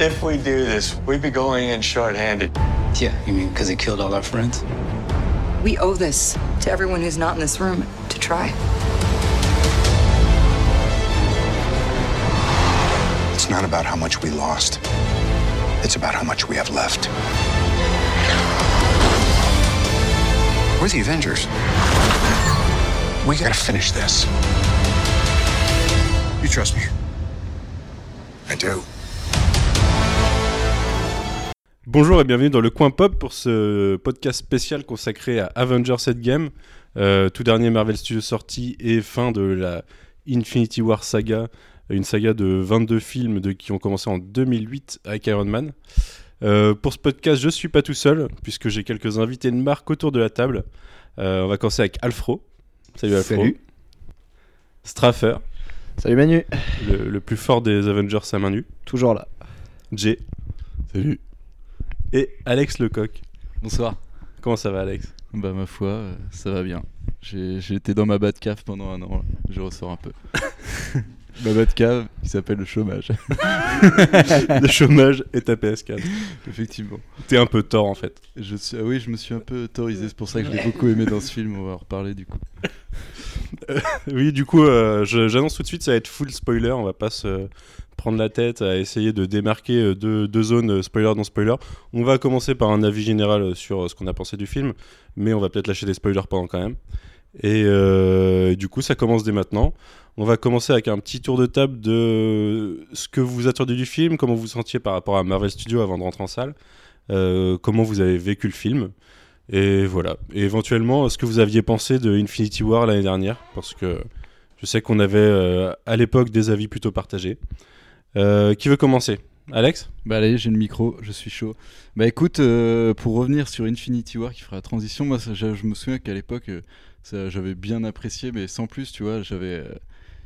If we do this, we'd be going in short-handed. Yeah, you mean because he killed all our friends? We owe this to everyone who's not in this room to try. It's not about how much we lost. It's about how much we have left. We're the Avengers. We gotta finish this. You trust me? I do. Bonjour et bienvenue dans le coin pop pour ce podcast spécial consacré à Avengers Endgame, euh, tout dernier Marvel Studios sorti et fin de la Infinity War saga, une saga de 22 films de, qui ont commencé en 2008 avec Iron Man. Euh, pour ce podcast, je suis pas tout seul puisque j'ai quelques invités de marque autour de la table. Euh, on va commencer avec Alfro. Salut Alfro. Salut. Straffer, Salut Manu, le, le plus fort des Avengers à main nue. toujours là. Jay. Salut. Et Alex Lecoq. Bonsoir. Comment ça va Alex? Bah ma foi, euh, ça va bien. J'ai été dans ma Batcave pendant un an, là. je ressors un peu. ma Batcave, qui s'appelle le chômage. Le chômage et ta PS4. Effectivement. T'es un peu tort en fait. Je suis, ah oui, je me suis un peu autorisé, c'est pour ça que je l'ai beaucoup aimé dans ce film, on va en reparler du coup. Oui, du coup, euh, j'annonce tout de suite, ça va être full spoiler. On va pas se prendre la tête à essayer de démarquer euh, deux, deux zones euh, spoiler dans spoiler. On va commencer par un avis général euh, sur ce qu'on a pensé du film, mais on va peut-être lâcher des spoilers pendant quand même. Et du coup, ça commence dès maintenant. On va commencer avec un petit tour de table de ce que vous attendiez du film, comment vous vous sentiez par rapport à Marvel Studios avant de rentrer en salle, comment vous avez vécu le film. Et voilà. Et éventuellement, ce que vous aviez pensé de Infinity War l'année dernière, parce que je sais qu'on avait à l'époque des avis plutôt partagés. Euh, qui veut commencer? Alex? Bah allez, j'ai le micro, je suis chaud. Bah écoute, euh, pour revenir sur Infinity War qui fera la transition, moi je, me souviens qu'à l'époque, euh, j'avais bien apprécié, mais sans plus, tu vois, j'avais...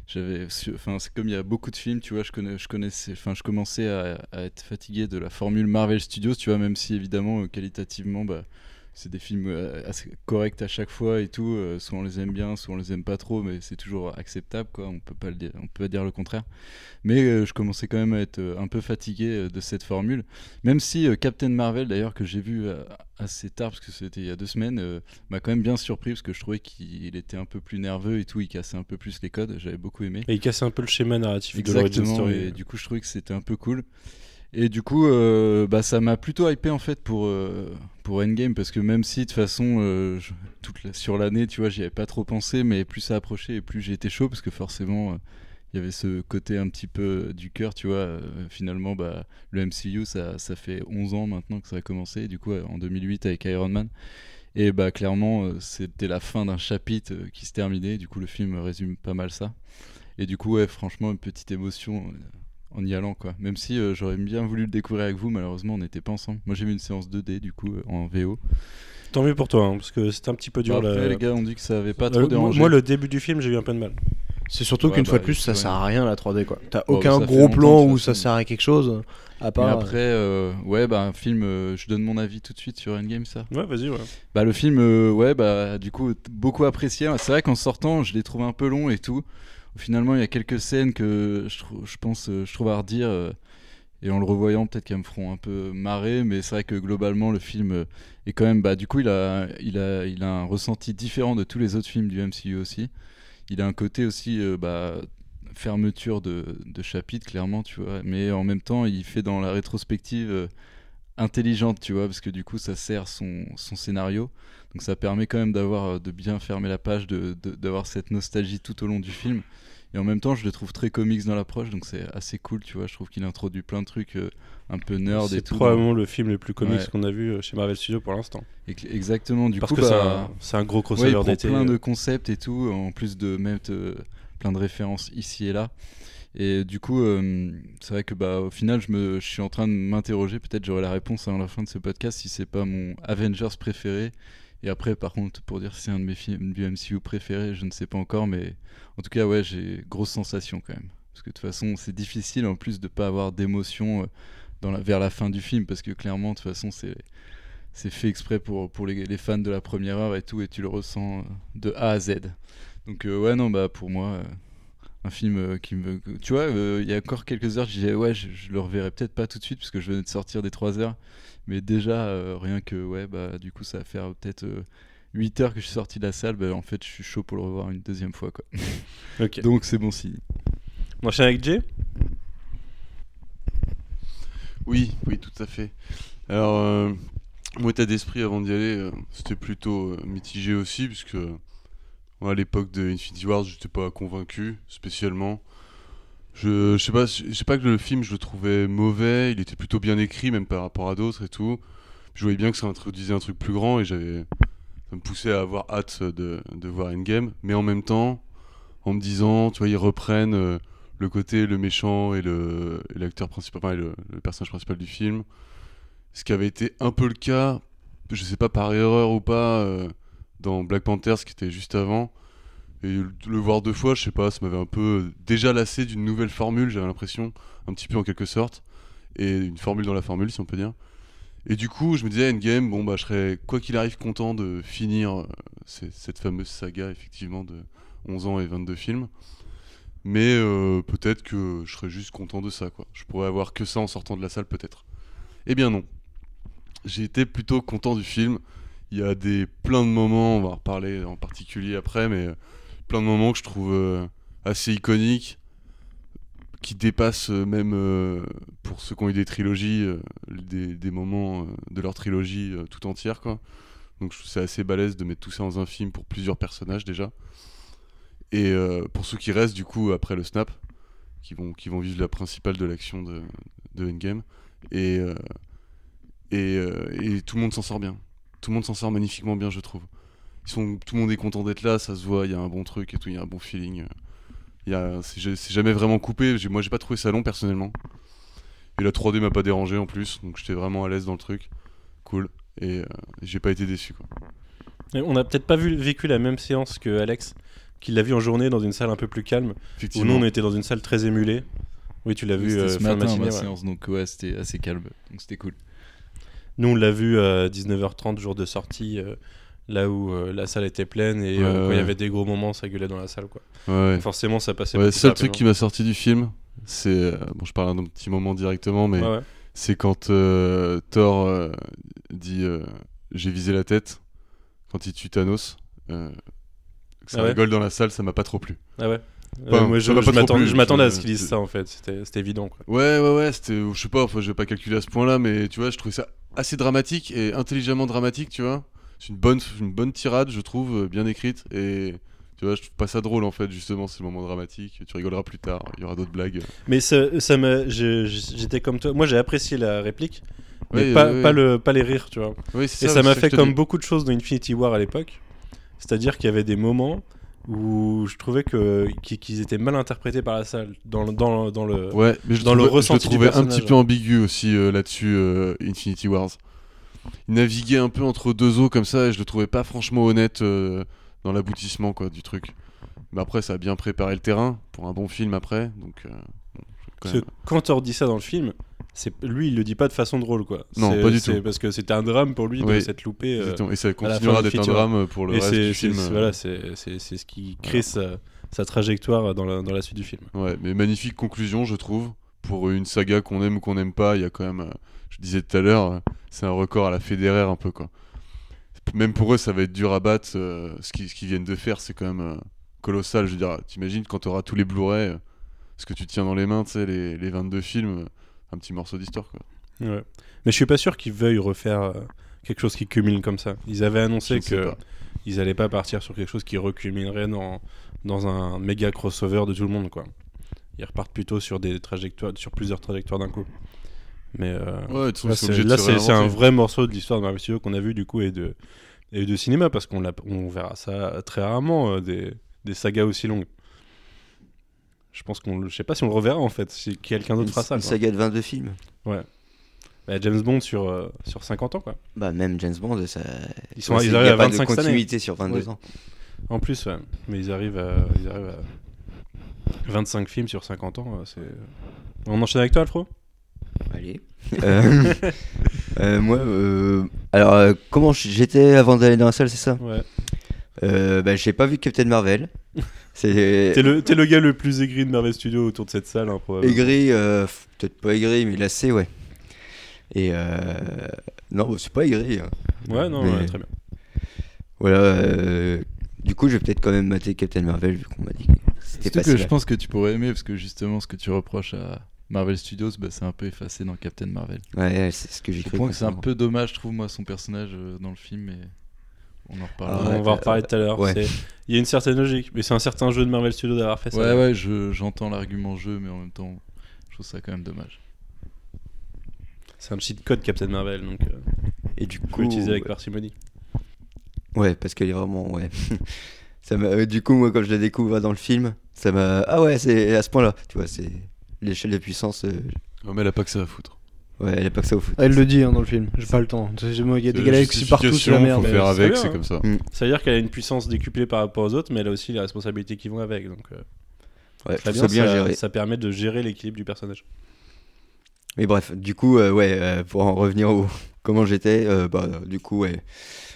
j'avais enfin c'est comme il y a beaucoup de films tu vois je connais je connaissais enfin je commençais à, à être fatigué de la formule Marvel Studios tu vois même si évidemment qualitativement bah c'est des films euh, assez corrects à chaque fois et tout euh, soit on les aime bien soit on les aime pas trop mais c'est toujours acceptable quoi. On peut pas le dire on peut pas dire le contraire. Mais euh, je commençais quand même à être un peu fatigué de cette formule. Même si Captain Marvel d'ailleurs que j'ai vu assez tard parce que c'était il y a deux semaines euh, m'a quand même bien surpris parce que je trouvais qu'il était un peu plus nerveux et tout il cassait un peu plus les codes. J'avais beaucoup aimé. Et il cassait un peu le schéma narratif de l'origin Exactement, story. et du coup je trouvais que c'était un peu cool. Et du coup, euh, bah, ça m'a plutôt hypé en fait pour, euh, pour Endgame, parce que même si de toute façon, euh, toute sur l'année, tu vois, j'y avais pas trop pensé, mais plus ça approchait et plus été chaud, parce que forcément, il y avait ce côté un petit peu du cœur, tu vois. finalement, bah, le MCU, ça, ça fait 11 ans maintenant que ça a commencé, du coup, en 2008 avec Iron Man. Et bah clairement, c'était la fin d'un chapitre qui se terminait, du coup, le film résume pas mal ça. Et du coup, franchement, une petite émotion en y allant, quoi. Même si euh, j'aurais bien voulu le découvrir avec vous, malheureusement, on n'était pas ensemble. Moi, j'ai vu une séance 2D, du coup, euh, en VO. Tant mieux pour toi, hein, parce que c'était un petit peu dur. Bah, après, la- les gars ont dit que ça avait pas Euh, trop moi- dérangé. moi, le début du film, j'ai eu un peu de mal. C'est surtout Ouais, qu'une bah, fois de plus, ça ouais. sert à rien la 3D quoi. T'as aucun fait gros plan où ça sert à quelque chose à Et part. après, euh, ouais, bah, un film, euh, je donne mon avis tout de suite sur Endgame, ça. Ouais, vas-y, ouais. Bah, le film, euh, ouais, bah, du coup, beaucoup apprécié. C'est vrai qu'en sortant, je l'ai trouvé un peu long et tout. Finalement, il y a quelques scènes que je, pense, euh, je trouve à redire. euh, et en le revoyant, peut-être qu'elles me feront un peu marrer. Mais c'est vrai que globalement, le film euh, est quand même. Bah, du coup, il a, il, a, il a un ressenti différent de tous les autres films du MCU aussi. Il a un côté aussi. bah, fermeture de, de chapitre clairement tu vois mais en même temps il fait dans la rétrospective intelligente tu vois parce que du coup ça sert son, son scénario donc ça permet quand même d'avoir de bien fermer la page de de- d'avoir cette nostalgie tout au long du film et en même temps je le trouve très comics dans l'approche donc c'est assez cool tu vois je trouve qu'il introduit plein de trucs euh, un peu nerd et C'est tout probablement le film le plus comics Ouais. qu'on a vu euh, chez Marvel Studios pour l'instant. Exactement du Parce coup que c'est bah, un, c'est un gros Ouais, il crossover prend d'été. plein de concepts et tout, en plus de mettre euh, plein de références ici et là. Et du coup, euh, c'est vrai que bah, au final, je, me, je suis en train de m'interroger. Peut-être j'aurai la réponse à la fin de ce podcast si c'est pas mon Avengers préféré. Et après, par contre, pour dire si c'est un de mes films du MCU préférés, je ne sais pas encore. Mais en tout cas, ouais, j'ai grosse sensation quand même. Parce que de toute façon, c'est difficile en plus de pas avoir d'émotion euh, vers la fin du film. Parce que clairement, de toute façon, c'est c'est fait exprès pour, pour les, fans de la première heure et tout, et tu le ressens euh, de A à Z. Donc euh, ouais, non, bah pour moi, un film euh, qui me. Tu vois, euh, il y a encore quelques heures, je disais, ouais, je, je le reverrai peut-être pas tout de suite parce que je venais de sortir des 3 heures. Mais déjà, euh, rien que, ouais, bah, du coup, ça va faire peut-être 8 heures que je suis sorti de la salle. Bah, en fait, je suis chaud pour le revoir une deuxième fois, quoi. Ok. Donc, c'est bon signe. On enchaîne avec Jay? Oui, oui, tout à fait. Alors, euh, mon état d'esprit avant d'y aller, euh, c'était plutôt euh, mitigé aussi, puisque moi, à l'époque de Infinity Wars, j'étais pas convaincu spécialement. Je, je sais pas, je sais pas que le film, je le trouvais mauvais. Il était plutôt bien écrit, même par rapport à d'autres et tout. Je voyais bien que ça introduisait un truc plus grand et j'avais, ça me poussait à avoir hâte de, de voir Endgame. Mais en même temps, en me disant, tu vois, ils reprennent euh, le côté le méchant et le l'acteur principal, le, personnage principal du film. Ce qui avait été un peu le cas, je sais pas par erreur ou pas, euh, dans Black Panther, ce qui était juste avant. Et le voir deux fois, je sais pas, ça m'avait un peu déjà lassé d'une nouvelle formule, j'avais l'impression, un petit peu en quelque sorte. Et une formule dans la formule, si on peut dire. Et du coup, je me disais, Endgame, bon, bah, je serais, quoi qu'il arrive, content de finir euh, cette fameuse saga, effectivement, de 11 ans et 22 films. Mais euh, peut-être que je serais juste content de ça, quoi. Je pourrais avoir que ça en sortant de la salle, peut-être. Eh bien, non. J'ai été plutôt content du film. Il y a des plein de moments, on va en reparler en particulier après, mais plein de moments que je trouve euh, assez iconiques, qui dépassent euh, même euh, pour ceux qui ont eu des trilogies, des, moments de leur trilogie tout entière, quoi. Donc je trouve que c'est assez balèze de mettre tout ça dans un film pour plusieurs personnages déjà. Et pour ceux qui restent du coup après le snap, qui vont, qui vont vivre la principale de l'action de, Endgame. Et, et tout le monde s'en sort bien. Tout le monde s'en sort magnifiquement bien, je trouve. Ils sont, tout le monde est content d'être là, ça se voit, il y a un bon truc et tout, il y a un bon feeling. Il y a- C'est ja- c'est jamais vraiment coupé, moi j'ai pas trouvé ça long personnellement. Et la 3D m'a pas dérangé en plus, donc j'étais vraiment à l'aise dans le truc. Cool. Et euh, j'ai pas été déçu quoi. Et On n'a peut-être pas vu, vécu la même séance que Alex, qui l'a vu en journée dans une salle un peu plus calme. Où nous, on était dans une salle très émulée. Oui, tu l'as vu euh, ce fin de matin, matinée, ma ouais. séance, donc ouais, c'était assez calme. Donc, c'était cool. Nous, on l'a vu à 19h30, jour de sortie, euh, là où euh, la salle était pleine et Ouais, euh, quand il y avait des gros moments, ça gueulait dans la salle. Quoi. Ouais. Forcément, ça passait Ouais, beaucoup le truc qui m'a sorti du film, c'est. euh, bon, je parle d'un petit moment directement, mais c'est quand euh, Thor euh, dit euh, J'ai visé la tête, quand il tue Thanos. euh, ça Ah rigole dans la salle, ça m'a pas trop plu. Ah ouais. Enfin, Euh, moi, ça je, pas m'attendais- à ce qu'ils disent je- ça en fait. C'était évident. Quoi. Ouais, ouais, ouais. Je sais pas, enfin, je vais pas calculer à ce point-là, mais tu vois, je trouvais ça assez dramatique et intelligemment dramatique, tu vois. C'est une bonne, une bonne tirade, je trouve, euh, bien écrite. Et tu vois, je trouve pas ça drôle en fait, justement, c'est le moment dramatique. Tu rigoleras plus tard, il y aura d'autres blagues. Mais ça, ça je- j'étais comme toi. Moi, j'ai apprécié la réplique, mais Ouais, pas, ouais, pas, ouais. le, pas les rires, tu vois. Et ça, m'a fait comme dis. beaucoup de choses dans Infinity War à l'époque. C'est-à-dire qu'il y avait des moments où je trouvais que qu'ils étaient mal interprétés par la salle dans, le- dans, le- dans le Ouais, mais je dans le trouvais- ressenti je le trouvais un petit peu ambigu aussi euh, là-dessus, euh, Infinity Wars. Il naviguait un peu entre deux eaux comme ça et je le trouvais pas franchement honnête euh, dans l'aboutissement quoi du truc. Mais après, ça a bien préparé le terrain pour un bon film après, donc. bon, quand même. quand Thor dit ça dans le film, lui il le dit pas de façon drôle quoi. Non, pas du tout. Parce que c'était un drame pour lui de Oui. s'être loupé. euh. Et ça continuera d'être un drame pour le et reste du film. euh. voilà, c'est ce qui crée sa, sa trajectoire dans la, dans la suite du film. Ouais, mais magnifique conclusion, je trouve. Pour une saga qu'on aime ou qu'on n'aime pas, il y a quand même, euh, je disais tout à l'heure, euh, c'est un record à la Federer un peu quoi. Même pour eux, ça va être dur à battre. ce qu'ils ce qu'ils viennent de faire, c'est quand même colossal. Je veux dire, t'imagines quand tu auras tous les Blu-ray, ce que tu tiens dans les mains, tu sais, les, les 22 films, un petit morceau d'histoire quoi. Ouais. Mais je suis pas sûr qu'ils veuillent refaire euh, quelque chose qui culmine comme ça. Ils avaient annoncé que pas. ils allaient pas partir sur quelque chose qui reculminerait dans, dans un méga crossover de tout le monde quoi. Ils repartent plutôt sur des trajectoires, sur plusieurs trajectoires d'un coup. Mais euh, Ouais, là, c'est là, un vrai morceau de l'histoire de Marvel Studios qu'on a vu du coup et de et de cinéma parce qu'on l'a- on verra ça très rarement euh, des, des sagas aussi longues. Je pense qu'on, je sais pas si on le reverra en fait, si quelqu'un d'autre Une, fera ça. une quoi. saga de 22 films. Bah, James Bond sur euh, sur 50 ans quoi. Bah, même James Bond, ça. Ils sont- Ouais, ils arrivent à pas 25 de continuité sur 22 Oui. ans. En plus, ouais. Mais ils arrivent à, ils arrivent à 25 films sur 50 ans. euh, C'est... On enchaîne avec toi, Alfro? Allez. Euh, euh, moi, euh, alors, euh, comment j'étais avant d'aller dans la salle, c'est ça? Ouais. euh, bah, J'ai pas vu Captain Marvel. C'est T'es le, t'es le gars le plus aigri de Marvel Studios autour de cette salle, hein, probablement. aigri, euh, peut-être pas aigri, mais lassé, ouais. Et euh, non, c'est pas aigri. hein. Ouais, non, Mais- ouais, très bien. Voilà. euh, du coup, je vais peut-être quand même mater Captain Marvel vu qu'on m'a dit que c'était Surtout que je pense que tu pourrais aimer parce que justement ce que tu reproches à Marvel Studios, bah, c'est un peu effacé dans Captain Marvel. Ouais, c'est ce que j'ai Je cru. comprends que c'est un peu dommage, je trouve moi son personnage euh, dans le film, mais on en reparlera. Ah ouais, on va en reparler tout à l'heure. ouais. Il y a une certaine logique, mais c'est un certain jeu de Marvel Studios d'avoir fait ça. Ouais, ouais, je- j'entends l'argument jeu, mais en même temps, je trouve ça quand même dommage. C'est un cheat code Captain Marvel, donc euh, Et du faut coup, l'utiliser avec ouais. parcimonie. Ouais, parce qu'elle est vraiment. Ouais. ça m'a- euh, du coup, moi, quand je la découvre dans le film, ça m'a. Ah ouais, c'est à ce point-là. Tu vois, c'est l'échelle de puissance. euh, Ouais, mais elle a pas que ça à foutre. Ouais, elle a pas que ça au foot. Elle le dit hein, dans le film, j'ai pas le temps. Il y a des galaxies partout, c'est la merde. Faut faire c'est avec, bien, c'est hein. comme ça. Ça veut dire qu'elle a une puissance décuplée par rapport aux autres, mais elle a aussi les responsabilités qui vont avec. Donc, euh, Ouais, très bien, ça bien ça, géré. ça permet de gérer l'équilibre du personnage. Mais bref, du coup, euh, ouais, euh, pour en revenir au comment j'étais, euh, bah, du coup, ouais,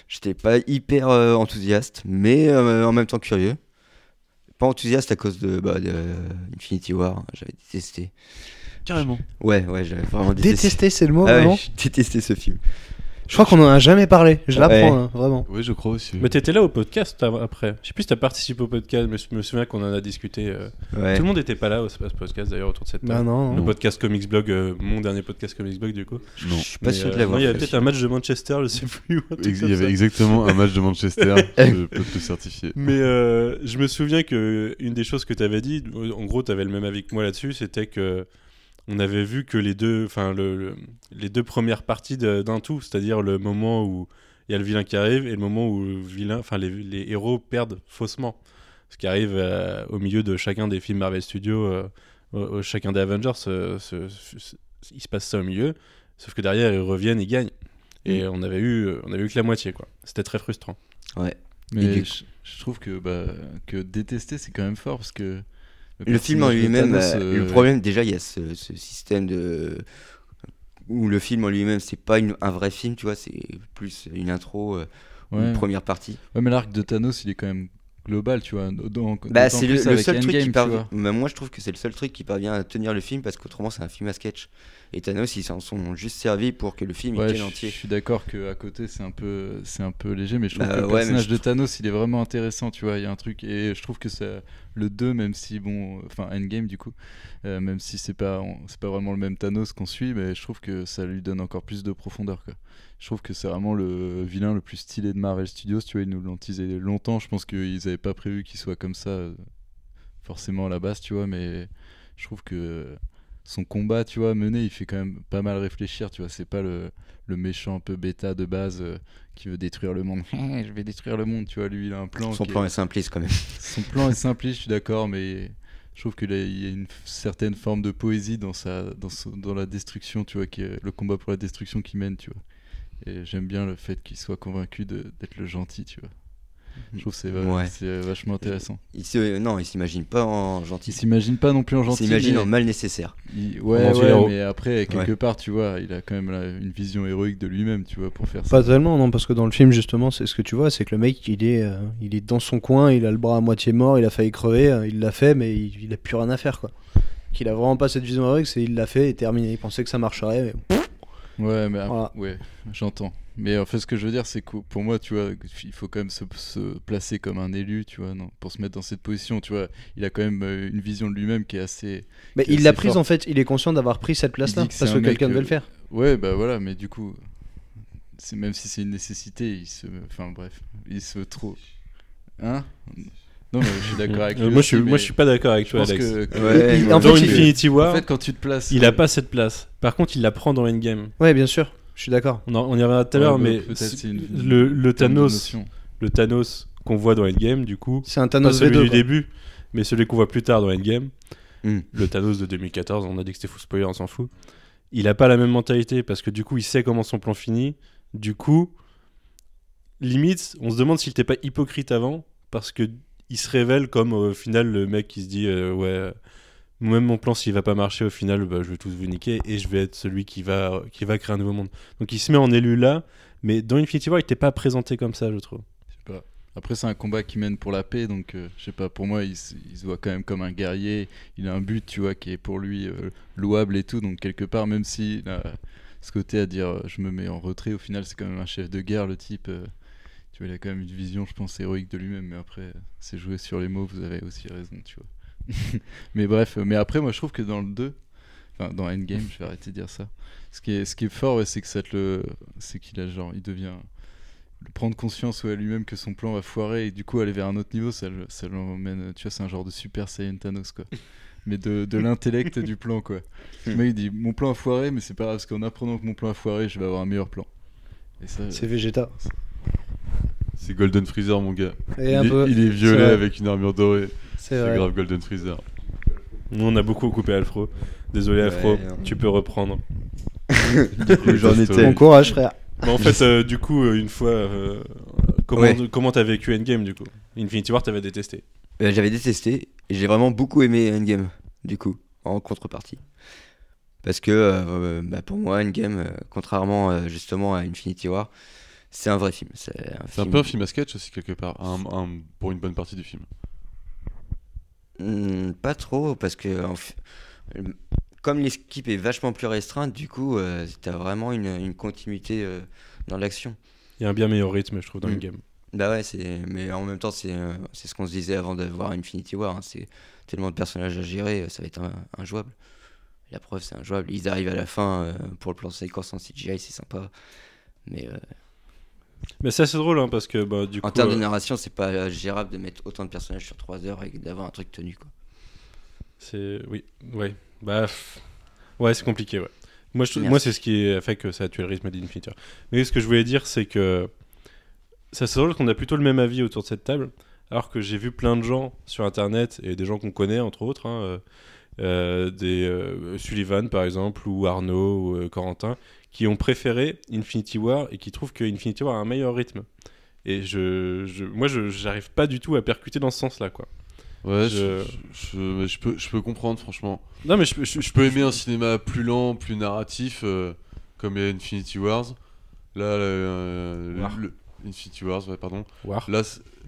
j'étais pas hyper euh, enthousiaste, mais euh, en même temps curieux. Pas enthousiaste à cause de, bah, de Infinity War, j'avais détesté. Carrément. Ouais, ouais, j'avais vraiment détesté. Détester, c'est le mot, Ah ouais, vraiment j'ai détesté ce film. Je crois qu'on en a jamais parlé, je Ouais. l'apprends, hein, vraiment. Oui, je crois aussi. Mais t'étais là au podcast av- après. Je sais plus si t'as participé au podcast, mais je me souviens qu'on en a discuté. euh, Ouais. Tout le monde était pas là au à ce podcast d'ailleurs autour de cette Bah table. non, Le non. podcast Comics Blog, euh, mon dernier podcast Comics Blog du coup. Non. Je suis pas Mais, sûr de euh, l'avoir Il y avait fait. peut-être un match de Manchester, je sais plus. ou un truc Il comme y avait ça. exactement un match de Manchester, je peux te le certifier. Mais euh, je me souviens que une des choses que tu avais dit, en gros, tu avais le même avis que moi là-dessus, c'était que on avait vu que les deux, enfin le, le- les deux premières parties d'un tout, c'est-à-dire le moment où il y a le vilain qui arrive et le moment où le vilain, enfin les, les héros perdent faussement, ce qui arrive euh, au milieu de chacun des films Marvel Studios, euh, au- au- chacun des Avengers, euh, ce- ce- il se passe ça au milieu, sauf que derrière ils reviennent, ils gagnent. Et on avait eu, on avait eu que la moitié quoi. C'était très frustrant. Ouais. Mais je, je trouve que, bah, que détester, c'est quand même fort parce que. Le film en lui-même, euh, le euh, problème déjà, il y a ce, ce système de où le film en lui-même, c'est pas une- un vrai film, tu vois, c'est plus une intro, euh, Ouais. une première partie. Ouais, mais l'arc de Thanos, il est quand même global, tu vois. Dans- Bah, c'est le, seul truc qui parvient. Bah, moi, je trouve que c'est le seul truc qui parvient à tenir le film parce qu'autrement, c'est un film à sketch. Et Thanos, ils s'en sont juste servis pour que le film il Ouais, entier. je suis d'accord que à côté c'est un peu c'est un peu léger, mais je trouve Bah que le ouais, personnage de Thanos il est vraiment intéressant, tu vois. Il y a un truc et je trouve que c'est le 2 même si bon, enfin Endgame du coup, euh, même si c'est pas c'est pas vraiment le même Thanos qu'on suit, mais je trouve que ça lui donne encore plus de profondeur quoi. Je trouve que c'est vraiment le vilain le plus stylé de Marvel Studios, tu vois. Ils nous l'ont teasé longtemps. Je pense qu'ils avaient pas prévu qu'il soit comme ça euh, forcément à la base, tu vois, mais je trouve que son combat, tu vois, mené, il fait quand même pas mal réfléchir, tu vois. C'est pas le, le méchant un peu bêta de base euh, qui veut détruire le monde. je vais détruire le monde, tu vois. Lui, il a un plan. Son plan est- est simpliste quand même. Son plan est simpliste, je suis d'accord, mais je trouve qu'il y a- une certaine forme de poésie dans, sa, dans, son- dans la destruction, tu vois, qui est le combat pour la destruction qu'il mène, tu vois. Et j'aime bien le fait qu'il soit convaincu de- d'être le gentil, tu vois. Je trouve que c'est Ouais. c'est vachement intéressant. Il se... Non, il s'imagine pas en gentil. Il s'imagine pas non plus en Il gentil. s'imagine mais- en mal nécessaire. il- Ouais, En ouais, mais après, quelque Ouais. part, tu vois, il a quand même là, une vision héroïque de lui-même, tu vois, pour faire ça. Pas tellement, non, parce que dans le film, justement, c'est ce que tu vois, c'est que le mec, il est, euh, il est dans son coin, il a le bras à moitié mort, il a failli crever, euh, il l'a fait, mais il, il a plus rien à faire, quoi. Qu'il a vraiment pas cette vision héroïque, c'est il l'a fait et terminé. Il pensait que ça marcherait, mais Ouais, mais Voilà. ouais, j'entends. Mais en fait, ce que je veux dire, c'est que pour moi, tu vois, il faut quand même se, se placer comme un élu, tu vois, non, pour se mettre dans cette position, tu vois. Il a quand même euh, une vision de lui-même qui est assez. Mais qui il l'a prise en fait, il est conscient d'avoir pris cette place-là, parce que quelqu'un devait euh, le faire. Ouais, bah voilà, mais du coup, même si c'est une nécessité, il se, enfin bref, il se trop. Hein? Non, mais je suis d'accord avec Euh, lui. moi, je suis, moi, je suis pas d'accord avec toi, Alex. que, que- Ouais, Il- en Dans fait, il- Infinity en War, fait, quand tu te places, il a euh, pas cette place. Par contre, il la prend dans Endgame. Ouais, bien sûr, je suis d'accord. On, y reviendra tout à l'heure, mais une- le, Thanos, le Thanos qu'on voit dans Endgame, du coup, C'est un pas Thanos celui V2. du quoi. début, mais celui qu'on voit plus tard dans Endgame, Hmm. le Thanos de 2014, on a dit que c'était fou spoiler, on s'en fout. Il a pas la même mentalité parce que du coup, il sait comment son plan finit. Du coup, limite, on se demande s'il était pas hypocrite avant parce que il se révèle comme au final le mec qui se dit euh, ouais, même mon plan s'il va pas marcher au final, bah, je vais tous vous niquer et je vais être celui qui va qui va créer un nouveau monde. Donc il se met en élu là, mais dans Infinity War, il était pas présenté comme ça, je trouve. Après, c'est un combat qui mène pour la paix, donc euh, je sais pas, pour moi, il, se- voit quand même comme un guerrier. Il a un but, tu vois, qui est pour lui euh, louable et tout. Donc, quelque part, même si ce côté à dire euh, je me mets en retrait, au final, c'est quand même un chef de guerre, le type. Tu vois, il a quand même une vision, je pense, héroïque de lui-même. Mais après, c'est joué sur les mots, vous avez aussi raison, tu vois. mais bref, mais après, moi, je trouve que dans le 2, enfin, dans Endgame, je vais arrêter de dire ça. Ce qui est, ce qui est fort, ouais, c'est que ça te le. C'est qu'il a genre. Il devient prendre conscience ouais, lui-même que son plan va foirer et du coup aller vers un autre niveau, ça, ça l'emmène. Tu vois, c'est un genre de super Saiyan Thanos quoi. Mais de, de l'intellect du plan quoi. Le mec il dit Mon plan a foiré, mais c'est pas grave parce qu'en apprenant que mon plan a foiré, je vais avoir un meilleur plan. C'est Vegeta. C'est Golden Freezer, mon gars. Et il, un est, peu. il est C'est violet avec une armure dorée. C'est grave Golden Freezer. Nous, on a beaucoup coupé Alfro. Désolé, Ouais, Alfro, non. tu peux reprendre. J'en étais. Bon courage, frère. Bah, en fait, euh, du coup, euh, une fois, euh, comment Ouais. comment t'as vécu Endgame du coup? Infinity War, t'avais détesté. Euh, J'avais détesté et j'ai vraiment beaucoup aimé Endgame, du coup, en contrepartie. Parce que euh, bah, pour moi, Endgame, contrairement justement à Infinity War, c'est un vrai film. C'est un, peu un film à sketch aussi, quelque part, un- un- pour une bonne partie du film. Hmm, pas trop, parce que euh, comme l'équipe est vachement plus restreinte, du coup, euh, t'as vraiment une, une continuité euh, dans l'action. Il y a un bien meilleur rythme, je trouve, dans Mm. Endgame. Bah ouais, c'est... mais en même temps, c'est, euh, c'est ce qu'on se disait avant de voir Infinity War. hein, C'est tellement de personnages à gérer, ça va être un- injouable. La preuve, c'est injouable. Ils arrivent à la fin euh, pour le plan séquence en CGI, c'est sympa. Mais euh, Mais c'est assez drôle, hein, parce que bah, du en coup. termes de euh, narration, c'est pas gérable de mettre autant de personnages sur 3 heures et d'avoir un truc tenu. Quoi. C'est oui, ouais. Bah ouais, c'est compliqué, ouais. Moi, je, moi, c'est ce qui a fait que ça a tué le rythme d'Infinity. Mais ce que je voulais dire, c'est que ça c'est drôle qu'on a plutôt le même avis autour de cette table, alors que j'ai vu plein de gens sur Internet et des gens qu'on connaît entre autres, hein, euh, euh, des euh, Sullivan par exemple ou Arnaud ou euh, Corentin, qui ont préféré Infinity War et qui trouvent que Infinity War a un meilleur rythme. Et je, je moi, je j'arrive pas du tout à percuter dans ce sens-là, quoi. Ouais, Je- je, je, mais je peux, je peux comprendre, franchement. Non, mais je, je, je- Je peux aimer un cinéma plus lent, plus narratif, euh, comme il y a Infinity Wars. Là, euh, War. le- Infinity Wars, ouais, pardon. War. Là,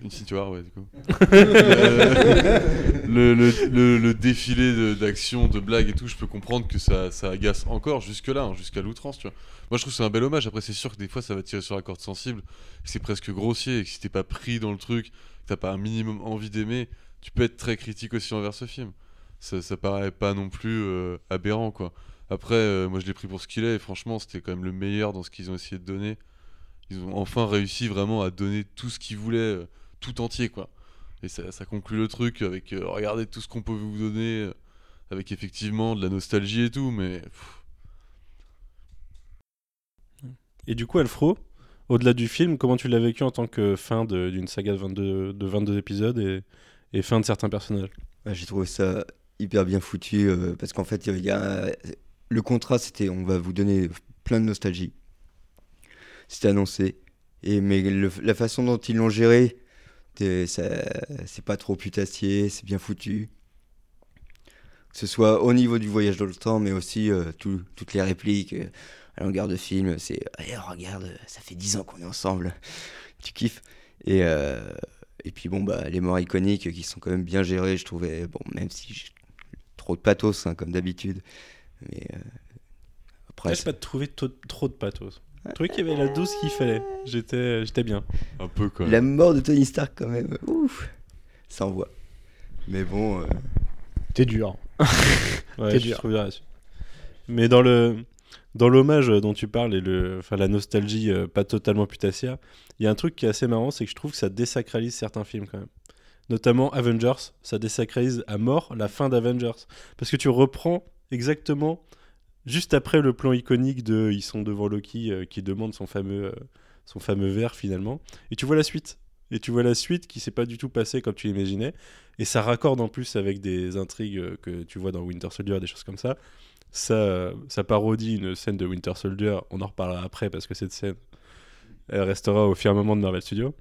Infinity War, ouais, du coup. le, le, le- le défilé de- d'action, de, blagues et tout, je peux comprendre que ça, ça agace encore jusque-là, hein, jusqu'à l'outrance, tu vois. Moi, je trouve que c'est un bel hommage. Après, c'est sûr que des fois, ça va tirer sur la corde sensible, c'est presque grossier, et que si t'es pas pris dans le truc, que t'as pas un minimum envie d'aimer, tu peux être très critique aussi envers ce film. Ça, ça paraît pas non plus euh, aberrant, quoi. Après, euh, moi, je l'ai pris pour ce qu'il est, et franchement, c'était quand même le meilleur dans ce qu'ils ont essayé de donner. Ils ont enfin réussi vraiment à donner tout ce qu'ils voulaient, euh, tout entier, quoi. Et ça, ça conclut le truc avec euh, regardez tout ce qu'on peut vous donner, euh, avec effectivement de la nostalgie et tout, mais pff, Et du coup, Alfro, au-delà du film, comment tu l'as vécu en tant que fin d'une saga de 22, de 22 épisodes et, et fin de certains personnages? Ouais, J'ai trouvé ça hyper bien foutu euh, parce qu'en fait, il y a le contrat, c'était on va vous donner plein de nostalgie. C'était annoncé. Et mais le- la façon dont ils l'ont géré, c'est pas trop putassier, c'est bien foutu. Que ce soit au niveau du voyage dans le temps, mais aussi euh, tout- toutes les répliques euh, à longueur de film. C'est Eh, regarde, ça fait 10 ans qu'on est ensemble. tu kiffes. Et, euh, et puis bon, bah, les morts iconiques qui sont quand même bien gérées, je trouvais. Bon, même si j'ai trop de pathos, hein, comme d'habitude. Mais euh, après, J'ai pas trouvé trop de pathos. Je trouvais qu'il y avait la dose qu'il fallait. J'étais j'étais bien. un peu quoi. la mort de Tony Stark, quand même, ouf, ça envoie. Mais bon, euh, T'es dur. Ouais, T'es je dur. trouve bien là-dessus. Mais dans le dans l'hommage dont tu parles et le enfin la nostalgie euh, pas totalement putassière, il y a un truc qui est assez marrant, c'est que je trouve que ça désacralise certains films quand même. Notamment Avengers, ça désacralise à mort la fin d'Avengers parce que tu reprends exactement juste après le plan iconique de ils sont devant Loki euh, qui demande son fameux euh, son fameux verre finalement et tu vois la suite. Et tu vois la suite qui s'est pas du tout passée comme tu l'imaginais. Et ça raccorde en plus avec des intrigues euh, que tu vois dans Winter Soldier, des choses comme ça. Ça, ça parodie une scène de Winter Soldier. On en reparlera après parce que cette scène, elle restera au firmament de Marvel Studios.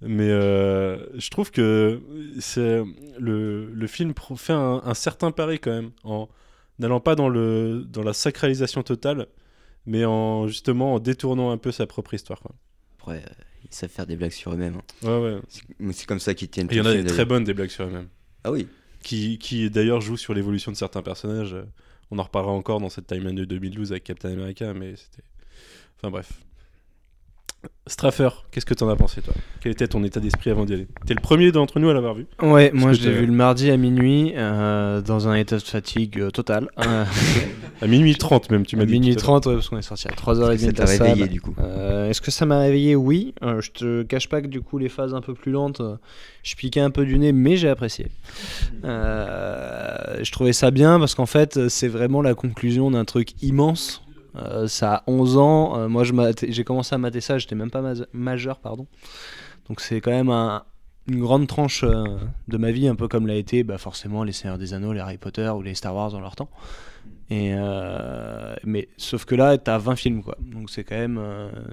Mais je trouve que c'est le, le film fait un, un certain pari quand même en n'allant pas dans, le, dans la sacralisation totale, mais en justement en détournant un peu sa propre histoire. quoi. après, euh, ils savent faire des blagues sur eux-mêmes. hein. Ouais, ouais. C'est- comme ça qu'ils tiennent. Il y en a des très bonnes des blagues sur eux-mêmes. Ah oui. Qui, qui d'ailleurs jouent sur l'évolution de certains personnages. Euh, On en reparlera encore dans cette timeline de 2012 avec Captain America, mais c'était. Enfin bref. Straffer, qu'est-ce que t'en as pensé toi? Quel était ton état d'esprit avant d'y aller? T'es le premier d'entre nous à l'avoir vu. Ouais, moi je l'ai vu le mardi à minuit euh, dans un état de fatigue euh, total. Euh, À minuit 30 même, tu m'as à dit. minuit tout à l'heure. 30, ouais, parce qu'on est sorti à Est-ce 3h30 que ça de t'a la salle. réveillé du coup? Euh, Est-ce que ça m'a réveillé? Oui. Euh, je te cache pas que du coup les phases un peu plus lentes, euh, je piquais un peu du nez, mais j'ai apprécié. Euh, je trouvais ça bien parce qu'en fait c'est vraiment la conclusion d'un truc immense. Euh, ça a 11 ans. Euh, moi j'ai commencé à mater ça, j'étais même pas ma- majeur, pardon. Donc c'est quand même un- une grande tranche euh, de ma vie, un peu comme l'a été bah, forcément les Seigneurs des Anneaux, les Harry Potter ou les Star Wars dans leur temps. Mais sauf que là, t'as 20 films quoi. Donc c'est quand même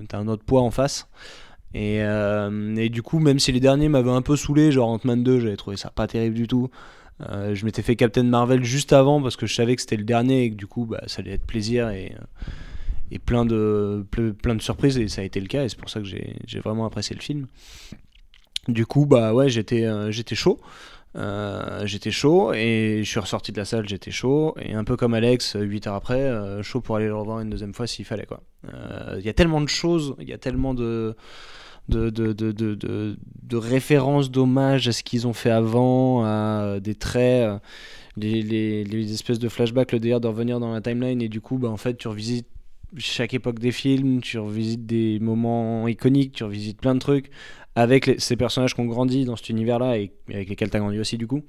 t'as un autre poids en face. Et, et du coup, même si les derniers m'avaient un peu saoulé, genre Ant-Man 2, j'avais trouvé ça pas terrible du tout. Euh, je m'étais fait Captain Marvel juste avant parce que je savais que c'était le dernier et que du coup, bah, ça allait être plaisir et, euh, et plein de ple- plein de surprises et ça a été le cas et c'est pour ça que j'ai vraiment apprécié le film. Du coup, bah ouais, j'étais euh, chaud. J'étais chaud et je suis ressorti de la salle, j'étais chaud. Et un peu comme Alex, 8 heures après, chaud pour aller le revoir une deuxième fois s'il fallait. quoi. Il y a tellement de choses, il y a tellement de, de, de, de, de, de- références, d'hommages à ce qu'ils ont fait avant, à des traits, euh, les, les, espèces de flashbacks, le délire de revenir dans la timeline. Et du coup, bah, en fait, tu revisites chaque époque des films, tu revisites des moments iconiques, tu revisites plein de trucs avec ces personnages qui ont grandi dans cet univers-là et avec lesquels tu as grandi aussi du coup.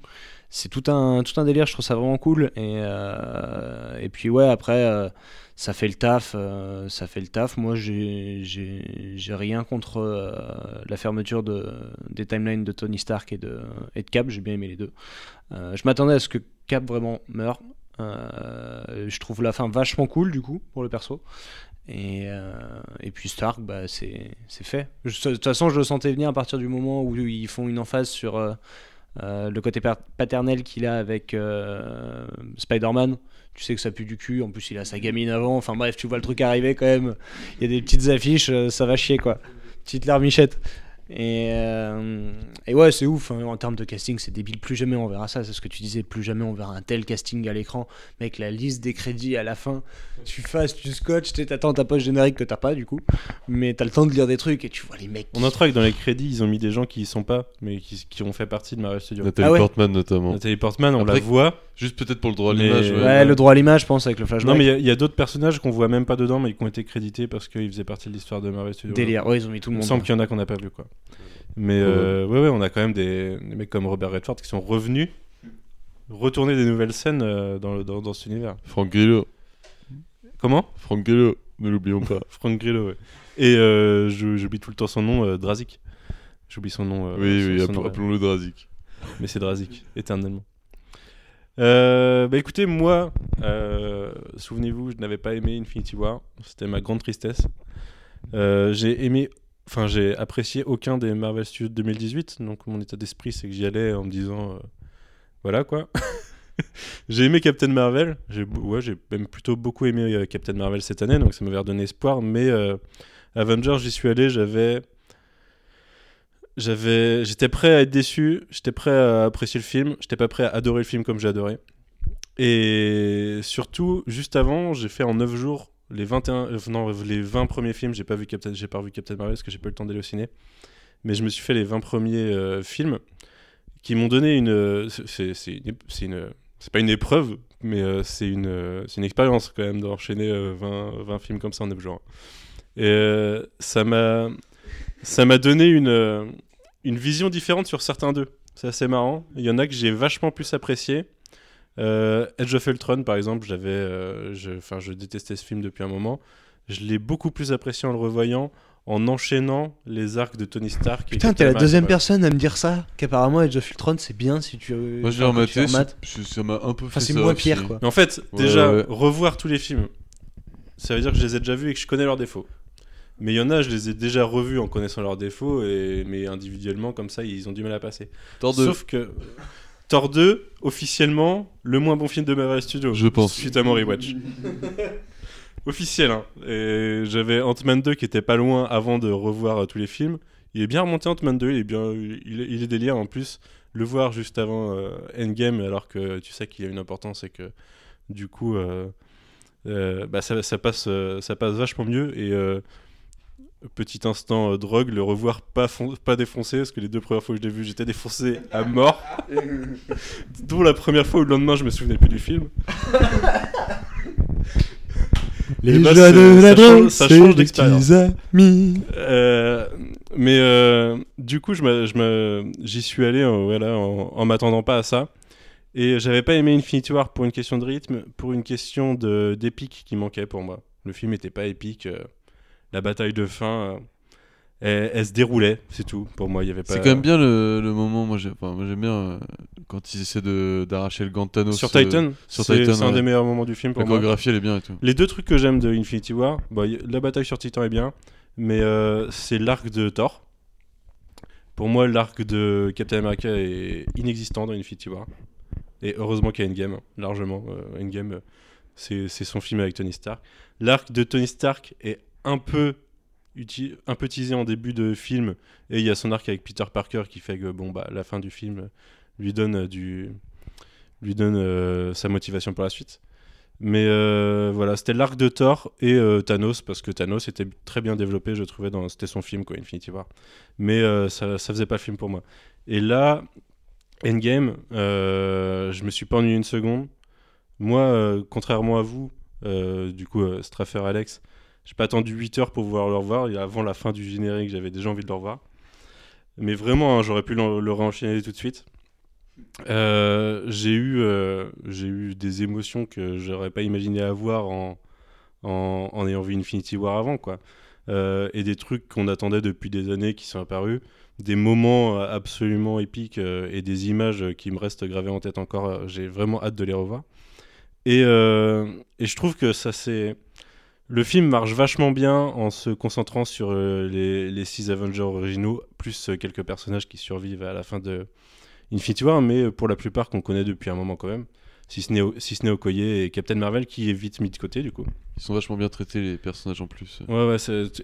C'est tout un, tout un délire, je trouve ça vraiment cool. Et, euh, et puis ouais, après, euh, ça fait le taf. euh, ça fait le taf. Moi, j'ai rien contre euh, la fermeture de, des timelines de Tony Stark et de, et de Cap. J'ai bien aimé les deux. Euh, je m'attendais à ce que Cap vraiment meure. Je trouve la fin vachement cool du coup pour le perso. Et, puis Stark, bah, c'est fait. De toute façon, je le sentais venir à partir du moment où ils font une emphase sur le côté pa- paternel qu'il a avec Spider-Man. Tu sais que ça pue du cul, en plus il a sa gamine avant. Enfin bref, tu vois le truc arriver quand même. Il y a des petites affiches, euh, ça va chier quoi. Petite larmichette. Et, euh, et ouais, c'est ouf. hein. En termes de casting, c'est débile. Plus jamais on verra ça. C'est ce que tu disais. Plus jamais on verra un tel casting à l'écran. Mec, la liste des crédits à la fin, tu fasses, tu sais, t'attends ta poche générique que t'as pas du coup. Mais t'as le temps de lire des trucs et tu vois les mecs. On notera que dans les crédits, ils ont mis des gens qui y sont pas, mais qui, qui ont fait partie de Marvel Studios. Nathalie Ah ouais Portman notamment. Nathalie Portman, on Après, la voit. Juste peut-être pour le droit à Mais- l'image. Ouais, Ouais, le droit à l'image, je pense, avec le flashback. Non, mais il y a- il d'autres personnages qu'on voit même pas dedans, mais qui ont été crédités parce qu'ils faisaient partie de l'histoire de Marvel Studios. Délire. Ouais, ils ont mis tout Il le me monde. semble qu'il y en a qu'on n'a pas vu, quoi. Mais euh, ouais, ouais, on a quand même des, des mecs comme Robert Redford qui sont revenus, retourner des nouvelles scènes euh, dans, le- dans, dans cet univers. Frank Grillo. Comment? Frank Grillo, ne l'oublions pas. Frank Grillo, ouais. Et euh, j'oublie tout le temps son nom, euh, Drazik. J'oublie son nom. euh, oui, son- oui, son nom, appelons-le Drazik. mais c'est Drazik, éternellement. Euh, bah écoutez, moi, euh, souvenez-vous, je n'avais pas aimé Infinity War. C'était ma grande tristesse. Euh, j'ai aimé, enfin j'ai apprécié aucun des Marvel Studios 2018. Donc mon état d'esprit, c'est que j'y allais en me disant, euh, voilà quoi. j'ai aimé Captain Marvel. J'ai, ouais, j'ai même plutôt beaucoup aimé euh, Captain Marvel cette année, donc ça m'avait redonné espoir. Mais euh, Avengers, j'y suis allé, j'avais j'avais, j'étais prêt à être déçu, j'étais prêt à apprécier le film, j'étais pas prêt à adorer le film comme j'ai adoré. Et surtout, juste avant, j'ai fait en 9 jours les 21, euh, non, les 20 premiers films. J'ai pas vu Captain, j'ai pas revu Captain Marvel parce que j'ai pas eu le temps d'aller au ciné. Mais je me suis fait les 20 premiers euh, films qui m'ont donné une, euh, c'est, une, une- pas une épreuve, mais c'est une, une expérience quand même d'enchaîner euh, 20, 20 films comme ça en 9 jours. Et ça m'a, ça m'a donné une, une vision différente sur certains d'eux. C'est assez marrant. Il y en a que j'ai vachement plus apprécié. Euh, Edge of Ultron, par exemple, j'avais, euh, je, enfin, je détestais ce film depuis un moment. Je l'ai beaucoup plus apprécié en le revoyant, en enchaînant les arcs de Tony Stark. Putain, t'es la deuxième personne à me dire ça. Qu'apparemment, Age of Ultron, c'est bien si tu. Moi, je l'ai rematé, c'est- ça m'a un peu fait Enfin, c'est ça moins pire, quoi. Mais en fait, Ouais, déjà, ouais. revoir tous les films, ça veut dire que je les ai déjà vus et que je connais leurs défauts. Mais il y en a, je les ai déjà revus en connaissant leurs défauts, et, mais individuellement, comme ça, ils ont du mal à passer. Thor 2. Sauf que Thor 2, officiellement, le moins bon film de Marvel Studios. Je pense. Suite à mon rewatch. Officiel, hein. Et j'avais Ant-Man 2 qui était pas loin avant de revoir euh, tous les films. il est bien remonté Ant-Man 2, il est bien, il, il est délire en plus. Le voir juste avant euh, Endgame, alors que tu sais qu'il a une importance et que du coup, euh, euh, bah, ça, ça passe, euh, ça passe vachement mieux. Et euh, petit instant euh, drogue, le revoir pas, fon- pas défoncé, parce que les deux premières fois que je l'ai vu, j'étais défoncé à mort. Dont la première fois où le lendemain, je me souvenais plus du film. Les bah, joies c'est- de la drogue, ça c'est change des d'expérience. petits amis. Euh, mais euh, du coup, je j'y suis allé euh, voilà, en, en m'attendant pas à ça. Et j'avais pas aimé Infinity War pour une question de rythme, pour une question de- d'épique qui manquait pour moi. Le film était pas épique. euh, la bataille de fin, euh, elle, elle se déroulait, c'est tout. Pour moi, il y avait pas. C'est quand même bien le, le moment, moi enfin, j'aime bien euh, quand ils essaient d'arracher le gant Thanos. Sur euh, Titan, sur c'est Titan, c'est un des meilleurs moments du film pour La chorégraphie elle est bien et tout. Les deux trucs que j'aime de Infinity War, y- la bataille sur Titan est bien, mais euh, c'est l'arc de Thor. Pour moi, l'arc de Captain America est inexistant dans Infinity War. Et heureusement qu'il y a Endgame, hein, largement. Euh, Endgame, euh, c'est son film avec Tony Stark. L'arc de Tony Stark est un peu, un peu teasé en début de film, et il y a son arc avec Peter Parker qui fait que bon, bah, la fin du film lui donne, euh, du, lui donne euh, sa motivation pour la suite. Mais euh, voilà, c'était l'arc de Thor et Thanos, parce que Thanos était très bien développé, je trouvais, dans... c'était son film, quoi, Infinity War. Mais ça, ça faisait pas le film pour moi. Et là, Endgame, je me suis pas ennuyé une seconde. Moi, contrairement à vous, du coup, Straffer Alex, j'ai pas attendu 8 heures pour pouvoir le revoir. Et avant la fin du générique, j'avais déjà envie de le revoir. Mais vraiment, hein, j'aurais pu le, le réenchaîner tout de suite. Euh, j'ai eu, euh, j'ai eu des émotions que j'aurais pas imaginé avoir en, ayant vu Infinity War avant, quoi. Euh, et des trucs qu'on attendait depuis des années qui sont apparus, des moments absolument épiques et des images qui me restent gravées en tête encore. J'ai vraiment hâte de les revoir. Et, et je trouve que ça c'est le film marche vachement bien en se concentrant sur euh, les, les six Avengers originaux, plus euh, quelques personnages qui survivent à la fin de Infinity War, mais euh, pour la plupart qu'on connaît depuis un moment quand même, si ce n'est si Okoye et Captain Marvel qui est vite mis de côté du coup. Ils sont vachement bien traités les personnages en plus. Ouais, ouais,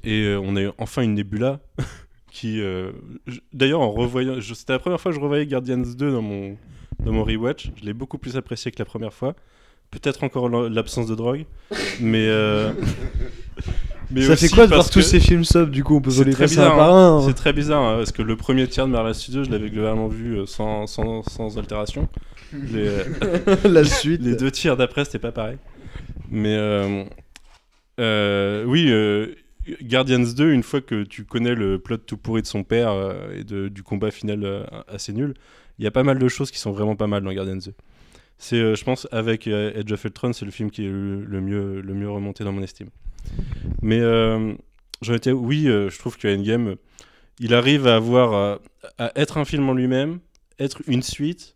et euh, on a eu enfin une Nebula qui. D'ailleurs, en revoyant. C'était la première fois que je revoyais Guardians 2 dans mon, dans mon rewatch. Je l'ai beaucoup plus apprécié que la première fois. Peut-être encore l'absence de drogue. Mais. euh, mais Ça fait quoi de voir tous ces films sub du coup On peut c'est les très bizarre, par hein. un. hein. C'est très bizarre hein, parce que le premier tiers de Marvel Studios, je l'avais globalement vu euh, sans, sans, sans altération. Les, euh, La suite. les deux tiers d'après, c'était pas pareil. Mais euh, euh, oui, Guardians 2, une fois que tu connais le plot tout pourri de son père et de- du combat final assez nul, il y a pas mal de choses qui sont vraiment pas mal dans Guardians 2. C'est, euh, je pense, avec euh, Edge of Ultron, c'est le film qui est le, mieux, le mieux remonté dans mon estime. Mais euh, j'en étais, oui, euh, je trouve que Endgame, euh, il arrive à avoir, euh, à être un film en lui-même, être une suite,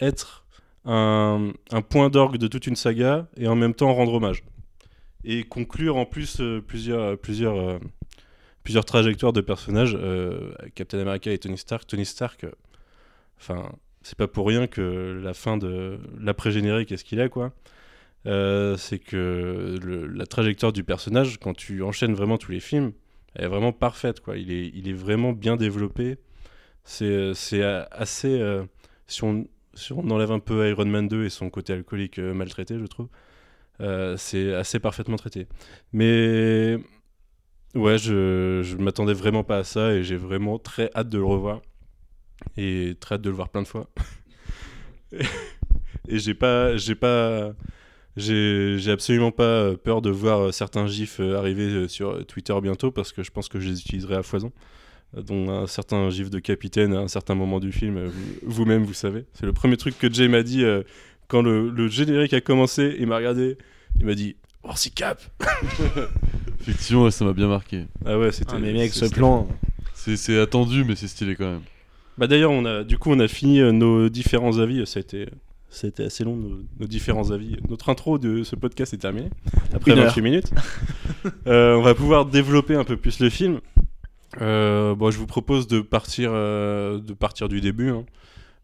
être un, un point d'orgue de toute une saga et en même temps rendre hommage. Et conclure en plus euh, plusieurs, plusieurs, euh, plusieurs trajectoires de personnages. euh, Captain America et Tony Stark. Tony Stark, euh, enfin, c'est pas pour rien que la fin de l'après-générique est ce qu'il est, quoi. Euh, c'est que la trajectoire du personnage, quand tu enchaînes vraiment tous les films, elle est vraiment parfaite, quoi. Il est, il est vraiment bien développé. C'est assez. euh, si, on, si on enlève un peu Iron Man 2 et son côté alcoolique euh, maltraité, je trouve, c'est assez parfaitement traité. Mais. Ouais, je, je m'attendais vraiment pas à ça et j'ai vraiment très hâte de le revoir. Et très hâte de le voir plein de fois. et j'ai pas. J'ai pas. J'ai absolument pas peur de voir certains gifs arriver sur Twitter bientôt parce que je pense que je les utiliserai à foison. Dont un certain gif de capitaine à un certain moment du film, vous- vous-même vous savez. C'est le premier truc que Jay m'a dit euh, quand le, le générique a commencé. Il m'a regardé, il m'a dit Oh, c'est cap Effectivement, ça m'a bien marqué. Ah ouais, c'était. Ah, mais mec, ce plan. C'est attendu, mais c'est stylé quand même. Bah d'ailleurs, on a, du coup, on a fini euh, nos différents avis. Ça a été, ça a été assez long, nos, nos différents avis. Notre intro de ce podcast est terminée. Après Une 28 minutes. Euh, on va pouvoir développer un peu plus le film. Euh, bon, je vous propose de partir, euh, de partir du début. hein.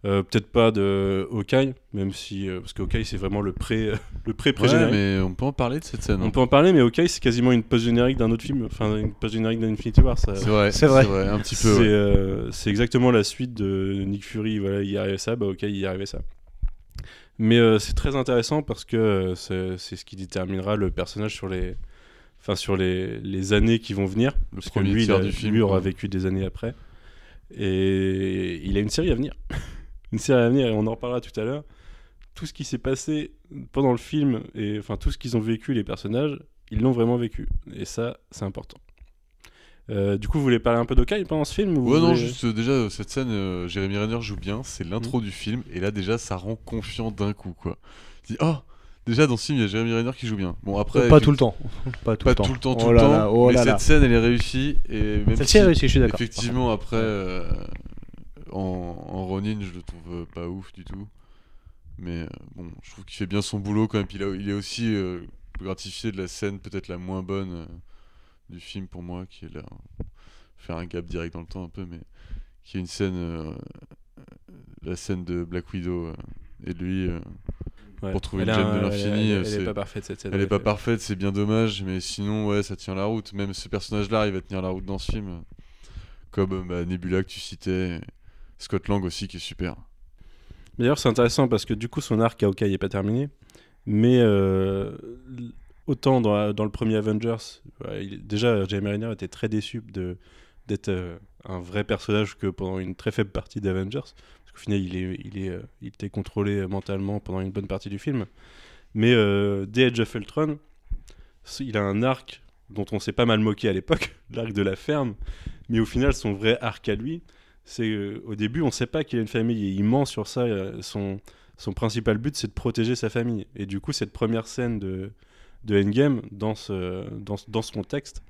Euh, Peut-être pas de Hawkeye, même si. euh, parce que Hawkeye, c'est vraiment le pré le pré Ouais, pré-générique. mais on peut en parler de cette scène. hein. On peut en parler, mais Hawkeye, c'est quasiment une post-générique d'un autre film. Enfin, une post-générique d'Infinity War. Ça... C'est vrai, C'est vrai. un petit C'est peu. ouais. euh, c'est exactement la suite de Nick Fury. Voilà, il y arrivait ça, bah ok, il y arrivait ça. Mais euh, c'est très intéressant parce que euh, c'est c'est ce qui déterminera le personnage sur les, enfin sur les, les années qui vont venir. Le parce que lui, il a- du film, lui aura vécu des années après. Et il a une série à venir. une série à venir et on en reparlera tout à l'heure. Tout ce qui s'est passé pendant le film et enfin tout ce qu'ils ont vécu les personnages, ils l'ont vraiment vécu. Et ça, c'est important. Euh, du coup, vous voulez parler un peu d'Hawkeye pendant ce film ou Ouais, non, voulez- juste euh, déjà, cette scène, euh, Jérémy Renner joue bien, c'est l'intro Mm. du film, et là déjà, ça rend confiant d'un coup, quoi. Tu dis, oh, déjà dans ce film, il y a Jérémy Renner qui joue bien. Bon, après. pas tout le temps. Pas tout Pas le temps. tout le temps, tout Oh le là temps, là, oh mais là cette là. scène, elle est réussie, et même Celle-ci si, est réussie, je suis d'accord. Effectivement, après, euh, en, en Ronin, je le trouve euh, pas ouf du tout. Mais euh, bon, je trouve qu'il fait bien son boulot quand même. Puis il, il est aussi euh, gratifié de la scène peut-être la moins bonne euh, du film pour moi, qui est là. Faire un gap direct dans le temps un peu, mais qui est une scène. euh, la scène de Black Widow et lui. Ouais. pour trouver Elle une gemme de l'infini, Elle, elle- est pas parfaite cette scène. elle est pas parfaite, c'est bien dommage, mais sinon, ouais, ça tient la route. Même ce personnage-là, il va tenir la route dans ce film. Comme bah, Nebula que tu citais, Scott Lang aussi qui est super. D'ailleurs, c'est intéressant parce que du coup, son arc à Hawkeye n'est pas terminé. Mais euh, autant dans, dans le premier Avengers, déjà, Jeremy Renner était très déçu d'être euh, un vrai personnage que pendant une très faible partie d'Avengers. Parce qu'au final, il, est, il, est, euh, il était contrôlé mentalement pendant une bonne partie du film. Mais dès Age of Ultron, il a un arc dont on s'est pas mal moqué à l'époque, l'arc de la ferme. Mais au final, son vrai arc à lui, c'est euh, au début, on sait pas qu'il a une famille et il ment sur ça. euh, son, son principal but, c'est de protéger sa famille. Et du coup, cette première scène de, de Endgame, dans ce, dans, dans ce contexte,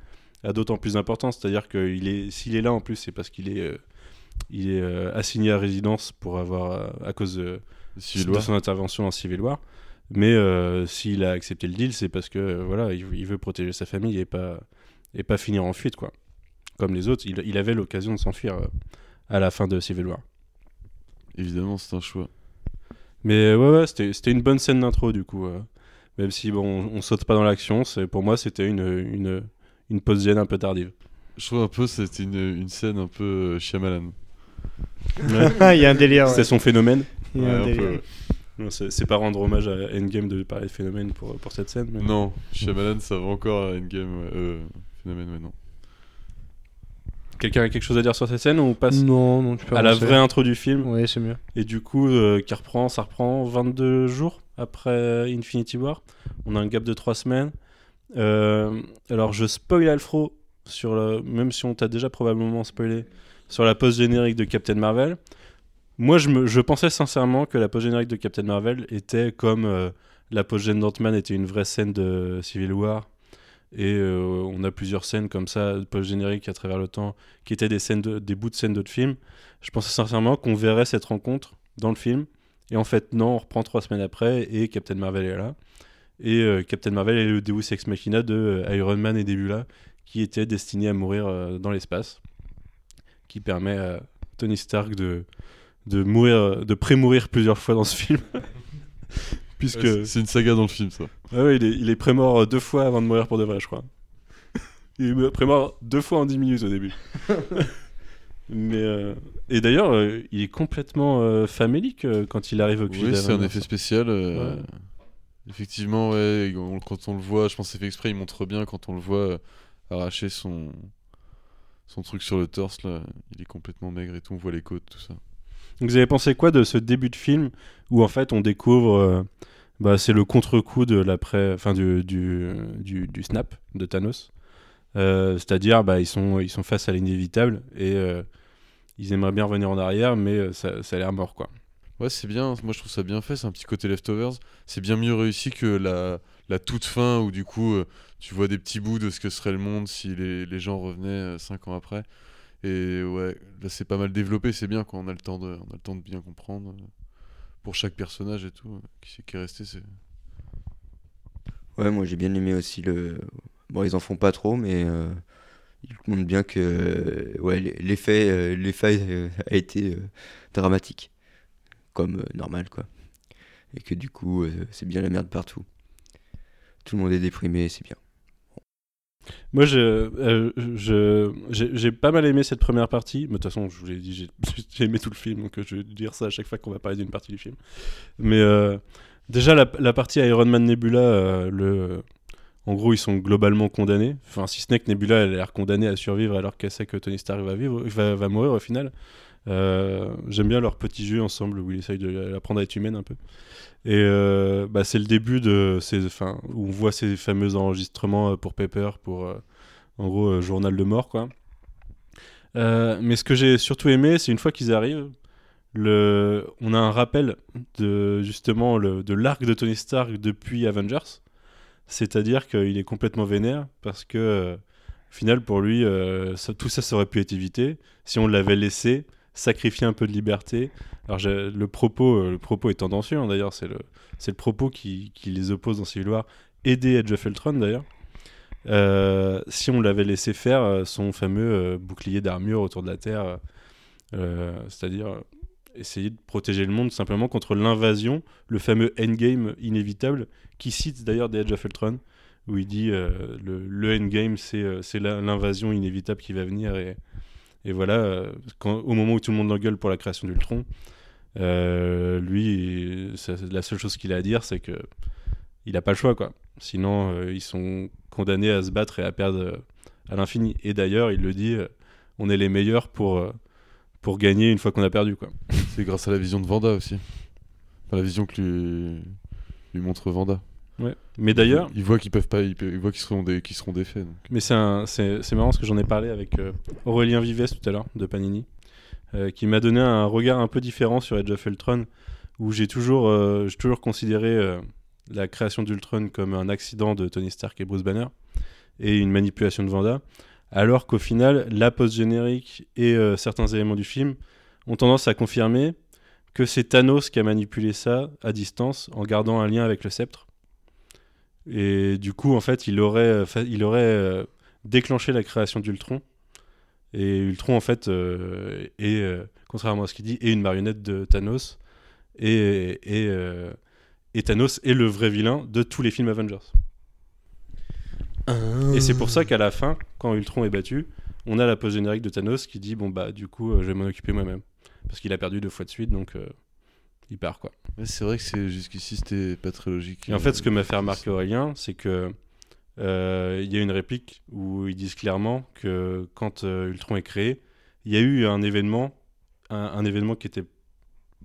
a d'autant plus d'importance. C'est-à-dire que il est, s'il est là en plus, c'est parce qu'il est, euh, il est assigné à résidence pour avoir, à cause de, son intervention dans Civil War. Mais s'il a accepté le deal, c'est parce que voilà, il, il veut protéger sa famille et pas, et pas finir en fuite, quoi. Comme les autres, il, il avait l'occasion de s'enfuir à la fin de Civil War. Évidemment, c'est un choix. Mais euh, ouais, ouais c'était une bonne scène d'intro du coup. euh. même si bon, on, on saute pas dans l'action, c'est pour moi c'était une une une pause gêne un peu tardive. Je trouve un peu c'était une, une scène un peu euh, Shyamalan. Il y a un délire. ouais. C'était son phénomène. Ouais, C'est c'est pas rendre hommage à Endgame de parler de phénomène pour, pour cette scène. mais- Non, Shyamalan, ça va encore à Endgame. Euh, phénomène, ouais, non. Quelqu'un a quelque chose à dire sur cette scène ou on passe Non, non, tu peux à la vraie intro du film Ouais, c'est mieux. Et du coup, euh, qui reprend, ça reprend 22 jours après Infinity War. On a un gap de 3 semaines. Euh, alors, je spoil Alfro, sur le, même si on t'a déjà probablement spoilé, sur la post-générique de Captain Marvel. Moi, je, me, je pensais sincèrement que la post-générique de Captain Marvel était comme euh, la post-générique d'Ant-Man était une vraie scène de Civil War. Et euh, on a plusieurs scènes comme ça, post-génériques à travers le temps, qui étaient des, scènes de- des bouts de scènes d'autres films. Je pensais sincèrement qu'on verrait cette rencontre dans le film. Et en fait, non, on reprend trois semaines après et Captain Marvel est là. Et euh, Captain Marvel est le Deus Ex Machina de euh, Iron Man et Nebula, qui était destiné à mourir dans l'espace, qui permet à Tony Stark de, mourir, de pré-mourir plusieurs fois dans ce film. Puisque c'est- une saga dans le film, ça. ah ouais, il est, il est pré-mort euh, deux fois avant de mourir pour de vrai, je crois. Il est pré-mort deux fois en 10 minutes au début. Mais euh, et d'ailleurs, euh, il est complètement famélique quand il arrive au QG Oui, c'est un effet spécial. Ouais. Effectivement, ouais, on- quand on le voit, je pense que c'est fait exprès, il montre bien quand on le voit arracher son, son truc sur le torse, là. Il est complètement maigre et tout, on voit les côtes, tout ça. Vous avez pensé quoi de ce début de film où en fait on découvre, euh, bah, c'est le contre-coup de l'après, enfin du, du, du, snap de Thanos. Euh, C'est-à-dire, bah, ils sont ils sont face à l'inévitable et euh, ils aimeraient bien revenir en arrière, mais euh, ça, a l'air mort quoi. Ouais, c'est bien, moi je trouve ça bien fait, c'est un petit côté leftovers. C'est bien mieux réussi que la, la toute fin où du coup tu vois des petits bouts de ce que serait le monde si les, les gens revenaient 5 ans après. Et ouais, là c'est pas mal développé, c'est bien quand on a le temps de, on a le temps de bien comprendre euh, pour chaque personnage et tout, euh, qui, qui est resté. C'est... Ouais, moi j'ai bien aimé aussi le. Bon, ils en font pas trop, mais euh, ils montrent bien que ouais, l'effet, l'effet a été dramatique. comme normal, quoi. Et que du coup, c'est bien la merde partout. Tout le monde est déprimé, c'est bien. Moi, euh, j'ai pas mal aimé cette première partie. Mais de toute façon, je vous l'ai dit, j'ai aimé tout le film, donc euh, je vais dire ça à chaque fois qu'on va parler d'une partie du film. Mais euh, déjà, la, partie Iron Man Nebula, en gros, ils sont globalement condamnés. Enfin, si ce n'est que Nebula, elle a l'air condamnée à survivre alors qu'elle sait que Tony Stark va mourir au final. Euh, J'aime bien leur petit jeu ensemble où ils essayent de l'apprendre à être humaine un peu. Et euh, bah, c'est le début de ces, enfin, où on voit ces fameux enregistrements euh, pour Pepper, pour en gros journal de mort quoi. Mais ce que j'ai surtout aimé, c'est une fois qu'ils arrivent, le, on a un rappel de justement le, de l'arc de Tony Stark depuis Avengers, c'est-à-dire qu'il est complètement vénère parce que au final pour lui ça- tout ça aurait pu être évité si on l'avait laissé sacrifier un peu de liberté. Alors le propos, euh, le propos est tendancieux hein, d'ailleurs, c'est le, le propos qui, qui les oppose dans Civil War des Edge of Ultron d'ailleurs. Euh, si on l'avait laissé faire euh, son fameux bouclier d'armure autour de la Terre, c'est-à-dire essayer de protéger le monde simplement contre l'invasion, le fameux endgame inévitable, qui cite d'ailleurs des Edge of Ultron, où il dit le, le endgame c'est c'est l'invasion inévitable qui va venir et, et voilà, au moment où tout le monde l'engueule pour la création d'Ultron, euh, lui, la seule chose qu'il a à dire, c'est que il n'a pas le choix, quoi. Sinon, euh, ils sont condamnés à se battre et à perdre euh, à l'infini. Et d'ailleurs, il le dit, euh, on est les meilleurs pour, pour gagner une fois qu'on a perdu, quoi. C'est grâce à la vision de Vanda aussi. La vision que lui montre Vanda. Ouais. Mais d'ailleurs, Ils voient qu'ils peuvent pas, ils, voient qu'ils seront, dé- qu'ils seront défaits. donc. Mais c'est marrant parce que j'en ai parlé avec euh, Aurélien Vives tout à l'heure de Panini, euh, qui m'a donné un regard un peu différent sur Age of Ultron, où j'ai toujours, euh, j'ai toujours considéré la création d'Ultron comme un accident de Tony Stark et Bruce Banner et une manipulation de Vanda, alors qu'au final, la post-générique et euh, certains éléments du film ont tendance à confirmer que c'est Thanos qui a manipulé ça à distance en gardant un lien avec le sceptre. Et du coup, en fait, il aurait, euh, euh, déclenché la création d'Ultron. Et Ultron, en fait, euh, est, contrairement à ce qu'il dit, est une marionnette de Thanos. Et, et, Thanos est le vrai vilain de tous les films Avengers. Et c'est pour ça qu'à la fin, quand Ultron est battu, on a la pause générique de Thanos qui dit Bon, bah, du coup, je vais m'en occuper moi-même. Parce qu'il a perdu deux fois de suite, donc il part, quoi. Ouais, c'est vrai que c'est jusqu'ici c'était pas très logique. Et en fait, ce que m'a fait remarquer Aurélien, c'est que euh, il y a une réplique où ils disent clairement que quand euh, Ultron est créé, il y a eu un événement, un, un événement qui était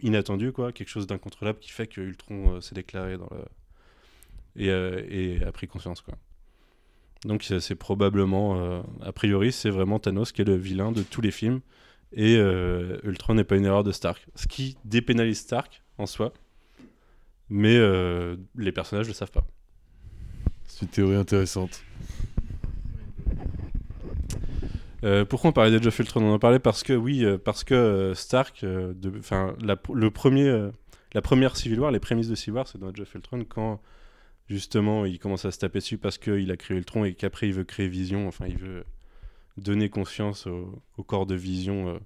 inattendu, quoi, quelque chose d'incontrôlable qui fait que Ultron euh, s'est déclaré dans le et, et a pris conscience, quoi. Donc c'est probablement, a priori, c'est vraiment Thanos qui est le vilain de tous les films. Et euh, Ultron n'est pas une erreur de Stark. Ce qui dépénalise Stark en soi. Mais euh, les personnages ne le savent pas. C'est une théorie intéressante. Euh, pourquoi on parlait d'Age of Ultron? On en parlait parce que, oui, euh, parce que euh, Stark, enfin, la, le premier, la première Civil War, les prémices de Civil War, c'est dans Age of Ultron quand justement il commence à se taper dessus parce qu'il a créé Ultron et qu'après il veut créer Vision, enfin il veut donner conscience au, corps de Vision euh,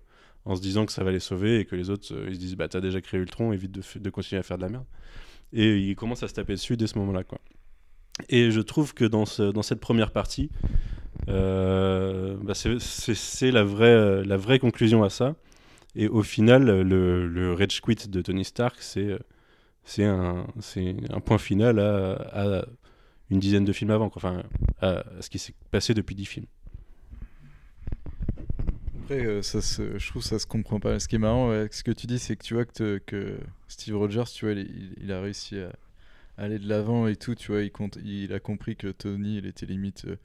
en se disant que ça va les sauver et que les autres euh, ils se disent bah t'as déjà créé Ultron, évite de, continuer à faire de la merde. Et il commence à se taper dessus dès ce moment-là quoi. Et je trouve que dans, ce, dans cette première partie, euh, bah, c'est- la vraie, la vraie conclusion à ça. Et au final, le, le Rage Quit de Tony Stark, c'est c'est un, un point final à, une dizaine de films avant, enfin à ce qui s'est passé depuis dix films. Après, euh, ça je trouve que ça se comprend pas. Ce qui est marrant ce que tu dis, c'est que tu vois que, te- que Steve Rogers, tu vois, il, a réussi à aller de l'avant et tout. Tu vois, il, a compris que Tony, il était limite euh,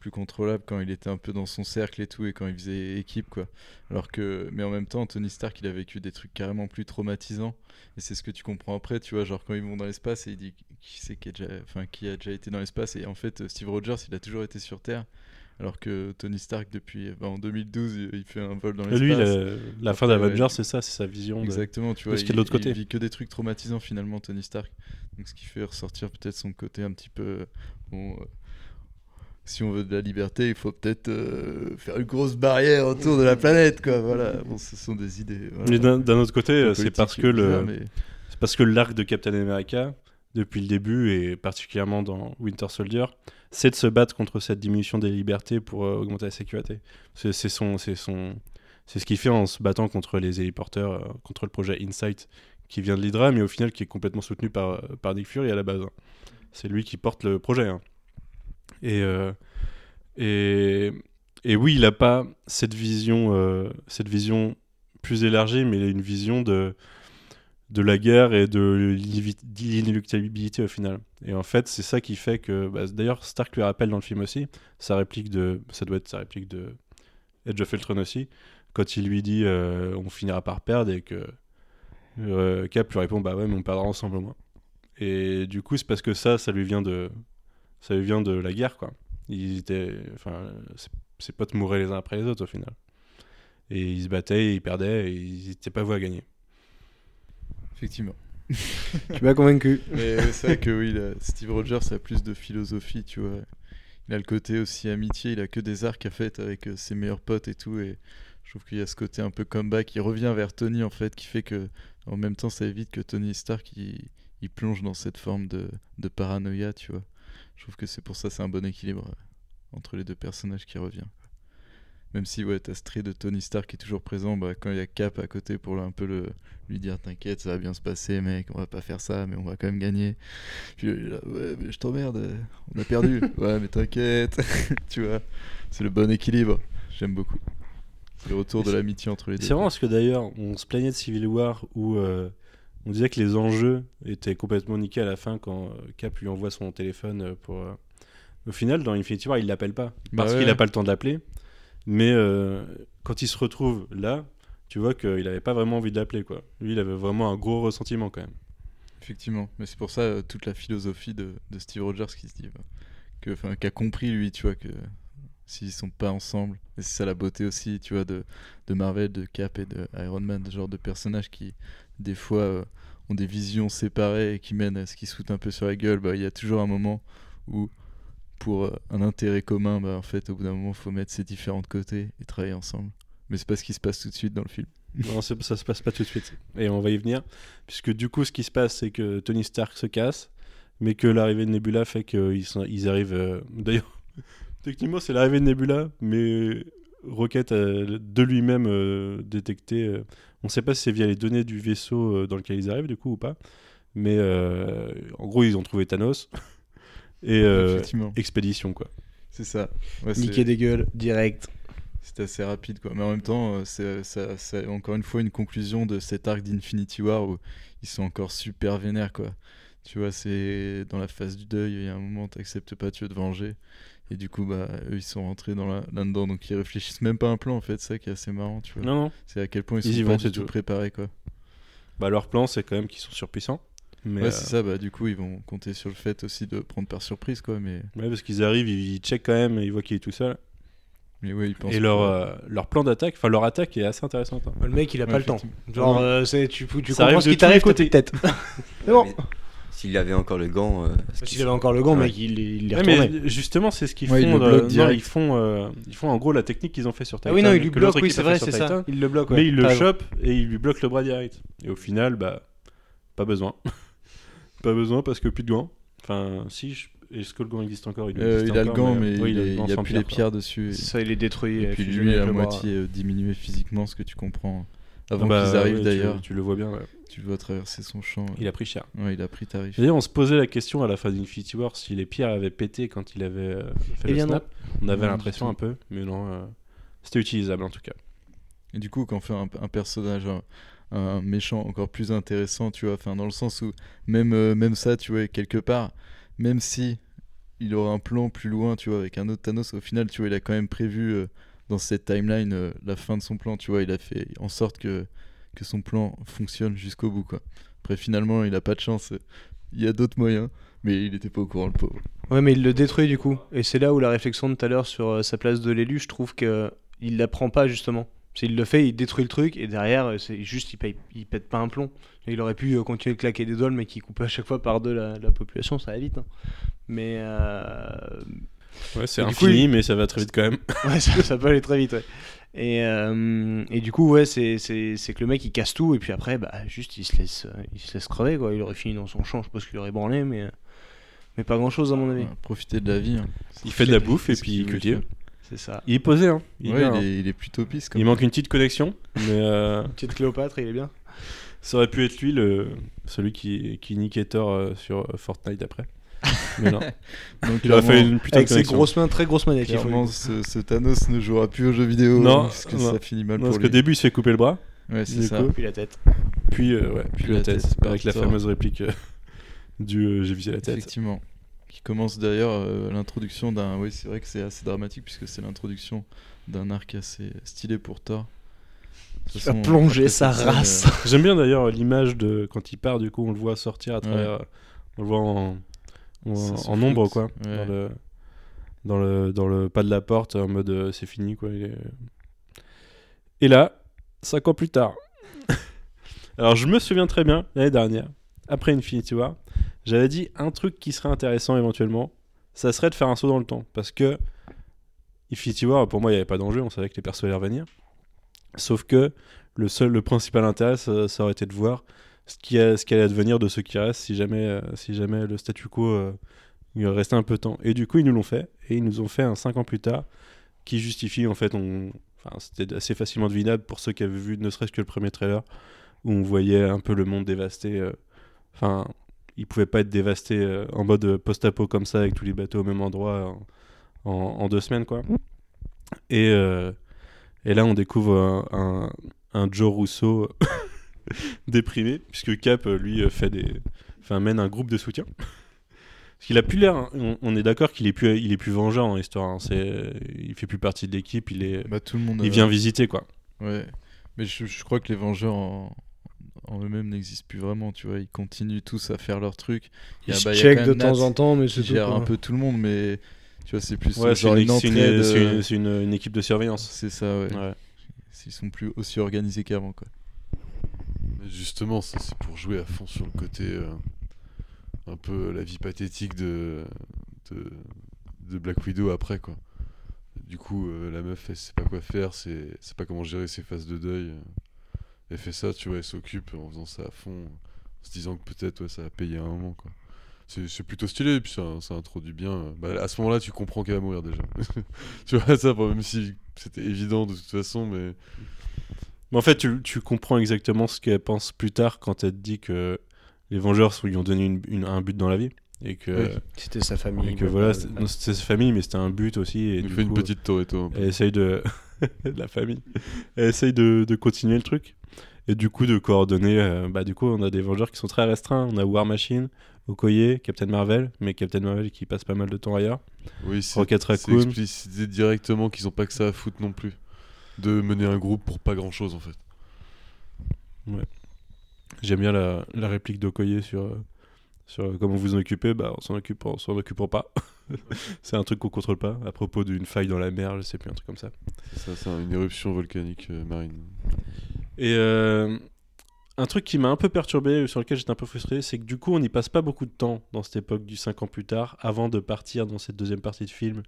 plus contrôlable quand il était un peu dans son cercle et tout, et quand il faisait équipe, quoi. Alors que, mais en même temps, Tony Stark, il a vécu des trucs carrément plus traumatisants. Et c'est ce que tu comprends après, tu vois, genre quand ils vont dans l'espace et il dit qui c'est qui qui a déjà été dans l'espace. Et en fait, Steve Rogers, il a toujours été sur Terre. Alors que Tony Stark, depuis bah, en 2012, il- fait un vol dans l'espace. Lui, la fin Après, d'Avengers, ouais, c'est ça, c'est sa vision. de- Exactement, tu vois. ce qui est de il- l'autre côté. Il vit que des trucs traumatisants finalement, Tony Stark. Donc ce qui fait ressortir peut-être son côté un petit peu. Bon, euh, si on veut de la liberté, il faut peut-être euh, faire une grosse barrière autour de la planète, quoi. Voilà. Bon, ce sont des idées. voilà. Mais d'un autre côté, euh, c'est parce que le, mais- c'est parce que l'arc de Captain America, depuis le début et particulièrement dans Winter Soldier, c'est de se battre contre cette diminution des libertés pour euh, augmenter la sécurité. C'est son, son, ce qu'il fait en se battant contre les héliporteurs, euh, contre le projet Insight qui vient de l'Hydra, mais au final qui est complètement soutenu par, euh, par Nick Fury à la base. hein. C'est lui qui porte le projet. hein. Et, et, et oui, il n'a pas cette vision, cette vision plus élargie, mais il a une vision de, de la guerre et de l'inéluctabilité au final. Et en fait, c'est ça qui fait que. bah, D'ailleurs, Stark lui rappelle dans le film aussi, sa réplique de. Ça doit être sa réplique de Edge of Ultron aussi, quand il lui dit euh, on finira par perdre et que euh, Cap lui répond bah ouais, mais on perdra ensemble au moins. Et du coup, c'est parce que ça, ça lui vient de. Ça lui vient de la guerre, quoi. Ils étaient. Enfin, ses- potes mouraient les uns après les autres au final. Et ils se battaient, ils perdaient, ils n'étaient pas voués à gagner. Effectivement. Tu m'as convaincu. Mais c'est vrai que oui, là, Steve Rogers a plus de philosophie, tu vois. Il a le côté aussi amitié, il a que des arcs à fait avec euh, ses meilleurs potes et tout. Et je trouve qu'il y a ce côté un peu comeback. Il revient vers Tony en fait, qui fait que en même temps ça évite que Tony Stark il, il plonge dans cette forme de, de paranoïa, tu vois. Je trouve que c'est pour ça c'est un bon équilibre euh, entre les deux personnages qui revient. Même si ouais, t'as ce trait de Tony Stark qui est toujours présent, bah, quand il y a Cap à côté pour un peu le, lui dire t'inquiète, ça va bien se passer, mec, on va pas faire ça, mais on va quand même gagner. Puis là, ouais, mais je t'emmerde, euh, on a perdu. ouais, mais t'inquiète, tu vois. C'est le bon équilibre. J'aime beaucoup. C'est le retour Et de l'amitié entre les deux. C'est vraiment parce que d'ailleurs, on se plaignait de Civil War où euh, on disait que les enjeux étaient complètement niqués à la fin quand euh, Cap lui envoie son téléphone euh, pour. euh, Au final, dans Infinity War, il l'appelle pas Bah parce ouais. qu'il n'a pas le temps de l'appeler. Mais euh, quand il se retrouve là, tu vois qu'il avait pas vraiment envie de l'appeler quoi. Lui, il avait vraiment un gros ressentiment quand même. Effectivement, mais c'est pour ça euh, toute la philosophie de, Steve Rogers qui se dit bah, que, qu'a compris lui, tu vois que s'ils sont pas ensemble, et c'est ça la beauté aussi, tu vois, de, Marvel, de Cap et de Iron Man, ce genre de personnages qui des fois euh, ont des visions séparées et qui mènent à ce qu'ils se foutent un peu sur la gueule. Bah, il y a toujours un moment où pour euh, un intérêt commun, bah, en fait, au bout d'un moment, faut mettre ces différents de côté et travailler ensemble. Mais c'est pas ce qui se passe tout de suite dans le film. Non, c'est- ça se passe pas tout de suite. Et on va y venir. Puisque du coup, ce qui se passe, c'est que Tony Stark se casse, mais que l'arrivée de Nebula fait qu'ils arrivent. euh, D'ailleurs, techniquement, c'est l'arrivée de Nebula, mais Rocket a de lui-même euh, détecté. on sait pas si c'est via les données du vaisseau dans lequel ils arrivent, du coup, ou pas. Mais en gros, ils ont trouvé Thanos. Et euh, expédition, quoi. C'est ça. Ouais, Niquer des gueules, direct. C'est assez rapide, quoi. Mais en même temps, euh, c'est encore une fois une conclusion de cet arc d'Infinity War où ils sont encore super vénères, quoi. Tu vois, c'est dans la phase du deuil, il y a un moment, t'acceptes pas, tu veux te venger. Et du coup, bah, eux, ils sont rentrés dans la- là-dedans, donc ils réfléchissent même pas à un plan, en fait, c'est ça qui est assez marrant, tu vois. Non, non. C'est à quel point ils Ils sont y pas vont, du tout tout. préparés, quoi. Bah, leur plan, c'est quand même qu'ils sont surpuissants. Mais, ouais, euh, c'est ça, bah, du coup, ils vont compter sur le fait aussi de prendre par surprise, quoi. Mais, Ouais, parce qu'ils arrivent, ils checkent quand même, et ils voient qu'il est tout seul. mais ouais, ils pensent. Et leur, euh, leur plan d'attaque, enfin leur attaque est assez intéressante. hein. Le mec, il a Ouais, pas le temps. Genre, euh, c'est- tu, tu Ça comprends arrive ce de qui t'arrive peut-être. Mais bon, Mais S'il avait encore le gant. euh, s'il avait encore le gant, Ouais. mec, il, il les Ouais, retournait. mais justement, c'est ce qu'ils Ouais, ils font. euh, bloquent non, ils font, euh, ils font en gros la technique qu'ils ont fait sur Titan. Ah oui, non, il lui que l'autre bloque, oui, c'est vrai, c'est ça. Titan. Il le bloque, ouais. Mais il le T'as raison. chope et il lui bloque le bras direct. Et au final, bah, pas besoin. pas besoin parce que plus de gants. Enfin, si, je... est-ce que le gant existe encore? Il, Euh, existe il a le gant, mais oui, il a le est- gant il y a plus les pierres dessus. et- Ça, il est détruit. Et euh, puis lui à moitié euh, diminué physiquement, ce que tu comprends. Avant Bah, qu'ils arrivent ouais, d'ailleurs, Tu, le vois bien. ouais. tu le vois traverser son champ. Il a pris cher. Ouais, il a pris tarif. D'ailleurs, on se posait la question à la fin d'Infinity War si les pierres avaient pété quand il avait euh, fait Eh le non. snap. On avait l'impression un peu, mais non. euh, C'était utilisable en tout cas. Et du coup, quand on fait un, un personnage, un, un méchant encore plus intéressant, tu vois, enfin, dans le sens où même, euh, même ça, tu vois, quelque part, même si il aura un plan plus loin, tu vois, avec un autre Thanos, au final, tu vois, il a quand même prévu euh, dans cette timeline euh, la fin de son plan, tu vois, il a fait en sorte que, que son plan fonctionne jusqu'au bout, quoi. Après, finalement, il a pas de chance, il y a d'autres moyens, mais il était pas au courant, le pauvre. Ouais, mais il le détruit du coup. Et c'est là où la réflexion de tout à l'heure sur sa place de l'élu, je trouve que il la prend pas justement. S'il le fait, il détruit le truc et derrière, euh, c'est juste il, paye- il pète pas un plomb. Il aurait pu euh, continuer de claquer des doigts, mais qui coupe à chaque fois par deux la, la population, ça va vite. hein. Mais euh, Ouais, c'est coup, infini, il- mais ça va très vite quand même. Ouais, ça, ça peut aller très vite, ouais. Et, euh, et du coup, ouais, c'est, c'est, c'est que le mec il casse tout, et puis après, bah, juste il se laisse, il se laisse crever, quoi. Il aurait fini dans son champ, je ce qu'il aurait branlé, mais, mais pas grand chose à mon avis. Ouais, profiter de la vie. hein. Il fait de la bouffe et puis il cultive. C'est ça. Il est posé, hein. Il, est Ouais, bien, il, hein. est, il est plutôt pisse. Comme Il manque une petite connexion, mais euh, Petite Cléopâtre, il est bien. ça aurait pu être lui, le, celui qui, qui niquait Thor euh, sur euh, Fortnite après. Mais non, Donc, il aurait fallu une putain Avec de ses grosses mains, très grosses manettes. il faut Clairement, ce, ce Thanos ne jouera plus aux jeux vidéo. Non, parce que non. ça finit mal Non, pour parce lui. qu'au début, il se fait couper le bras, Ouais, c'est ça. coup. Puis la tête. puis, euh, ouais, puis, la, tête, avec la fameuse réplique euh, du euh, j'ai visé la tête. Effectivement. Qui commence d'ailleurs euh, l'introduction d'un. Oui, c'est vrai que c'est assez dramatique puisque c'est l'introduction d'un arc assez stylé pour Thor. Toute va plonger sa scène, race. euh, J'aime bien d'ailleurs l'image de quand il part, du coup, on le voit sortir à travers. euh, On le voit en, en, ombre, quoi. ouais. Dans, le, dans, le, dans le pas de la porte, en mode euh, c'est fini, quoi. il est- Et là, cinq ans plus tard. Alors, je me souviens très bien, l'année dernière, après Infinity War, j'avais dit un truc qui serait intéressant éventuellement, ça serait de faire un saut dans le temps. Parce que Infinity War, pour moi, il n'y avait pas d'enjeu, on savait que les persos allaient revenir. Sauf que le seul, le principal intérêt, ça, aurait été de voir ce qui, a- ce qui allait advenir de ceux qui restent si jamais, euh, si jamais le statu quo euh, restait un peu de temps. Et du coup, ils nous l'ont fait, et ils nous ont fait un 5 ans plus tard qui justifie, en fait, c'était assez facilement devinable pour ceux qui avaient vu ne serait-ce que le premier trailer, où on voyait un peu le monde dévasté. euh, Enfin, il pouvait pas être dévasté euh, en mode post-apo comme ça, avec tous les bateaux au même endroit en, en- en deux semaines, quoi. Et, euh, et là, on découvre un, un- un Joe Russo déprimé, puisque Cap, euh, lui, fait des... enfin, mène un groupe de soutien. Parce qu'il a plus l'air, hein, on, on est d'accord qu'il est plus, il est plus vengeur dans l'histoire. hein, c'est, il fait plus partie de l'équipe, il est, bah, tout le monde. il euh, vient visiter quoi. Ouais. Mais je, je crois que les Vengeurs en, en eux-mêmes n'existent plus vraiment, tu vois. Ils continuent tous à faire leur truc. Il y a- Il se bah, il y a check quand de temps en temps, mais c'est tout. quoi. un peu tout le monde, mais tu vois, c'est plus Ouais, c'est genre une, une c'est une- entraide. c'est une- c'est une- une équipe de surveillance. C'est ça, ouais. Ouais. Ils sont plus aussi organisés qu'avant, quoi. Mais justement, ça, c'est pour jouer à fond sur le côté euh, un peu la vie pathétique de, de, de Black Widow après quoi. Du coup, euh, la meuf, elle sait pas quoi faire, c'est c'est pas comment gérer ses phases de deuil. euh. Elle fait ça, tu vois, elle s'occupe en faisant ça à fond, en se disant que peut-être ouais, ça va payer à un moment quoi. C'est c'est plutôt stylé, et puis ça, ça introduit bien. euh, bah, à ce moment-là, tu comprends qu'elle va mourir déjà. tu vois, ça, bon, même si c'était évident de toute façon, mais. Mais en fait, tu, tu comprends exactement ce qu'elle pense plus tard quand elle te dit que les Vengeurs lui ont donné une- une- un but dans la vie. Et que, Oui. C'était sa famille. et que voilà, pas- c'était sa famille, mais c'était un but aussi. Et Il du fait une petite Toretto un. Elle essaye de. la famille. Elle essaye de, de continuer le truc. Et du coup, de coordonner. euh, bah, du coup, on a des Vengeurs qui sont très restreints. On a War Machine, Okoye, Captain Marvel, mais Captain Marvel qui passe pas mal de temps ailleurs. Oui, c'est explicité directement qu'ils ont pas que ça à foutre non plus. De mener un groupe pour pas grand chose en fait. J'aime bien la, la réplique d'Okoye sur, euh, sur euh, comment vous en occupez. Bah, on s'en occupe, on s'en occupera pas. c'est un truc qu'on contrôle pas. À propos d'une faille dans la mer, je sais plus, un truc comme ça. C'est ça, c'est une éruption volcanique euh, marine. Et euh, un truc qui m'a un peu perturbé, sur lequel j'étais un peu frustré, c'est que du coup, on n'y passe pas beaucoup de temps dans cette époque du 5 ans plus tard, avant de partir dans cette deuxième partie de film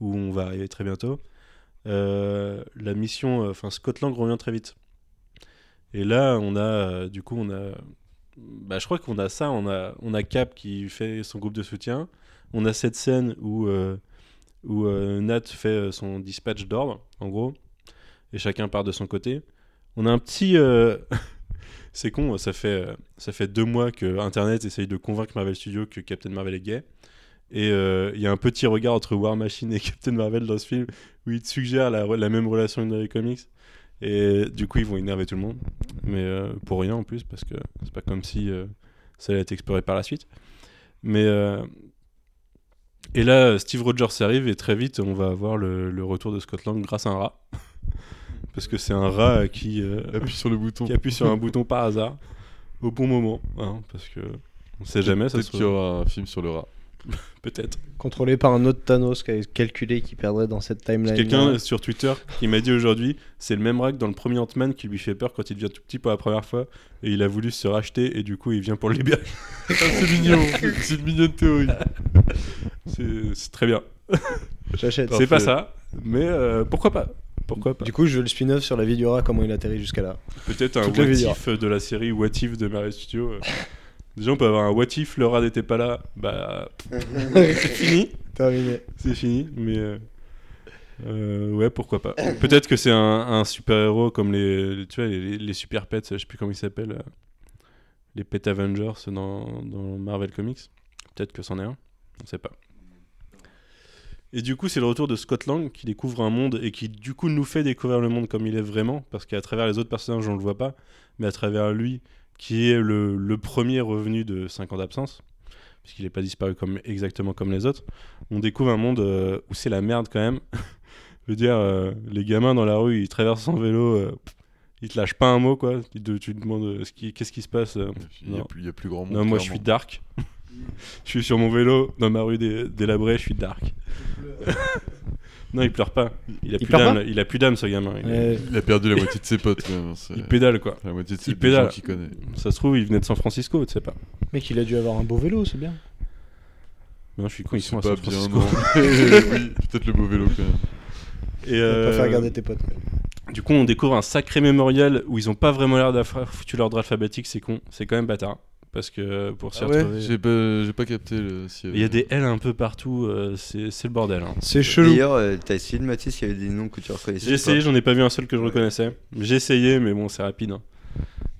où on va arriver très bientôt. Euh, la mission, euh, enfin Scott Lang revient très vite. Et là, on a, euh, du coup, on a, bah, je crois qu'on a ça, on a, on a Cap qui fait son groupe de soutien, on a cette scène où, euh, où euh, Nat fait euh, son dispatch d'ordre, en gros, et chacun part de son côté. On a un petit. euh, c'est con, ça fait, euh, ça fait deux mois que Internet essaye de convaincre Marvel Studios que Captain Marvel est gay. Et euh, il y a un petit regard entre War Machine et Captain Marvel dans ce film où ils te suggèrent la, même relation dans les comics. Et du coup, ils vont énerver tout le monde. Mais pour rien en plus, parce que c'est pas comme si ça allait être exploré par la suite. Mais. et là, Steve Rogers arrive et très vite, on va avoir le, retour de Scott Lang grâce à un rat. parce que c'est un rat qui. euh, Appuie sur le bouton. qui appuie sur un bouton par hasard au bon moment, hein, parce que on sait jamais, ça Peut-être se qu'il y aura un film sur le rat. peut-être. Contrôlé par un autre Thanos qui avait calculé qu'il perdrait dans cette timeline. Quelqu'un sur Twitter qui m'a dit aujourd'hui, c'est le même rat que dans le premier Ant-Man qui lui fait peur quand il devient tout petit pour la première fois, et il a voulu se racheter et du coup il vient pour le libérer. Ah, c'est mignon, c'est une mignonne théorie. C'est c'est très bien. J'achète. C'est pas ça, mais euh, pourquoi pas Pourquoi pas Du coup, je veux le spin-off sur la vie du rat, comment il atterrit jusqu'à là. Peut-être un what if de la série What if de Marvel Studios. euh. Déjà, on peut avoir un what if, le rat n'était pas là. Bah, c'est fini. Terminé. C'est fini, mais. euh, euh, ouais, pourquoi pas. Peut-être que c'est un, un super-héros comme les, tu vois, les, les super pets, je sais plus comment ils s'appellent. euh, les Pet Avengers dans, dans Marvel Comics. Peut-être que c'en est un. On sait pas. Et du coup, c'est le retour de Scott Lang qui découvre un monde et qui, du coup, nous fait découvrir le monde comme il est vraiment. Parce qu'à travers les autres personnages, on le voit pas. Mais à travers lui, qui est le, le premier revenu de 5 ans d'absence, puisqu'il n'est pas disparu comme, exactement comme les autres, on découvre un monde euh, où c'est la merde quand même. Je veux dire, euh, les gamins dans la rue, ils traversent en vélo, euh, ils te lâchent pas un mot, quoi. Ils te- tu te demandes euh, qui- qu'est-ce qui se passe. Il y a plus, a grand monde. Non, moi je suis dark. Je suis sur mon vélo dans ma rue dé- délabrée, je suis dark. non, il pleure pas. Il a Il plus d'âme. Il a plus d'âme, ce gamin. Il. Il a perdu la moitié de ses potes même. c'est- il pédale quoi. La moitié de Il ses des pédale. gens connaît. Ça se trouve, il venait de San Francisco, tu sais pas. Mec, il a dû avoir un beau vélo, c'est bien. Non, je suis con, ils sont à San bien, Francisco. non. oui, peut-être le beau vélo quand même. Et Tu euh, pas faire regarder tes potes. Du coup, on découvre un sacré mémorial où ils ont pas vraiment l'air d'avoir foutu l'ordre alphabétique, c'est con. C'est quand même bâtard. Parce que pour s'y Ah ouais, retrouver- j'ai pas, j'ai pas capté le. Il y a avait- des L un peu partout, euh, c'est c'est le bordel. hein. C'est chelou. D'ailleurs, euh, t'as essayé de mater s'il y avait des noms que tu reconnaissais J'ai essayé, pas j'en ai pas vu un seul que je reconnaissais. J'ai essayé, mais bon, c'est rapide. hein.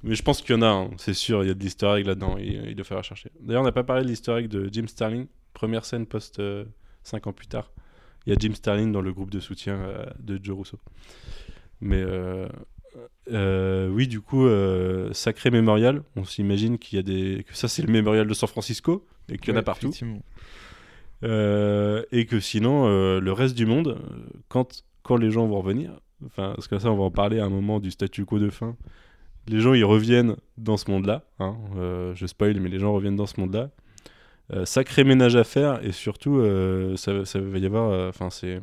Mais je pense qu'il y en a, hein, c'est sûr, il y a de l'easter egg là-dedans, il, il doit falloir chercher. D'ailleurs, on n'a pas parlé de l'easter egg de Jim Starlin, première scène post 5 ans plus tard. Il y a Jim Starlin dans le groupe de soutien euh, de Joe Russo. Mais euh, euh, oui, du coup, euh, sacré mémorial. On s'imagine qu'il y a des. que ça, c'est le mémorial de San Francisco et qu'il y en a partout. Euh, et que sinon, le reste du monde, quand, quand les gens vont revenir, enfin, parce que ça, on va en parler à un moment du statu quo de fin, les gens, ils reviennent dans ce monde-là. hein, je spoil, mais les gens reviennent dans ce monde-là. Sacré ménage à faire, et surtout, ça, ça va y avoir. Enfin, c'est.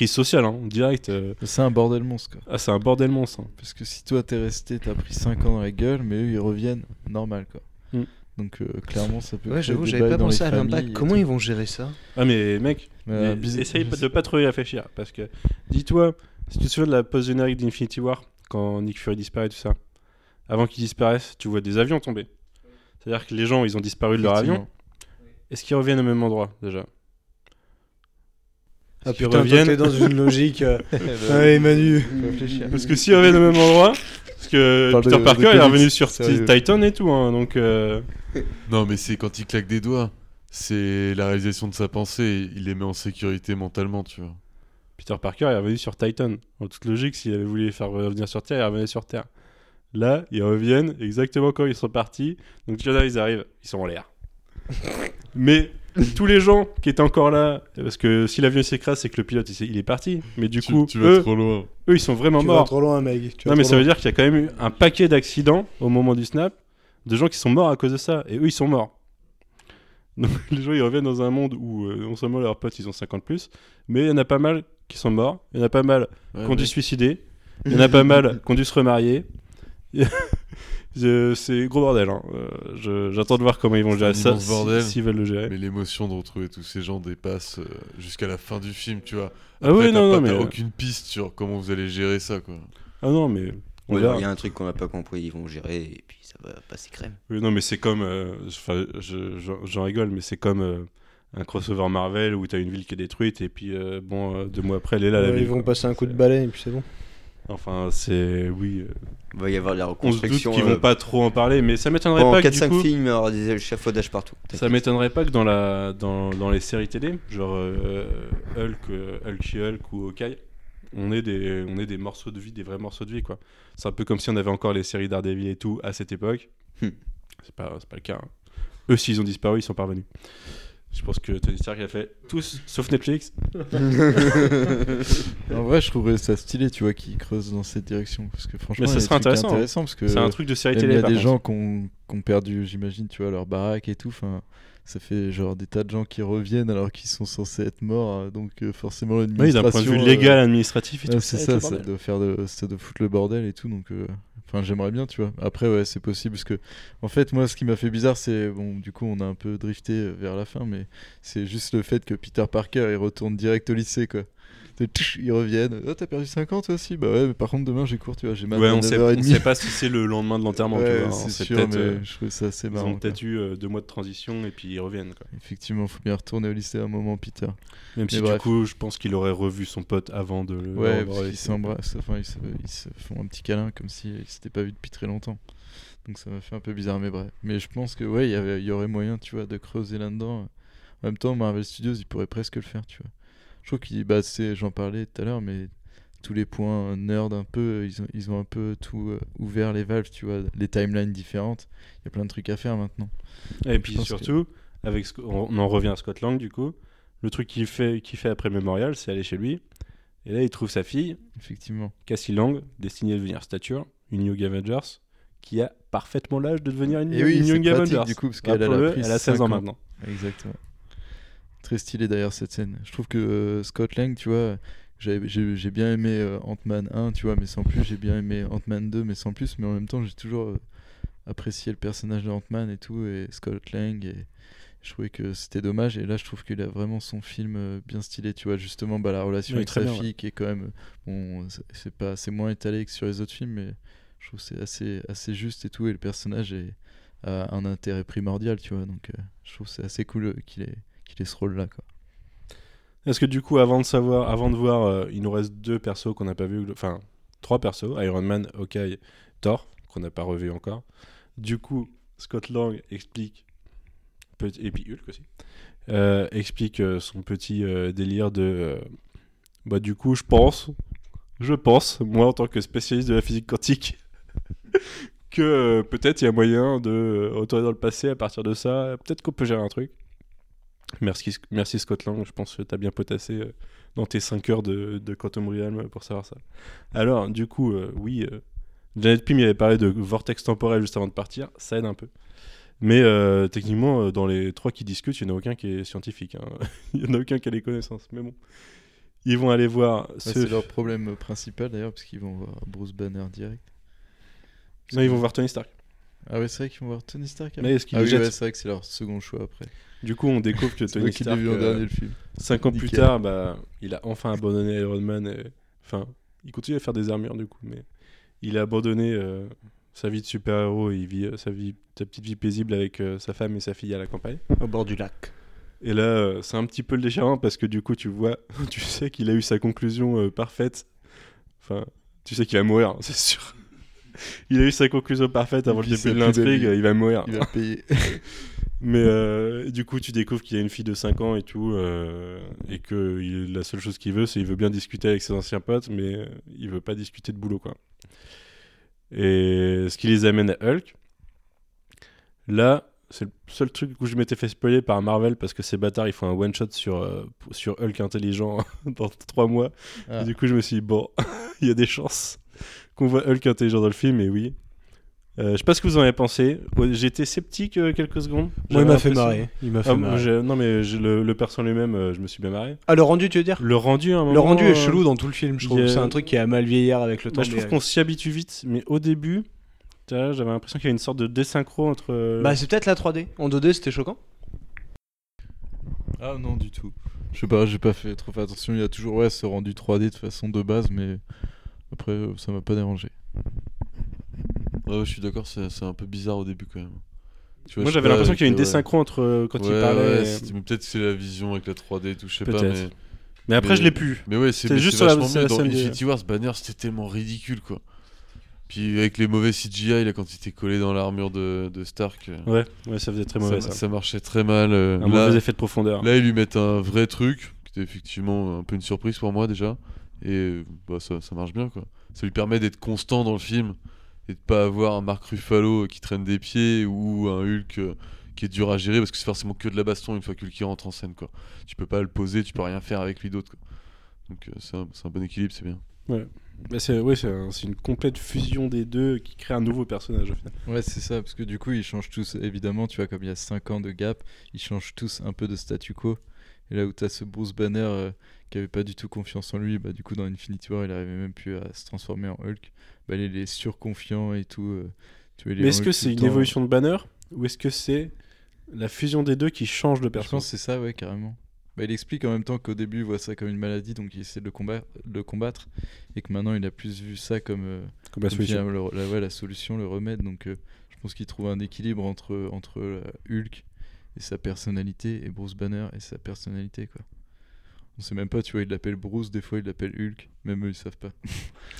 Crise sociale, hein, direct. euh, C'est un bordel monstre quoi. ah, c'est un bordel monstre. hein. Parce que si toi t'es resté, t'as pris 5 ans dans la gueule, mais eux ils reviennent normal quoi. Mm. Donc euh, clairement ça peut Ouais, j'avoue, j'avais pas pensé à l'impact. Comment ils vont gérer ça? Ah, mais mec, Mais bis- essaye de pas trop y réfléchir parce que dis-toi, si tu te souviens de la post-générique d'Infinity War, quand Nick Fury disparaît, tout ça, avant qu'il disparaisse, tu vois des avions tomber. C'est-à-dire que les gens, ils ont disparu de leur avion. Est-ce qu'ils reviennent au même endroit déjà? Ah qu'ils reviennent dans une logique. euh, Allez, Manu. Faut réfléchir. Parce que s'ils reviennent au même endroit, parce que Parle Peter de Parker il est comics, revenu sur sérieux. Titan et tout, hein, donc euh, Non, mais c'est quand il claque des doigts. C'est la réalisation de sa pensée. Il les met en sécurité mentalement, tu vois. Peter Parker est revenu sur Titan. En toute logique, s'il avait voulu les faire revenir sur Terre, il revenait sur Terre. Là, ils reviennent exactement quand ils sont partis. Donc, tu vois, ils arrivent, ils sont en l'air. Mais tous les gens qui étaient encore là, parce que si l'avion s'écrase, c'est que le pilote il, s'est- il est parti. Mais du Tu- coup, tu vas eux, trop loin. eux, ils sont vraiment Tu vas morts. trop loin, mec. Tu vas Non, mais trop ça veut loin. dire qu'il y a quand même eu un paquet d'accidents au moment du snap, de gens qui sont morts à cause de ça. Et eux, ils sont morts. Donc, les gens, ils reviennent dans un monde où euh, non seulement leurs potes, ils ont 50 plus, mais il y en a pas mal qui sont morts. Il y en a pas mal Ouais, qui ont dû se suicider. Il y en a pas mal qui ont dû se remarier. C'est gros bordel. hein. Euh, J'attends de voir comment ils vont gérer ça, si- bordel. s'ils veulent le gérer. Mais l'émotion de retrouver tous ces gens dépasse euh, jusqu'à la fin du film, tu vois. Ah oui, non, pas- non, mais- t'as aucune piste sur comment vous allez gérer ça, quoi. Ah non, mais Ouais. Il y a un truc qu'on n'a pas compris, ils vont gérer et puis ça va passer crème. Oui, non, mais c'est comme. euh, je- j'en rigole, mais c'est comme euh, un crossover Marvel où t'as une ville qui est détruite et puis, euh, bon, euh, deux mois après, elle est là, la Ouais, ville. Ils vont quoi. passer un coup de balai et puis c'est bon. Enfin, c'est. Oui. euh, Il va y avoir de la On se doute reconstruction. qu'ils euh, vont pas trop en parler, mais ça m'étonnerait pas que du 4-5 coup. films, il y aura des échafaudages partout. Ça m'étonnerait pas que dans, la, dans, dans les séries télé, genre euh, Hulk, euh, Hulk Hulk ou Hawkeye, on ait, des, on ait des morceaux de vie, des vrais morceaux de vie quoi. C'est un peu comme si on avait encore les séries Daredevil et tout à cette époque. Hmm. C'est pas, pas le cas. hein. Eux, s'ils ont disparu, ils sont parvenus. Je pense que Tony Stark a fait tous, sauf Netflix. En vrai, je trouverais ça stylé, tu vois, qu'ils creusent dans cette direction. Parce que franchement, Mais ça serait intéressant, hein. intéressants parce que C'est un truc de série télé. il y a des contre. gens qui ont, qui ont perdu, j'imagine, tu vois, leur baraque et tout. Enfin, ça fait genre des tas de gens qui reviennent alors qu'ils sont censés être morts. euh, Donc euh, forcément, Oui, d'un l'administration. point de vue euh, légal, administratif et tout c'est ça, ça bordel. doit faire de, ça doit foutre le bordel et tout. Donc euh, Enfin, j'aimerais bien, tu vois. Après, ouais, c'est possible parce que, en fait, moi, ce qui m'a fait bizarre, c'est bon, du coup, on a un peu drifté vers la fin, mais c'est juste le fait que Peter Parker il retourne direct au lycée, quoi. Ils reviennent. Oh, t'as perdu 50 toi aussi Bah ouais, mais par contre, demain j'ai cours, tu vois. J'ai mal Ouais, on sait, 9h30. on sait pas si c'est le lendemain de l'enterrement. Ouais, c'est sûr, mais euh, je trouve ça assez Ils marrant. ont quoi. peut-être eu euh, deux mois de transition et puis ils reviennent. Quoi. Effectivement, faut bien retourner au lycée à un moment, Peter. Même si Mais du bref. coup, je pense qu'il aurait revu son pote avant de le Ouais, parce qu'ils s'embrassent, enfin ils se, ils se font un petit câlin comme s'ils s'étaient pas vus depuis très longtemps. Donc ça m'a fait un peu bizarre, mais bref. Mais je pense que ouais, il y avait- il y aurait moyen, tu vois, de creuser là-dedans. En même temps, Marvel Studios, ils pourraient presque le faire, tu vois. Je trouve qu'ils, bah, c'est, j'en parlais tout à l'heure, mais tous les points nerd un peu, ils ont, ils ont un peu tout euh, ouvert les valves, tu vois, les timelines différentes. Il y a plein de trucs à faire maintenant. Et puis pense que- surtout, avec on en revient à Scott Lang du coup. Le truc qu'il fait, qu'il fait après Memorial, c'est aller chez lui. Et là, il trouve sa fille, Effectivement. Cassie Lang, destinée à devenir stature, une Young Avengers, qui a parfaitement l'âge de devenir une, Et oui, une Young pratique, Avengers. du coup, parce qu'elle, elle a elle a 16 cinq ans ans. maintenant. Exactement. Très stylé d'ailleurs cette scène. Je trouve que euh, Scott Lang, tu vois, j'ai j'ai bien aimé euh, Ant-Man 1, tu vois, mais sans plus. J'ai bien aimé Ant-Man 2, mais sans plus. Mais en même temps, j'ai toujours euh, apprécié le personnage de Ant-Man et tout, et Scott Lang. Et je trouvais que c'était dommage. Et là, je trouve qu'il a vraiment son film bien stylé, tu vois. Justement, bah, la relation Oui, avec sa bien, fille, qui est quand même. Bon, c'est- c'est pas, c'est moins étalé que sur les autres films, mais je trouve que c'est assez, assez juste et tout. Et le personnage est, a un intérêt primordial, tu vois. Donc, je trouve que c'est assez cool qu'il ait, qu'il ce rôle-là. Est-ce que du coup, avant de savoir, avant de voir, euh, il nous reste deux persos qu'on n'a pas vu, enfin trois persos, Iron Man, Hawkeye, Thor, qu'on n'a pas revu encore. Du coup, Scott Lang explique, et puis Hulk aussi, euh, explique euh, son petit délire de, bah du coup, je pense, je pense, moi en tant que spécialiste de la physique quantique, que peut-être il y a moyen de retourner dans le passé à partir de ça, peut-être qu'on peut gérer un truc. Merci, merci Scott Lang, je pense que tu as bien potassé euh, dans tes 5 heures de, de Quantum Realm pour savoir ça. Alors, du coup, euh, oui, euh, Janet Pym avait parlé de vortex temporel juste avant de partir, ça aide un peu. Mais euh, techniquement, dans les trois qui discutent, il n'y en a aucun qui est scientifique. hein. il n'y en a aucun qui a les connaissances. Mais bon, ils vont aller voir Ouais, ce... C'est leur problème principal d'ailleurs, parce qu'ils vont voir Bruce Banner direct. Parce Non, ils vont voir Tony Stark. Ah ouais, c'est vrai qu'ils vont voir Tony Stark. Mais est-ce qu'ils ah oui, ouais, c'est vrai que c'est leur second choix après. Du coup, on découvre que Tony qui Stark, en euh, dernier le film. cinq ans plus tard, bah, il a enfin abandonné Iron Man. Et... Enfin, il continue à faire des armures du coup, mais il a abandonné euh, sa vie de super-héros et il vit euh, sa, vie, sa petite vie paisible avec euh, sa femme et sa fille à la campagne. Au bord du lac. Et là, c'est un petit peu le déchirant parce que du coup, tu vois, tu sais qu'il a eu sa conclusion parfaite. Enfin, tu sais qu'il va mourir, hein, c'est sûr. Il a eu sa conclusion parfaite avant le début de l'intrigue, il va mourir. Il va payer. Mais euh, du coup, tu découvres qu'il a une fille de 5 ans et tout, euh, et que il- la seule chose qu'il veut, c'est qu'il veut bien discuter avec ses anciens potes, mais il veut pas discuter de boulot, quoi. Et ce qui les amène à Hulk, là, c'est le seul truc où je m'étais fait spoiler par Marvel parce que ces bâtards, ils font un one shot sur, euh, sur Hulk intelligent dans 3 mois. Ah. Et du coup, je me suis dit, bon, il y a des chances qu'on voit Hulk intelligent dans le film, et oui. Euh, je sais pas ce que vous en avez pensé. J'étais sceptique euh, quelques secondes. Moi, il m'a fait marrer. Il m'a fait Ah, marrer. non, mais le, le perso lui-même, euh, je me suis bien marré. Ah, le rendu, tu veux dire Le rendu, à un moment, Le rendu est euh, chelou dans tout le film, je trouve. a- C'est un truc qui a mal vieillir avec le temps. bah, je trouve qu'on s'y habitue vite, mais au début, j'avais l'impression qu'il y avait une sorte de désynchro entre. euh, Bah, c'est peut-être la 3D. En 2D, c'était choquant. Ah non, du tout. Je sais pas, j'ai pas fait trop fait attention. Il y a toujours ouais, ce rendu 3D de façon de base, mais après, ça m'a pas dérangé. Ouais, ouais, je suis d'accord, c'est un peu bizarre au début quand même. Tu vois, Moi, j'avais l'impression qu'il y avait une désynchro entre euh, quand il ouais, parlait. ouais, et- mais peut-être que c'est la vision avec la 3D et tout, je sais pas. Mais, Mais après, mais- je l'ai plus. Mais ouais, c'est juste la- vachement sur mieux. la Dans Infinity Wars, Banner, c'était tellement ridicule quoi. Puis avec les mauvais CGI, là, quand il était collé dans l'armure de, de Stark, euh, Ouais, ouais, ça faisait très mauvais ça. ça, ça marchait très mal. euh, Un là, mauvais effet de profondeur. là, ils lui mettent un vrai truc, qui était effectivement un peu une surprise pour moi déjà. Et euh, bah, ça, ça marche bien quoi. Ça lui permet d'être constant dans le film et de pas avoir un Mark Ruffalo qui traîne des pieds ou un Hulk euh, qui est dur à gérer parce que c'est forcément que de la baston une fois que Hulk il rentre en scène quoi. Tu peux pas le poser, tu peux rien faire avec lui d'autre. Donc euh, c'est un, c'est un bon équilibre, c'est bien. Bah, c'est ouais, c'est un- c'est une complète fusion des deux qui crée un nouveau personnage au final. Ouais, c'est ça, parce que du coup, ils changent tous, évidemment, tu vois, comme il y a 5 ans de gap, ils changent tous un peu de statu quo. Et là où t'as ce Bruce Banner euh, qui avait pas du tout confiance en lui, bah du coup dans Infinity War il arrivait même plus à se transformer en Hulk. Bah il est surconfiant et tout. euh, tu vois, Mais est-ce que c'est une temps. évolution de Banner ou est-ce que c'est la fusion des deux qui change le Je personnage pense que c'est ça, ouais, carrément. Bah, il explique en même temps qu'au début il voit ça comme une maladie, donc il essaie de le, combattre, de le combattre, et que maintenant il a plus vu ça comme, euh, Comme la solution. la, ouais, la solution, le remède. Donc je pense qu'il trouve un équilibre entre, entre Hulk et sa personnalité, et Bruce Banner et sa personnalité, quoi. On sait même pas, tu vois, il l'appelle Bruce, des fois il l'appelle Hulk, même eux ils savent pas.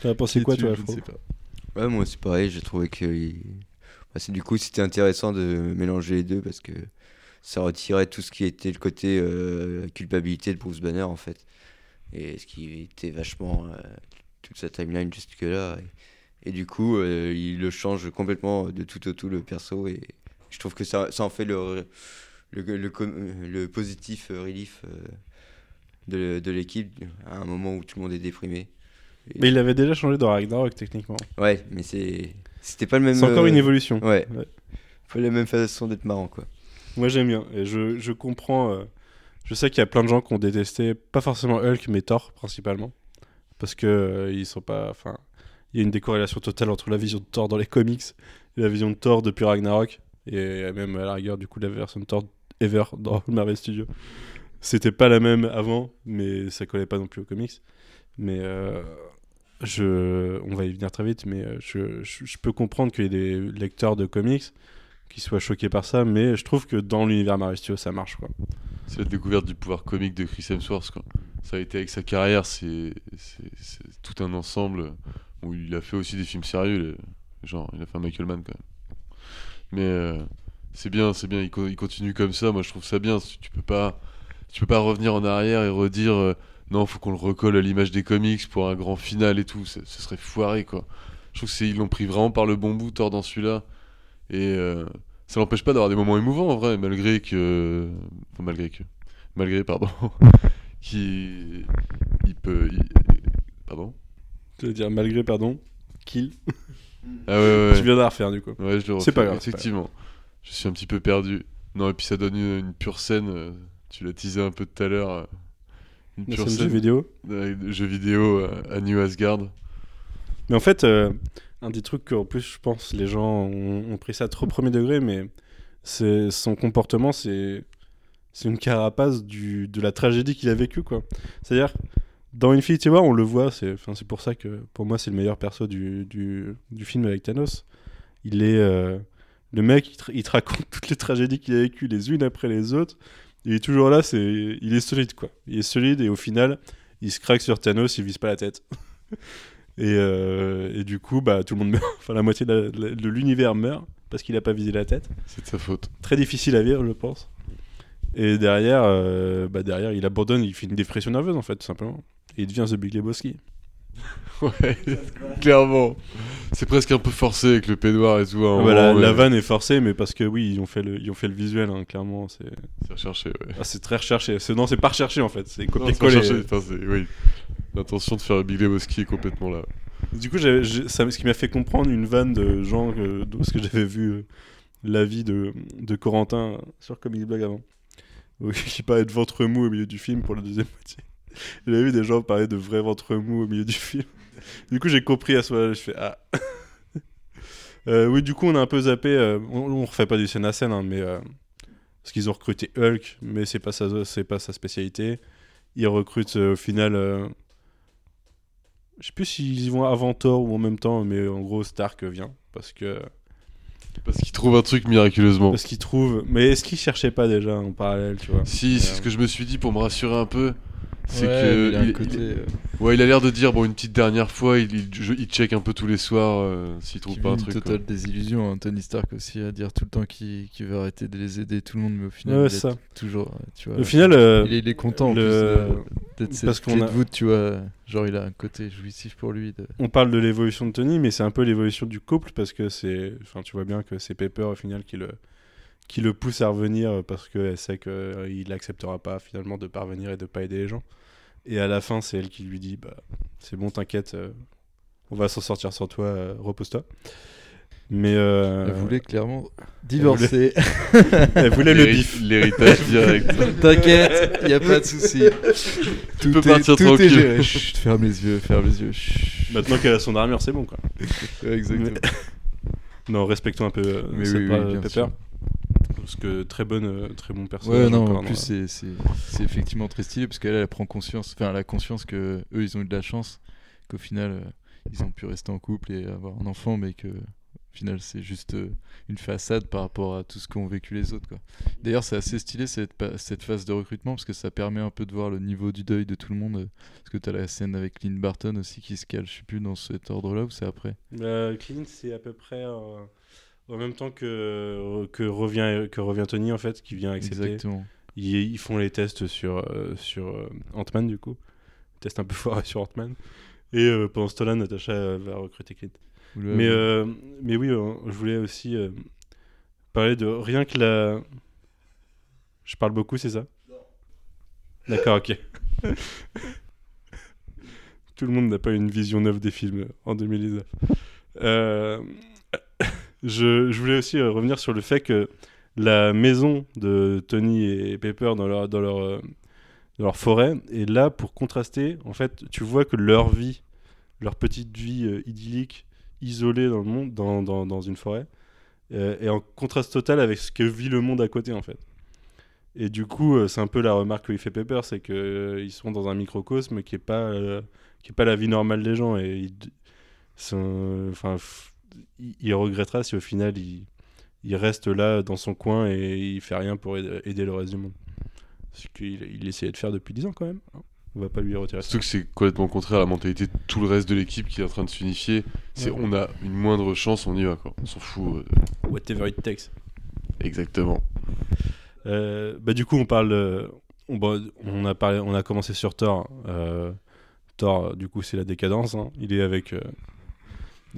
T'as pensé quoi, est toi, Hulk, Je ne sais pas. Ouais, moi c'est pareil, j'ai trouvé que. bah, c'est- du coup, c'était intéressant de mélanger les deux parce que ça retirait tout ce qui était le côté euh, culpabilité de Bruce Banner en fait. Et ce qui était vachement. euh, toute sa timeline jusque-là. Et, et du coup, euh, il le change complètement de tout au tout le perso. Et je trouve que ça, ça en fait le, le, le, positif euh, relief euh, de, de l'équipe à un moment où tout le monde est déprimé. Et- Mais il avait déjà changé dans Ragnarok, techniquement. Ouais, mais c'est c'était pas le même. C'est encore une euh, évolution. Ouais. Ouais. Pas la même façon d'être marrant quoi. Moi j'aime bien et je, je comprends. euh, je sais qu'il y a plein de gens qui ont détesté, pas forcément Hulk, mais Thor principalement. Parce que euh, ils sont pas. Enfin, il y a une décorrélation totale entre la vision de Thor dans les comics et la vision de Thor depuis Ragnarok. Et même à la rigueur, du coup, la version Thor ever dans Marvel Studios. C'était pas la même avant, mais ça collait pas non plus aux comics. Mais euh, je, on va y venir très vite, mais euh, je, je, peux comprendre qu'il y ait des lecteurs de comics qui soient choqués par ça, mais je trouve que dans l'univers Marvel Studios, ça marche quoi. C'est la découverte du pouvoir comique de Chris Hemsworth. Quoi. Ça a été avec sa carrière, c'est tout un ensemble où il a fait aussi des films sérieux. Genre, il a fait un Michael Mann quand même. Mais euh, c'est bien, c'est bien, il, co- il continue comme ça. Moi, je trouve ça bien. Tu peux pas, tu peux pas revenir en arrière et redire euh, non, faut qu'on le recolle à l'image des comics pour un grand final et tout. Ce serait foiré quoi. Je trouve que c'est ils l'ont pris vraiment par le bon bout, Thor dans celui-là. Et euh, ça n'empêche pas d'avoir des moments émouvants en vrai, malgré que. Enfin, malgré que. Malgré, pardon. qui. Il peut. Pardon? Tu veux dire malgré, pardon, kill. Ah ouais, ouais. Tu viens de la refaire du coup. Ouais, je le C'est pas refais, grave, c'est pas Effectivement. Je suis un petit peu perdu. Non, et puis ça donne une, une pure scène. euh, tu l'as teasé un peu tout à l'heure. euh, Une La pure scène jeu vidéo. de- jeu vidéo à New Asgard. Mais en fait, euh, un des trucs qu'en plus, je pense, les gens ont, ont pris ça trop premier degré, mais c'est son comportement, c'est c'est une carapace du, de la tragédie qu'il a vécue, quoi. C'est-à-dire, dans Infinity War, on le voit, c'est pour ça que, pour moi, c'est le meilleur perso du, du, du film avec Thanos. Il est... euh, le mec, il te, il te raconte toutes les tragédies qu'il a vécues les unes après les autres. Il est toujours là, c'est, il est solide, quoi. Il est solide, et au final, il se craque sur Thanos, il vise pas la tête. Et, euh, et du coup, bah, tout le monde meurt. Enfin, la moitié de l'univers meurt parce qu'il a pas visé la tête. C'est de sa faute. Très difficile à vivre, je pense. Et derrière, euh, bah, derrière, il abandonne, il fait une dépression nerveuse, en fait, tout simplement. Et il devient The Big Lebowski. Ouais, clairement. C'est presque un peu forcé avec le peignoir et tout. Ah bah, la, ouais. vanne est forcée, mais parce que oui, ils ont fait le, ils ont fait le visuel, hein, clairement. C'est recherché, ouais. ah, c'est très recherché. Non, c'est pas recherché, en fait. C'est copier-coller. enfin, oui. L'intention de faire un Big Lebowski est complètement là. Du coup, ça, ce qui m'a fait comprendre une vanne de gens, euh, de ce que j'avais vu euh, l'avis de, de Corentin sur Comedy Blog avant, il parlait de ventre mou au milieu du film pour la deuxième moitié. J'avais vu des gens parler de vrai ventre mou au milieu du film. Du coup, j'ai compris à ce moment-là, je fais Ah Euh, Oui, du coup, on a un peu zappé. euh, on, on refait pas du scène à scène, hein, mais. euh, parce qu'ils ont recruté Hulk, mais c'est pas, sa- pas sa spécialité. Ils recrutent au final. je sais plus s'ils y vont avant Thor ou en même temps, mais en gros, Stark vient. Parce que. Parce qu'il trouve un truc miraculeusement. Parce qu'il trouve. Mais est-ce qu'il cherchait pas déjà en parallèle, tu vois Si, c'est euh, ce que je me suis dit pour me rassurer un peu. C'est Ouais, que. il a un il- côté, il- euh, Ouais, il a l'air de dire, bon, une petite dernière fois, il, il, je- il check un peu tous les soirs euh, s'il trouve pas un truc. une quoi. totale désillusion. hein. Tony Stark aussi à dire tout le temps qu'il veut arrêter de les aider tout le monde, mais au final, Ouais, il est toujours, euh, tu vois. Au final, euh, il, est, il est content en le- d'être cette parce qu'on a- de voûte, tu vois. Genre, il a un côté jouissif pour lui. De... On parle de l'évolution de Tony, mais c'est un peu l'évolution du couple parce que c'est. Enfin, tu vois bien que c'est Pepper au final qui le, qui le pousse à revenir parce qu'elle sait qu'il n'acceptera pas finalement de parvenir et de pas aider les gens. Et à la fin, c'est elle qui lui dit Bah, c'est bon, t'inquiète, euh, on va s'en sortir sans toi, euh, repose-toi. Mais euh, Elle voulait clairement divorcer. elle voulait le bif. L'héritage direct. T'inquiète, y a pas de souci. Tout peux est, partir tout est tranquille. géré. Chut, ferme les yeux, ferme les yeux. Chut. Maintenant qu'elle a son armure, c'est bon quoi. Ouais, exactement. Non, respectons un peu Mais oui, oui, bien Pepper. sûr. Parce que très bonne, euh, très bon personnage. Ouais, non, en plus, c'est- c'est c'est effectivement très stylé parce qu'elle, elle prend conscience, enfin, elle a conscience que eux, ils ont eu de la chance, qu'au final, euh, ils ont pu rester en couple et avoir un enfant, mais que au final, c'est juste euh, une façade par rapport à tout ce qu'ont vécu les autres. quoi. D'ailleurs, c'est assez stylé cette, cette phase de recrutement parce que ça permet un peu de voir le niveau du deuil de tout le monde. euh, Parce que tu as la scène avec Lynn Barton aussi qui se cale, je sais plus, dans cet ordre-là ou c'est après? Euh, Clint, c'est à peu près euh, en même temps que, que, revient, que revient Tony, en fait, qui vient accepter. Exactement. Ils, ils font les tests sur, euh, sur euh, Ant-Man, du coup. Test un peu foiré sur Ant-Man. Et euh, pendant ce temps-là, Natasha euh, va recruter Clint. Mais, euh, mais oui, euh, je voulais aussi euh, parler de rien que la. Je parle beaucoup, c'est ça? D'accord, ok. Tout le monde n'a pas une vision neuve des films en 2019. Je, voulais aussi euh, revenir sur le fait que la maison de Tony et Pepper dans leur, euh, dans leur forêt est là pour contraster. En fait, tu vois que leur vie, leur petite vie euh, idyllique, isolée dans le monde, dans, dans, une forêt, est en contraste total avec ce que vit le monde à côté, en fait. Et du coup, c'est un peu la remarque que fait Pepper, c'est qu'ils sont dans un microcosme qui est pas qui pas la vie normale des gens et il, sont- enfin, il, il regrettera si au final il, il reste là dans son coin et il fait rien pour aider, aider le reste du monde. Ce qu'il il essayait de faire depuis 10 ans quand même. hein. On va pas lui retirer ça. Surtout que c'est complètement contraire à la mentalité de tout le reste de l'équipe qui est en train de s'unifier. C'est Ouais. on a une moindre chance, on y va quoi. On s'en fout. euh, Whatever it takes. Exactement. Euh, bah du coup on parle euh, on, on a parlé on a commencé sur Thor euh, Thor du coup c'est la décadence hein. il est avec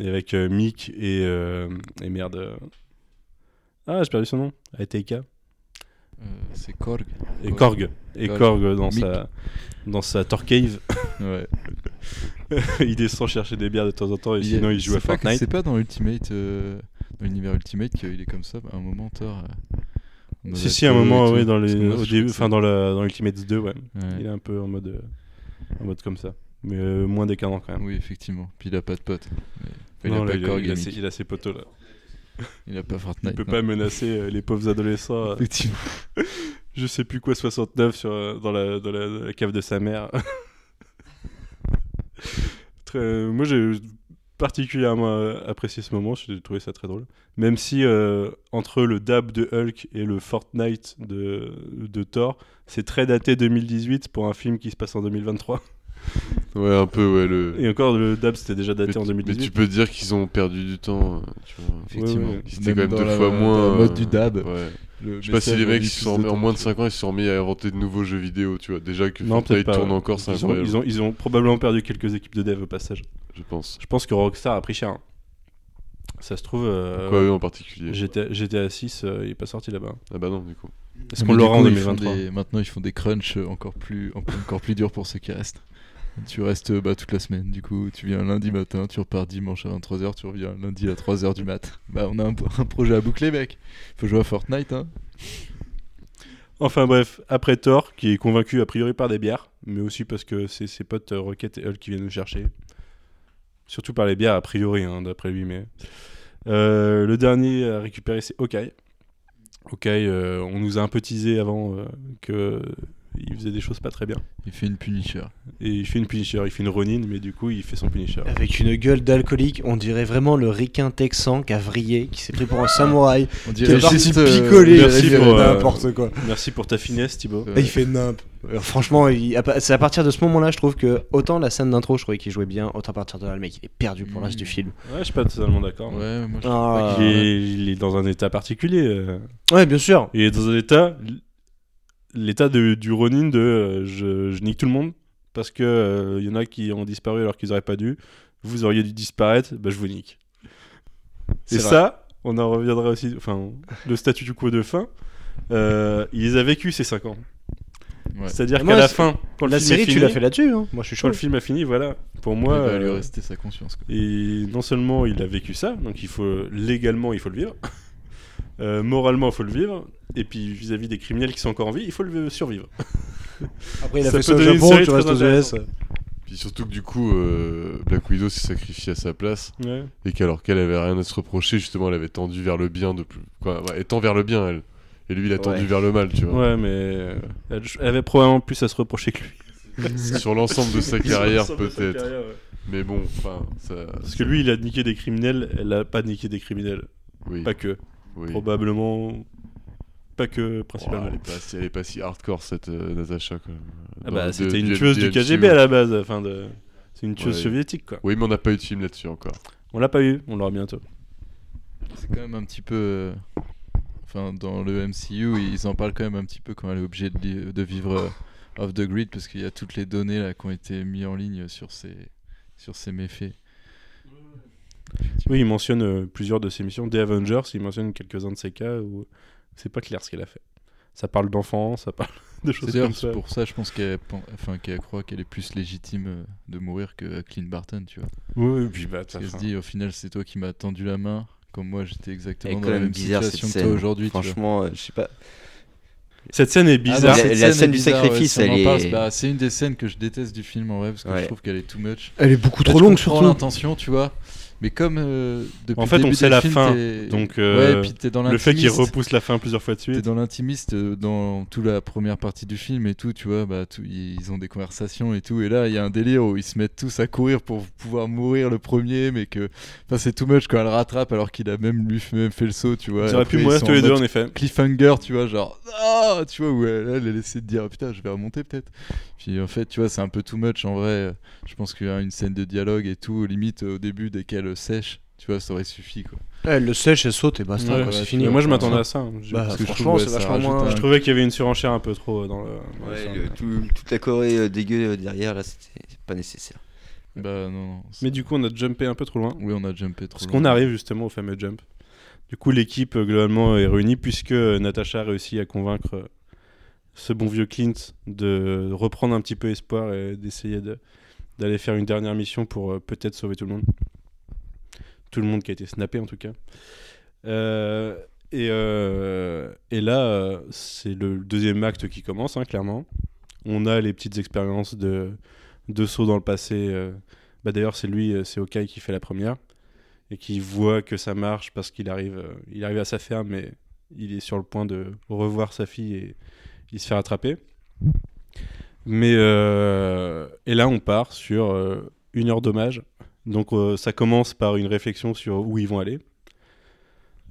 est avec euh, Mick et euh, et merde euh, ah j'ai perdu son nom Ateika c'est Korg. et Korg et Korg. Dans Mick. sa dans sa Thor cave Ouais. il descend chercher des bières de temps en temps et Il sinon il joue à Fortnite C'est pas dans Ultimate, euh, dans l'univers Ultimate qu'il est comme ça. À un moment, Thor. euh, si si à un et moment oui dans les moi, au début enfin dans la dans Ultimate 2 ouais Ouais. il est un peu en mode euh, en mode comme ça mais euh, moins décadent quand même Oui, effectivement. Puis il a pas de potes. Mais- Non, il là, a il, pas a, il a ses, Mick. il a ses potos là. Il a pas Fortnite. Il peut non. pas menacer euh, les pauvres adolescents. euh, Effectivement. je sais plus quoi 69 sur, euh, dans, la, dans la, la cave de sa mère. Très- moi j'ai particulièrement apprécié ce moment, j'ai trouvé ça très drôle. Même si euh, entre le dab de Hulk et le Fortnite de, de Thor, c'est très daté 2018 pour un film qui se passe en 2023. Ouais, un peu, ouais. Le... Et encore le dab c'était déjà daté mais, en tu- mais 2018. tu peux dire qu'ils ont perdu du temps. euh, Tu vois. Effectivement. Ouais, ouais. Même quand même deux la- fois moins. la mode euh, du dab. Ouais. Le Je sais pas si les mecs mis sont en moins de dessus. 5 ans, ils se sont remis à inventer de nouveaux jeux vidéo, tu vois. Déjà que Non, Fortnite tourne encore, c'est ils, ont, incroyable. ils, ont, ils ont probablement perdu quelques équipes de dev au passage. Je pense. Je pense que Rockstar a pris cher. hein. Ça se trouve, euh, Quoi, eux en particulier GTA, GTA 6, euh, il est pas sorti là-bas. Ah bah non, du coup. Est-ce qu'on l'aura en coup, ils font 2023 des- Maintenant, ils font des crunchs encore plus, encore, encore plus durs pour ceux qui restent. Tu restes bah, toute la semaine. Du coup, tu viens lundi matin, tu repars dimanche à 23h, tu reviens lundi à 3h du mat. Bah, on a un, projet à boucler, mec. Faut jouer à Fortnite, hein. Enfin bref, après Thor, qui est convaincu a priori par des bières, mais aussi parce que c'est ses potes euh, Rocket et Hulk qui viennent nous chercher. Surtout par les bières, a priori, hein, d'après lui. Mais Euh, le dernier à récupérer, c'est Hawkeye. Hawkeye, euh, on nous a un peu teasé avant euh, que il faisait des choses pas très bien. Il fait une Punisher. Et il fait une Punisher, il fait une Ronin, mais du coup, il fait son Punisher. Avec une gueule d'alcoolique, on dirait vraiment le ricain texan qui a vrillé, qui s'est pris pour un samouraï, On qui est dirait parti juste, euh, picoler, merci pour, euh, n'importe quoi. Merci pour ta finesse, Thibaut. Ouais. Et il fait nimp. Franchement, c'est à partir de ce moment-là, je trouve que autant la scène d'intro, je trouvais qu'il jouait bien, autant à partir de là, le mec, il est perdu pour le reste du film. Ouais, je suis pas totalement d'accord. Ouais, moi je Ah. Il, est, il est dans un état particulier. euh. Ouais, bien sûr. Il est dans un état, l'état de- du Ronin de euh, je, je nique tout le monde parce que euh, il y en a qui ont disparu alors qu'ils auraient pas dû. Vous auriez dû disparaître, bah je vous nique. C'est Et vrai. ça, on en reviendra aussi. Enfin, le statut du quo de fin, euh, il les a vécu ces 5 ans. Ouais. C'est-à-dire qu'à la fin, quand La le film est série, tu l'as fait là-dessus. hein. Moi, je suis quand chaud. le film a fini, voilà. Pour moi, il va lui euh, rester sa conscience. quoi. et non seulement il a vécu ça, donc il faut légalement il faut le vivre, Euh, moralement il faut le vivre, et puis vis-à-vis des criminels qui sont encore en vie, il faut le survivre. Après, il a Ça fait ça au Japon, série tu très restes aux US. Puis surtout que du coup, euh, Black Widow s'est sacrifiée à sa place. Ouais. Et qu'alors qu'elle avait rien à se reprocher, justement, elle avait tendu vers le bien de plus. Quoi, ouais, étant vers le bien, elle. Et lui, il a tendu Ouais. vers le mal, tu vois. Ouais, mais euh, elle, elle avait probablement plus à se reprocher que lui. Sur l'ensemble de sa carrière, peut-être. Mais bon, enfin, ça. Parce que lui, il a niqué des criminels, elle a pas niqué des criminels. Oui. Pas que. Oui. Probablement. Pas que, Oh, principalement. elle, est pas si, elle est pas si hardcore, cette euh. Ah bah, c'était une tueuse du. KGB à la base. Enfin, de... C'est une tueuse Ouais. soviétique, quoi. Oui, mais on n'a pas eu de film là-dessus encore. On l'a pas eu, on l'aura bientôt. C'est quand même un petit peu. euh, Enfin, dans le MCU, ils en parlent quand même un petit peu quand elle est obligée de, li- de vivre euh, off the grid parce qu'il y a toutes les données là qui ont été mises en ligne sur ces, sur ces méfaits. Oui, il mentionne euh, plusieurs de ses missions. Des Avengers, il mentionne quelques-uns de ces cas où c'est pas clair ce qu'elle a fait. Ça parle d'enfants, ça parle de choses C'est d'ailleurs comme ça. pour ça, je pense qu'elle enfin, qu'elle croit qu'elle est plus légitime euh, de mourir que Clint Barton, tu vois. Oui, puis bah, Parce qu'elle se dit, au final, c'est toi qui m'as tendu la main, comme moi j'étais exactement dans la même bizarre situation que toi aujourd'hui. Franchement, euh, je sais pas. Cette scène est Ah non, bizarre. La- cette la scène du bizarre, sacrifice, si elle est- bah, c'est une des scènes que je déteste du film en vrai parce que Ouais. je trouve qu'elle est too much. Elle est beaucoup trop je longue, surtout. l'intention, tu vois. Mais comme euh, depuis En le fait, on début sait des la fin, t'es- donc, euh, et puis t'es dans Le fait qu'il repousse la fin plusieurs fois de T'es suite. dans l'intimiste euh, dans toute la première partie du film et tout, tu vois, bah tout, ils ont des conversations et tout, et là il y a un délire où ils se mettent tous à courir pour pouvoir mourir le premier, mais que, enfin c'est too much quand elle rattrape alors qu'il a même lui même fait le saut, tu vois. Ils auraient pu mourir tous les deux, en effet. Cliffhanger, tu vois, genre ah, tu vois où elle, elle, elle essaie de dire putain je vais remonter peut-être. Puis en fait, tu vois, c'est un peu too much en vrai. Je pense qu'il y a une scène de dialogue et tout, limite au début dès qu'elle sèche. Tu vois, ça aurait suffi quoi. Le sèche, elle saute et basta, Ouais, quoi, c'est fini. moi, je m'attendais à ça. hein. Je- Bah, Parce que je franchement, trouve, c'est ça vachement rajoute moins. un- Je trouvais qu'il y avait une surenchère un peu trop dans le. dans le Ouais, film. le- tout- toute la Corée euh, dégueu euh, derrière, là, c'était pas nécessaire. Bah non. non, c'est- Mais du coup, on a jumpé un peu trop loin. oui, on a jumpé trop. Parce loin. qu'on arrive justement au fameux jump. Du coup, l'équipe euh, globalement est réunie puisque euh, Natasha a réussi à convaincre euh, ce bon vieux Clint de reprendre un petit peu espoir et d'essayer de- d'aller faire une dernière mission pour euh, peut-être sauver tout le monde. Tout le monde qui a été snappé en tout cas. Euh, et, euh, et là, c'est le deuxième acte qui commence, hein, clairement. On a les petites expériences de, saut dans le passé. euh. Bah, D'ailleurs, c'est lui, c'est Okai qui fait la première et qui voit que ça marche parce qu'il arrive, à sa ferme, mais il est sur le point de revoir sa fille et il se fait rattraper. Mais et là, on part sur une heure d'hommage. Donc, euh, ça commence par une réflexion sur où ils vont aller.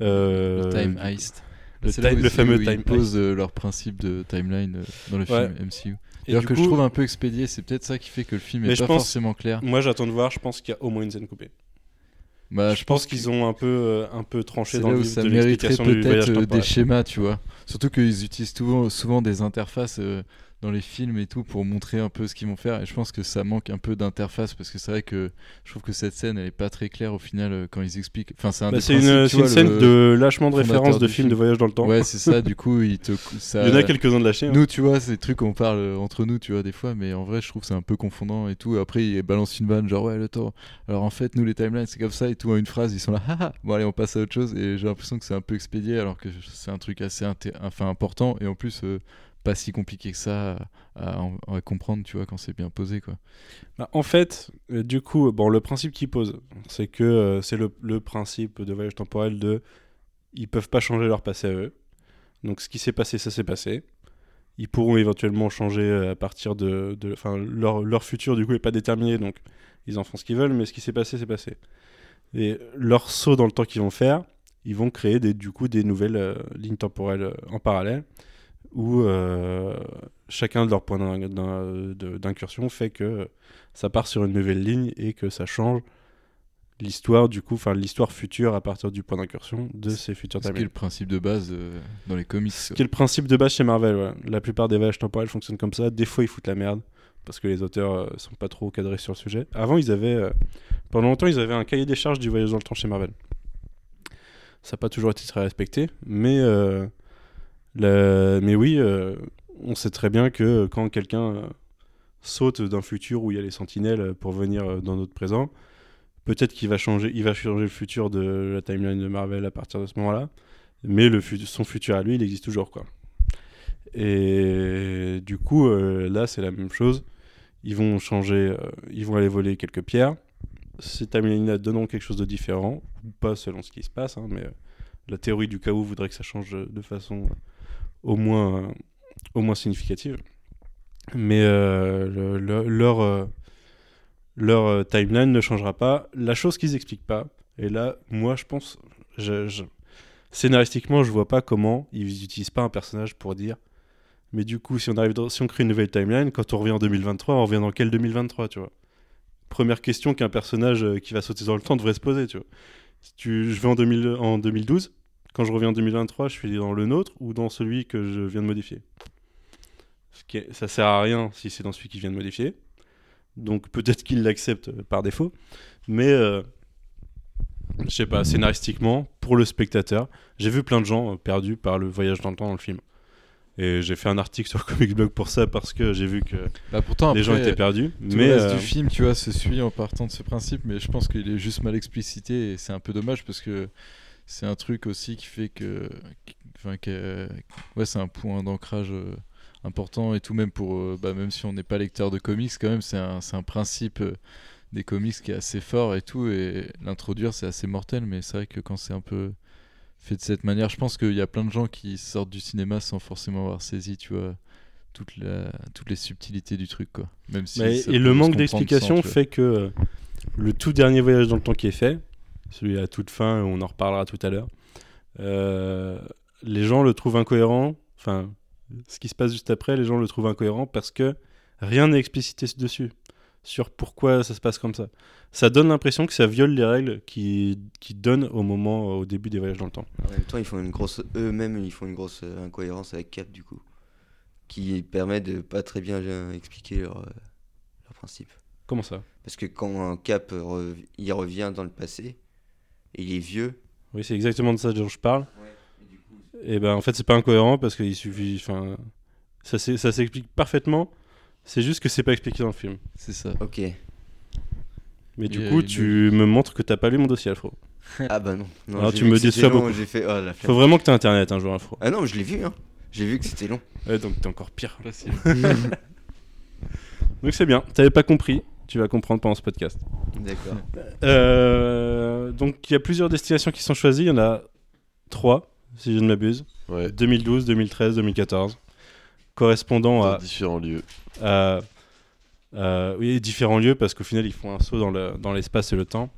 Euh, Le time heist. le C'est là time- où le fameux où time ils posent euh, leur principe de timeline euh, dans le Ouais. film MCU. D'ailleurs que coup- je trouve un peu expédié, c'est peut-être ça qui fait que le film est pas pense- forcément clair. Moi, j'attends de voir. Je pense qu'il y a au moins une scène coupée. Bah, je pense qu'ils ont un peu, euh, un peu tranché C'est dans là le où vif ça de mériterait peut-être des schémas, tu vois. Surtout qu'ils utilisent souvent, souvent des interfaces euh, dans les films et tout pour montrer un peu ce qu'ils vont faire. Et je pense que ça manque un peu d'interface parce que c'est vrai que je trouve que cette scène elle est pas très claire au final euh, quand ils expliquent. Enfin, c'est un Bah, une, une scène de lâchement de référence de films de voyage dans le temps. Ouais, c'est ça. Du coup, il te, ça, Il y en a quelques-uns de lâchés. hein. Nous, tu vois, c'est des trucs qu'on parle euh, entre nous, tu vois, des fois, mais en vrai, je trouve que c'est un peu confondant et tout. Après, il balance une vanne, genre, ouais, le temps. Alors en fait, nous, les timelines, c'est comme ça et tout, en une phrase, ils sont là, haha. Bon, allez, on passe à autre chose. Et j'ai l'impression que c'est un peu expédié, alors que c'est un truc assez enfin, important et en plus, euh, pas si compliqué que ça à, comprendre, tu vois, quand c'est bien posé, quoi. Bah, en fait, euh, du coup, bon, le principe qu'il pose, c'est que euh, c'est le, principe de voyage temporel de ils peuvent pas changer leur passé à eux. Donc ce qui s'est passé, ça s'est passé. Ils pourront éventuellement changer euh, à partir de, de- enfin leur, leur futur du coup est pas déterminé, donc ils en font ce qu'ils veulent, mais ce qui s'est passé, c'est passé. Et leur saut dans le temps qu'ils vont faire, ils vont créer des, du coup des nouvelles lignes temporelles en parallèle où euh, chacun de leurs points d'incursion fait que ça part sur une nouvelle ligne et que ça change l'histoire du coup, enfin l'histoire future à partir du point d'incursion de ces futurs Ce qui est le principe de base euh, dans les comics. Ce qui est le principe de base chez Marvel, ouais. La plupart des voyages temporels fonctionnent comme ça. Des fois, ils foutent la merde parce que les auteurs euh, sont pas trop cadrés sur le sujet. Avant, ils avaient, euh, pendant longtemps, ils avaient un cahier des charges du voyage dans le temps chez Marvel. Ça n'a pas toujours été très respecté, mais, euh, mais oui, euh, on sait très bien que quand quelqu'un euh, saute d'un futur où il y a les sentinelles pour venir euh, dans notre présent, peut-être qu'il va changer, il va changer le futur de la timeline de Marvel à partir de ce moment-là, mais son futur à lui, il existe toujours quoi. Et du coup, euh, là, c'est la même chose. Ils vont changer, euh, ils vont aller voler quelques pierres. Ces timelines donneront quelque chose de différent, pas selon ce qui se passe, hein, mais euh, la théorie du chaos voudrait que ça change de façon euh, au moins, euh, au moins significative. Mais euh, le- le- leur, euh, leur timeline ne changera pas. La chose qu'ils expliquent pas, et là, moi, je pense, je, je- scénaristiquement, je vois pas comment ils utilisent pas un personnage pour dire. Mais du coup, si on arrive, si on crée une nouvelle timeline, quand on revient en 2023, on revient dans quel 2023, tu vois? Première question qu'un personnage qui va sauter dans le temps devrait se poser, tu vois. Si tu, je vais en, 2000 en 2012, quand je reviens en 2023, je suis dans le nôtre ou dans celui que je viens de modifier. Ce qui est- ça sert à rien si c'est dans celui qui vient de modifier. Donc peut-être qu'il l'accepte par défaut. Mais euh, je sais pas, scénaristiquement, pour le spectateur, j'ai vu plein de gens euh, perdus par le voyage dans le temps dans le film. Et j'ai fait un article sur Comic Blog pour ça parce que j'ai vu que Bah, pourtant, les gens étaient perdus. Tout Mais le reste euh, du film, tu vois, se suit en partant de ce principe, mais je pense qu'il est juste mal explicité et c'est un peu dommage parce que c'est un truc aussi qui fait que, enfin, que- ouais, c'est un point d'ancrage euh, important et tout même pour, euh, bah, même si on n'est pas lecteur de comics, quand même, c'est un, un principe euh, des comics qui est assez fort et tout et l'introduire c'est assez mortel, mais c'est vrai que quand c'est un peu fait de cette manière, je pense qu'il y a plein de gens qui sortent du cinéma sans forcément avoir saisi, tu vois. Toute la, toutes les subtilités du truc quoi même si et le manque d'explication fait que le tout dernier voyage dans le temps qui est fait, celui à toute fin, on en reparlera tout à l'heure, euh, les gens le trouvent incohérent. Enfin, ce qui se passe juste après, les gens le trouvent incohérent parce que rien n'est explicité dessus sur pourquoi ça se passe comme ça. Ça donne l'impression que ça viole les règles qui, qui donnent au moment, au début des voyages dans le temps. En même temps, ils font une grosse, eux-mêmes, ils font une grosse euh, incohérence avec Cap du coup, qui permet de pas très bien euh, expliquer leur, euh, leur principe. Comment ça? Parce que quand un Cap euh, il revient dans le passé, il est vieux. Oui, c'est exactement de ça dont je parle. Et ben en fait, c'est pas incohérent parce qu'il suffit. Enfin, ça s'explique parfaitement. C'est juste que c'est pas expliqué dans le film. C'est ça. Ok. Mais du coup, tu me montres que t'as pas lu mon dossier, Alfro. Ah bah non. non Alors, tu me déçois long, beaucoup. Fait. Oh, la Faut vraiment que t'aies internet un jour, Alfro. Ah non, je l'ai vu, hein. J'ai vu que c'était long. Ouais, donc t'es encore pire. donc c'est bien. T'avais pas compris. Tu vas comprendre pendant ce podcast. D'accord. Euh, donc il y a plusieurs destinations qui sont choisies. Il y en a trois, si je ne m'abuse. Ouais. 2012, 2013, 2014. Correspondant Dans à différents lieux. à- oui, différents lieux parce qu'au final ils font un saut dans le- dans l'espace et le temps.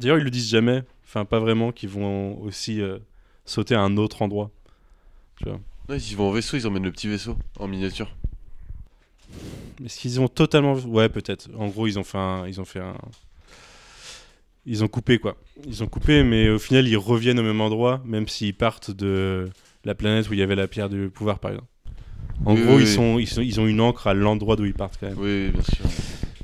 D'ailleurs ils le disent jamais, enfin pas vraiment, qu'ils vont aussi euh, sauter à un autre endroit. Tu vois. Ouais, s'ils vont en vaisseau, ils emmènent le petit vaisseau en miniature. Est-ce qu'ils ont totalement, ouais peut-être. En gros ils ont fait un, ils ont fait un, ils ont coupé quoi. Ils ont coupé, mais au final ils reviennent au même endroit, même s'ils partent de la planète où il y avait la pierre du pouvoir par exemple. En Oui, gros oui, ils oui. sont, ils sont, ils ont une encre à l'endroit d'où ils partent quand même. Oui, bien sûr.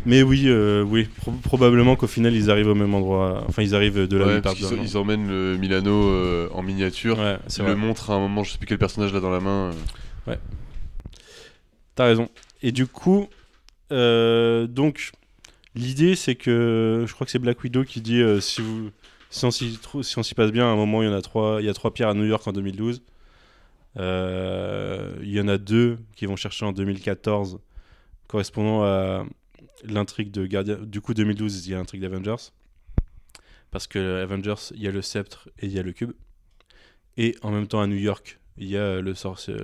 Mais oui, euh, oui, pro- probablement qu'au final ils arrivent au même endroit. Enfin, ils arrivent de là où Ouais, ils ils emmènent le Milano euh, en miniature. Ouais, Ils vrai. le montrent à un moment, je sais plus quel personnage là dans la main. euh. T'as raison. Et du coup, euh, donc l'idée c'est que je crois que c'est Black Widow qui dit euh, si on s'y passe bien, à un moment il y en a trois, il y a trois pierres à New York en 2012. Euh, il y en a deux qui vont chercher en 2014, correspondant à l'intrigue de Guardian. Du coup, 2012, il y a l'intrigue d'Avengers. Parce que Avengers, il y a le sceptre et il y a le cube. Et en même temps, à New York, il y a le sorcier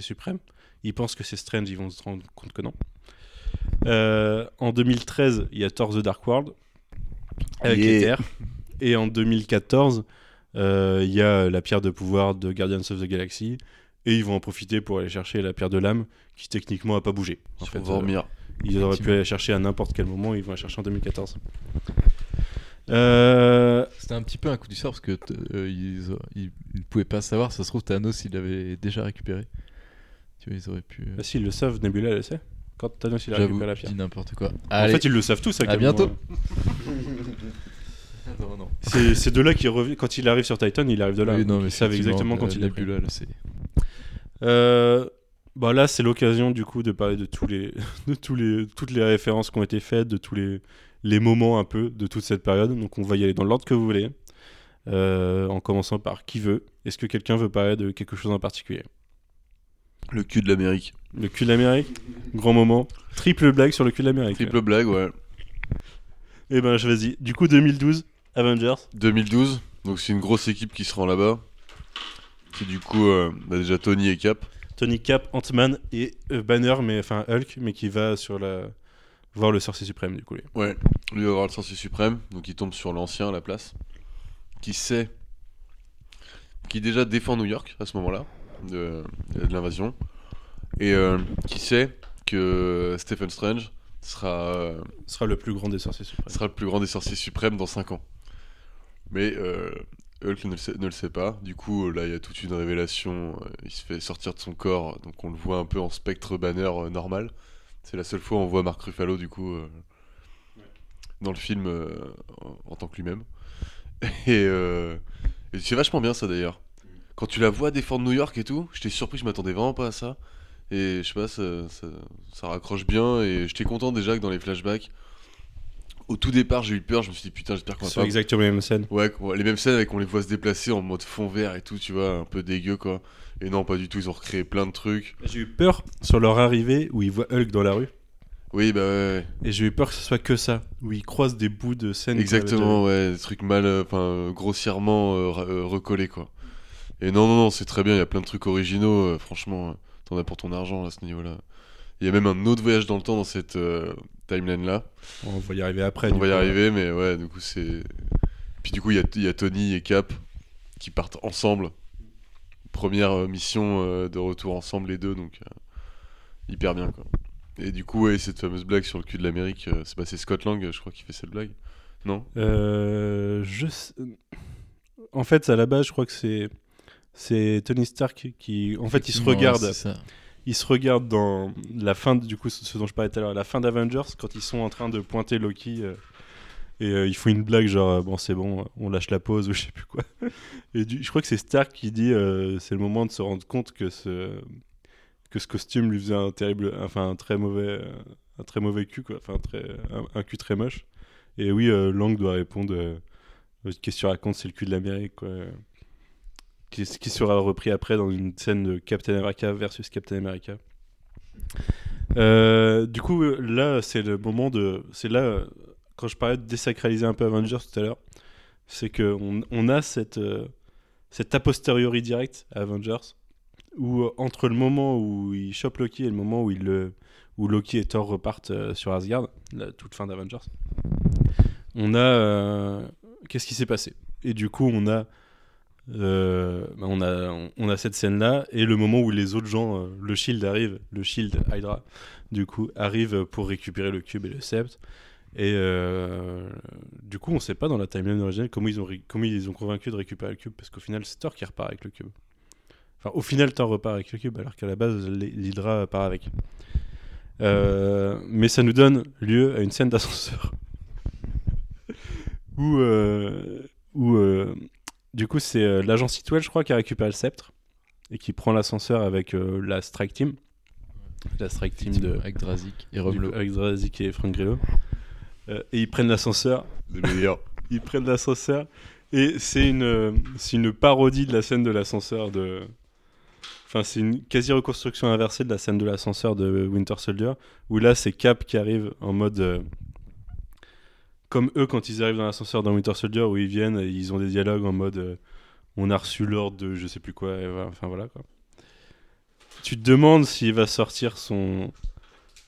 suprême. Ils pensent que c'est Strange, ils vont se rendre compte que non. Euh, en 2013, il y a Thor The Dark World avec Yeah. les terres. Et en 2014, euh, il y a la pierre de pouvoir de Guardians of the Galaxy. Et ils vont en profiter pour aller chercher la pierre de l'âme, qui techniquement a pas bougé. En Ils fait, vont dormir. ils auraient pu aller chercher à n'importe quel moment, ils vont la chercher en 2014. Euh, C'était un petit peu un coup du sort parce que euh, ils, ils ne pouvaient pas savoir. Ça se trouve, Thanos, il l'avait déjà récupéré. Tu vois, ils auraient pu. bah, s'ils le savent, Nebula le sait. Quand Thanos il a J'avoue, récupéré la pierre. n'importe quoi. En fait, ils le savent tous. À bientôt. non. C'est de là qu'il revient. Quand il arrive sur Titan, il arrive de là. Oui, non, mais ils savent exactement quand euh, il est. pris. Nebula le sait. Euh, Bah là, c'est l'occasion du coup de parler de tous les, de tous les, toutes les références qui ont été faites, de tous les, les moments un peu de toute cette période. Donc on va y aller dans l'ordre que vous voulez, Euh, en commençant par qui veut. Est-ce que quelqu'un veut parler de quelque chose en particulier? Le cul de l'Amérique. Le cul de l'Amérique, grand moment. Triple blague sur le cul de l'Amérique. Triple blague, ouais. Et ben je vas-y. Du coup 2012, Avengers. 2012, donc c'est une grosse équipe qui se rend là-bas. C'est du coup euh, bah déjà Tony et Cap. Tony Cap, Ant-Man et euh, Banner, mais enfin Hulk, mais qui va sur la voir le sorcier suprême du coup. lui. Ouais, lui va avoir le sorcier suprême, donc il tombe sur l'ancien à la place, qui sait, qui déjà défend New York à ce moment-là de, de l'invasion, et euh, qui sait que Stephen Strange sera, euh, sera le plus grand des sorciers suprêmes. sera le plus grand des sorciers suprêmes dans 5 ans. Mais euh, Hulk ne le, sait, ne le sait pas. Du coup, là, il y a toute une révélation. Il se fait sortir de son corps, donc on le voit un peu en spectre banner euh, normal. C'est la seule fois où on voit Mark Ruffalo, du coup, euh, dans le film euh, en, en tant que lui-même. Et, euh, et c'est vachement bien ça d'ailleurs. Quand tu la vois défendre New York et tout, j'étais surpris, je m'attendais vraiment pas à ça. Et je sais pas, ça, ça, ça raccroche bien. Et j'étais content déjà que dans les flashbacks, au tout départ, j'ai eu peur. Je me suis dit, putain, j'espère qu'on va pas. exactement les mêmes scènes. Ouais, les mêmes scènes avec on les voit se déplacer en mode fond vert et tout, tu vois, un peu dégueu quoi. Et non, pas du tout, ils ont recréé plein de trucs. J'ai eu peur sur leur arrivée où ils voient Hulk dans la rue. Oui, bah ouais, ouais. Et j'ai eu peur que ce soit que ça, où ils croisent des bouts de scène. exactement, ouais, des trucs mal, euh, enfin, euh, grossièrement euh, re- euh, recollés quoi. Et non, non, non, c'est très bien, il y a plein de trucs originaux, euh, franchement, euh, t'en as pour ton argent à ce niveau-là. Il y a même un autre voyage dans le temps dans cette euh, timeline là. On va y arriver après. On va y arriver, mais ouais, du coup, c'est. Puis du coup, il y a, il y a Tony et Cap qui partent ensemble. Première mission de retour ensemble, les deux, donc hyper bien quoi. Et du coup, ouais, cette fameuse blague sur le cul de l'Amérique, euh, c'est bah, c'est Scott Lang, je crois, qui fait cette blague. Non? Euh, je En fait, à la base, je crois que c'est c'est Tony Stark qui, en fait, il se regarde, il se regarde dans la fin, de- du coup, ce dont je parlais tout à l'heure, la fin d'Avengers, quand ils sont en train de pointer Loki. euh, et euh, ils font une blague genre euh, bon c'est bon on lâche la pause ou je sais plus quoi. Et du- je crois que c'est Stark qui dit euh, c'est le moment de se rendre compte que ce que ce costume lui faisait un terrible enfin un très mauvais un très mauvais cul quoi. Enfin un, très, un, un cul très moche. Et oui euh, Lang doit répondre qu'est-ce que tu racontes c'est le cul de l'Amérique quoi qui, sera repris après dans une scène de Captain America versus Captain America. Euh, du coup là c'est le moment de c'est là quand je parlais de désacraliser un peu Avengers tout à l'heure c'est que on, a cette euh, cette a posteriori direct à Avengers où euh, entre le moment où il chope Loki et le moment où Loki et Thor repartent sur Asgard la toute fin d'Avengers on a qu'est-ce qui s'est passé? Et du coup on a euh, bah, on a on, a cette scène là et le moment où les autres gens euh, le Shield arrive le Shield Hydra du coup arrive pour récupérer le cube et le sceptre. Et euh, du coup on sait pas dans la timeline originale comment ils ont comment ils ont convaincu de récupérer le cube parce qu'au final c'est Thor qui repart avec le cube. Enfin au final Thor repart avec le cube alors qu'à la base l'Hydra part avec. Mais ça nous donne lieu à une scène d'ascenseur. Où, où du coup c'est euh, l'agent Sitwell je crois qui a récupéré le sceptre et qui prend l'ascenseur avec euh, la Strike Team. La Strike Team de Avec Drazik et Rob avec Drazik et Frank Grillo. Euh, et ils prennent l'ascenseur. Le meilleur. ils prennent l'ascenseur et c'est une euh, c'est une parodie de la scène de l'ascenseur de enfin c'est une quasi reconstruction inversée de la scène de l'ascenseur de Winter Soldier où là c'est Cap qui arrive en mode euh, comme eux quand ils arrivent dans l'ascenseur dans Winter Soldier où ils viennent et ils ont des dialogues en mode euh, on a reçu l'ordre de je sais plus quoi enfin voilà quoi. Tu te demandes s'il va sortir son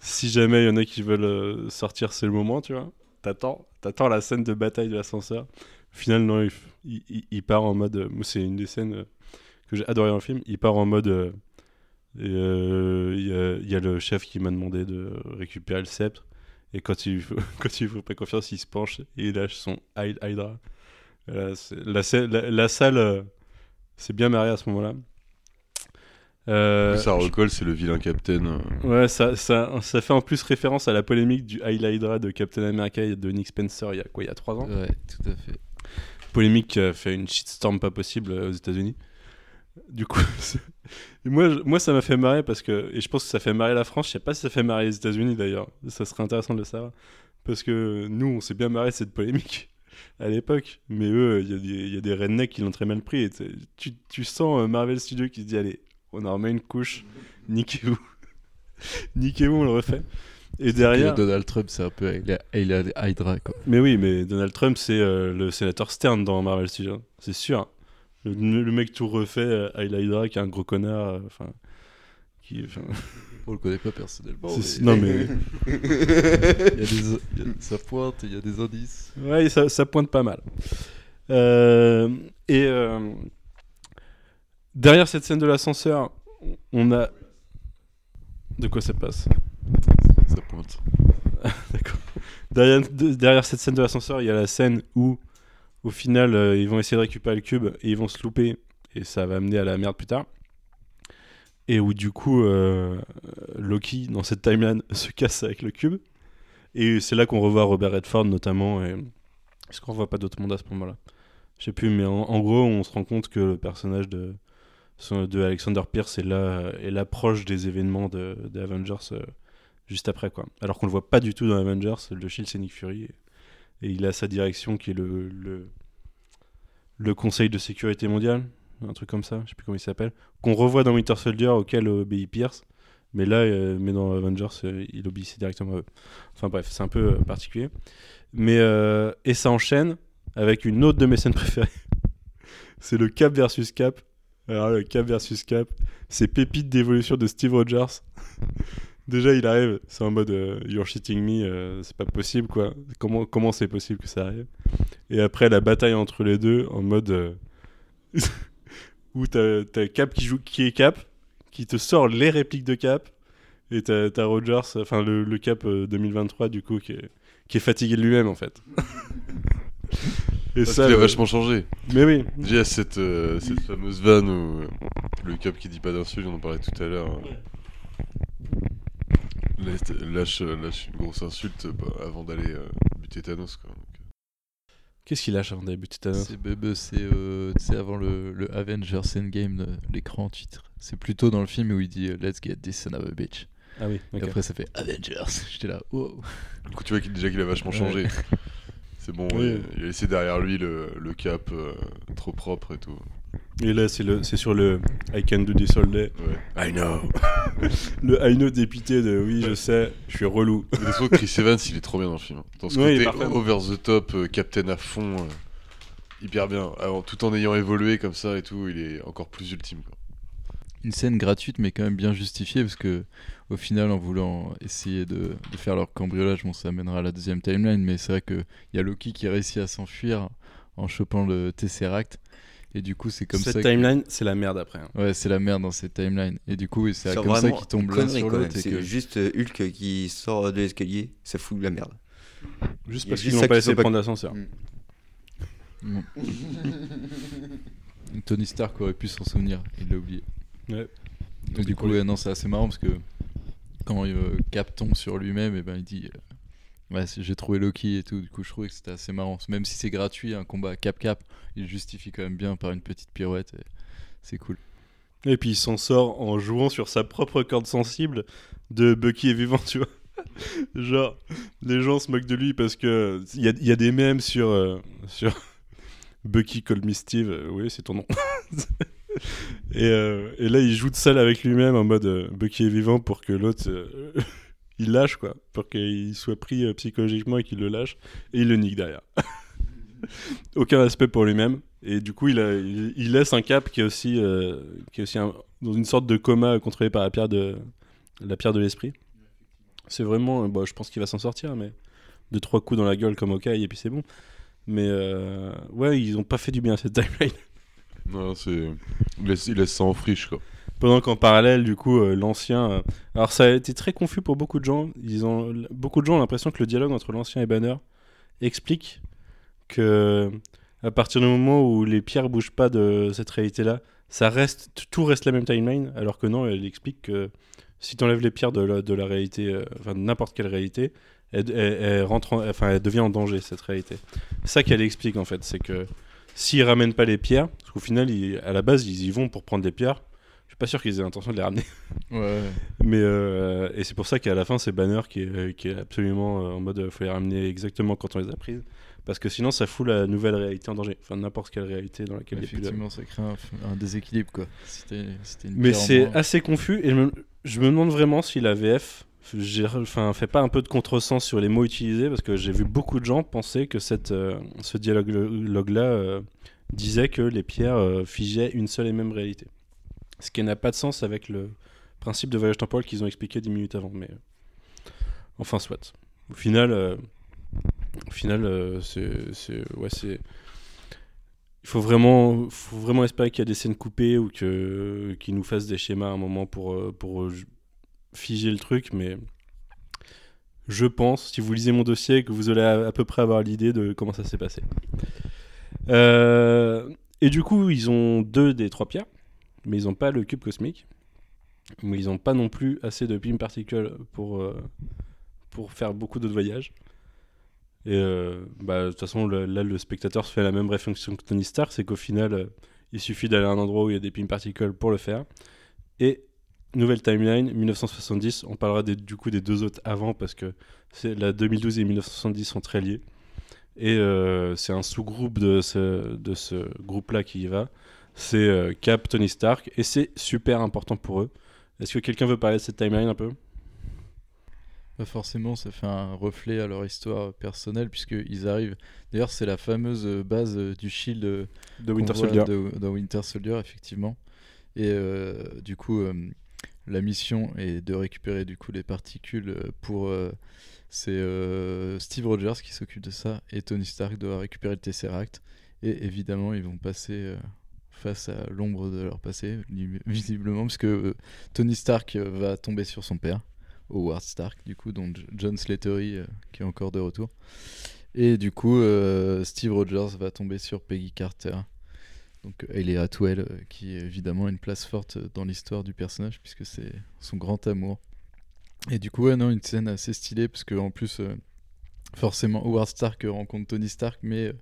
si jamais il y en a qui veulent euh, sortir c'est le moment tu vois. T'attends t'attends la scène de bataille de l'ascenseur. Au final non il, il- il- part en mode euh, c'est une des scènes que j'ai adoré dans le film il part en mode il y a le chef qui m'a demandé de récupérer le sceptre et quand il faut, quand il faut pas confiance il se penche et il lâche son Hy- Hydra la, la, la salle euh, c'est bien marré à ce moment là Euh, ça recolle, c'est le vilain Captain. euh. Ouais, ça, ça, ça fait en plus référence à la polémique du Hail Hydra de Captain America et de Nick Spencer il y a quoi, il y a 3 ans? Ouais, tout à fait. Polémique qui a fait une shitstorm pas possible euh, aux États-Unis. Du coup, moi, je- moi, ça m'a fait marrer parce que, et je pense que ça fait marrer la France. Je sais pas si ça fait marrer les États-Unis d'ailleurs. Ça serait intéressant de le savoir. Parce que nous, on s'est bien marré de cette polémique à l'époque. Mais eux, il y, a des- il y a des rednecks qui l'ont très mal pris. Et tu, tu sens euh, Marvel Studios qui se dit Allez, on en remet une couche, niquez-vous. niquez-vous, on le refait. Et derrière. Donald Trump, c'est un peu Hail Hail Hydra, quoi. Mais oui, mais Donald Trump, c'est euh, le sénateur Stern dans Marvel Studios, c'est sûr. Le, le mec tout refait, euh, Hail Hydra, qui est un gros connard, euh, enfin. qui. enfin, On le connaît pas personnellement. mais- non, mais. il y a des, il y a- ça pointe, il y a des indices. Ouais, ça, ça pointe pas mal. Euh, et euh, derrière cette scène de l'ascenseur, on a. De quoi ça passe? Ça pointe. D'accord. Derrière, de- derrière cette scène de l'ascenseur, il y a la scène où, au final, euh, ils vont essayer de récupérer le cube et ils vont se louper et ça va amener à la merde plus tard. Et où, du coup, euh, Loki, dans cette timeline, se casse avec le cube. Et c'est là qu'on revoit Robert Redford, notamment. Est-ce qu'on revoit pas d'autres mondes à ce moment-là? Je sais plus, mais en, gros, on se rend compte que le personnage de, de Alexander Pierce est là, proche des événements de, des Avengers euh, juste après quoi. Alors qu'on le voit pas du tout dans Avengers, le Shield c'est Nick Fury et il a sa direction qui est le, le le Conseil de sécurité mondiale, un truc comme ça, je sais plus comment il s'appelle, qu'on revoit dans Winter Soldier auquel obéit Pierce, mais là euh, mais dans Avengers euh, il obéissait directement à eux. Enfin bref, c'est un peu euh, particulier. Mais euh, et ça enchaîne avec une autre de mes scènes préférées. c'est le Cap versus Cap. Alors le Cap versus Cap, c'est pépite d'évolution de Steve Rogers. Déjà, il arrive, c'est en mode euh, You're shitting me, euh, c'est pas possible quoi. Comment comment c'est possible que ça arrive? Et après, la bataille entre les deux en mode euh, où t'as t'as Cap qui joue, qui est Cap, qui te sort les répliques de Cap, et t'as t'as Rogers, enfin le, le Cap euh, 2023 du coup qui est, qui est fatigué de lui-même en fait. et Parce qu'il a vachement changé. Mais oui. Déjà, cette, euh, cette fameuse vanne où euh, le cap qui dit pas d'insulte, on en parlait tout à l'heure. euh, laisse- Lâche, lâche une grosse insulte bah, avant d'aller euh, buter Thanos. Quoi. Donc, Qu'est-ce qu'il lâche avant d'aller buter Thanos C'est euh, avant le, le Avengers Endgame, euh, l'écran titre. C'est plutôt dans le film où il dit euh, Let's get this son of a bitch. Ah oui, Et après ça fait Avengers. J'étais là, wow. Du coup, tu vois qu'il, déjà qu'il a vachement changé. Ouais. C'est bon, Oui. il, il a laissé derrière lui le, le cap euh, trop propre et tout. Et là, c'est le, c'est sur le I can do this all day. Ouais. I know. le I know dépité de oui, je sais, je suis relou. Mais Chris Evans, il est trop bien dans le film. Dans ce Ouais, il est côté parfait. over the top, euh, Captain à fond, euh, hyper bien. Alors, tout en ayant évolué comme ça et tout, il est encore plus ultime. Quoi. Une scène gratuite mais quand même bien justifiée parce que au final en voulant essayer de, de faire leur cambriolage, bon ça amènera à la deuxième timeline mais c'est vrai qu'il y a Loki qui réussit à s'enfuir en chopant le Tesseract et du coup c'est comme Cette ça que- timeline, c'est la merde après. hein. Ouais, c'est la merde dans cette timeline. Et du coup, c'est comme ça tombent une l'un sur l'autre. C'est que- juste euh, Hulk qui sort de l'escalier, ça fout de la merde. Juste parce qu'ils n'ont pas laissé pas- prendre l'ascenseur. Mm. Tony Stark aurait pu s'en souvenir, il l'a oublié. Ouais. Et du coup, ouais, non, c'est assez marrant parce que quand euh, Cap tombe sur lui-même, et ben il dit euh, ouais, j'ai trouvé Loki et tout. Du coup, je trouvais que c'était assez marrant. Même si c'est gratuit, un combat Cap-Cap, il justifie quand même bien par une petite pirouette. et C'est cool. Et puis il s'en sort en jouant sur sa propre corde sensible de Bucky est vivant, tu vois. Genre, les gens se moquent de lui parce que il y y a des mèmes sur, euh, sur Bucky Call Me Steve, euh, oui, c'est ton nom. et, euh, et là, il joue de seul avec lui-même en mode Bucky est vivant pour que l'autre il lâche, quoi. Pour qu'il soit pris euh, psychologiquement et qu'il le lâche. Et il le nique derrière. Aucun respect pour lui-même. Et du coup, il, laisse un cap qui est aussi, euh, dans une sorte de coma contrôlé par la pierre de, l'esprit. C'est vraiment. euh, je pense qu'il va s'en sortir, mais deux, trois coups dans la gueule comme Hawkeye et puis c'est bon. Mais ouais, ils ont pas fait du bien à cette timeline. Non, c'est. Il laisse ça en friche, quoi. Pendant qu'en parallèle, du coup, euh, l'ancien. euh, Alors, ça a été très confus pour beaucoup de gens. Ils ont... Beaucoup de gens ont l'impression que le dialogue entre l'ancien et Banner explique que, à partir du moment où les pierres bougent pas de cette réalité-là, ça reste, tout reste la même timeline. Alors que non, elle explique que si tu enlèves les pierres de la, de la réalité, euh, enfin de n'importe quelle réalité, elle, rentre en- enfin, elle devient en danger, cette réalité. Ça qu'elle explique en fait. C'est que s'ils ramènent pas les pierres, parce qu'au final, à la base, ils y vont pour prendre des pierres. Pas sûr qu'ils aient l'intention de les ramener. Ouais. Mais euh, et c'est pour ça qu'à la fin, c'est Banner qui est, qui est absolument euh, en mode euh, faut les ramener exactement quand on les a prises. Parce que sinon, ça fout la nouvelle réalité en danger. Enfin, n'importe quelle réalité dans laquelle Effectivement, ça crée un, un déséquilibre quoi. Une Mais c'est assez confus et je me, je me demande vraiment si la VF enfin, fait pas un peu de contresens sur les mots utilisés parce que j'ai vu beaucoup de gens penser que cette, euh, ce dialogue-là euh, disait que les pierres euh, figeaient une seule et même réalité. Ce qui n'a pas de sens avec le principe de voyage temporel qu'ils ont expliqué 10 minutes avant. Mais euh, enfin, soit. Au final, euh, au final euh, c'est. Ouais, c'est. Il faut vraiment, faut vraiment espérer qu'il y a des scènes coupées ou qu'ils nous fassent des schémas à un moment pour pour figer le truc, mais je pense, si vous lisez mon dossier, que vous allez à, peu près avoir l'idée de comment ça s'est passé. Et du coup, ils ont deux des trois pierres, mais ils n'ont pas le cube cosmique, mais ils n'ont pas non plus assez de beam particle pour euh, pour faire beaucoup d'autres voyages. Et euh, bah, de toute façon, là, le spectateur se fait la même réflexion que Tony Stark, c'est qu'au final, euh, il suffit d'aller à un endroit où il y a des beam particles pour le faire. Et nouvelle timeline, 1970, on parlera du coup des deux autres avant parce que la 2012 et 1970 sont très liés. Et c'est un sous-groupe de ce, de ce groupe-là qui y va. C'est euh, Cap, Tony Stark, et c'est super important pour eux. Est-ce que quelqu'un veut parler de cette timeline un peu? Pas forcément, ça fait un reflet à leur histoire personnelle, puisqu'ils arrivent. D'ailleurs, c'est la fameuse euh, base euh, du Shield De Winter Soldier. de- dans Winter Soldier, effectivement. Et euh, du coup, euh, la mission est de récupérer du coup les particules pour. euh, c'est Steve Rogers qui s'occupe de ça et Tony Stark doit récupérer le Tesseract. Et évidemment, ils vont passer face à l'ombre de leur passé, visiblement, puisque euh, Tony Stark euh, va tomber sur son père, Howard Stark, du coup, dont John Slattery euh, qui est encore de retour. Et du coup, Steve Rogers va tomber sur Peggy Carter. Donc est Atwell, qui est évidemment une place forte dans l'histoire du personnage, puisque c'est son grand amour. Et du coup, non, une scène assez stylée, parce que en plus, forcément, Howard Stark rencontre Tony Stark, mais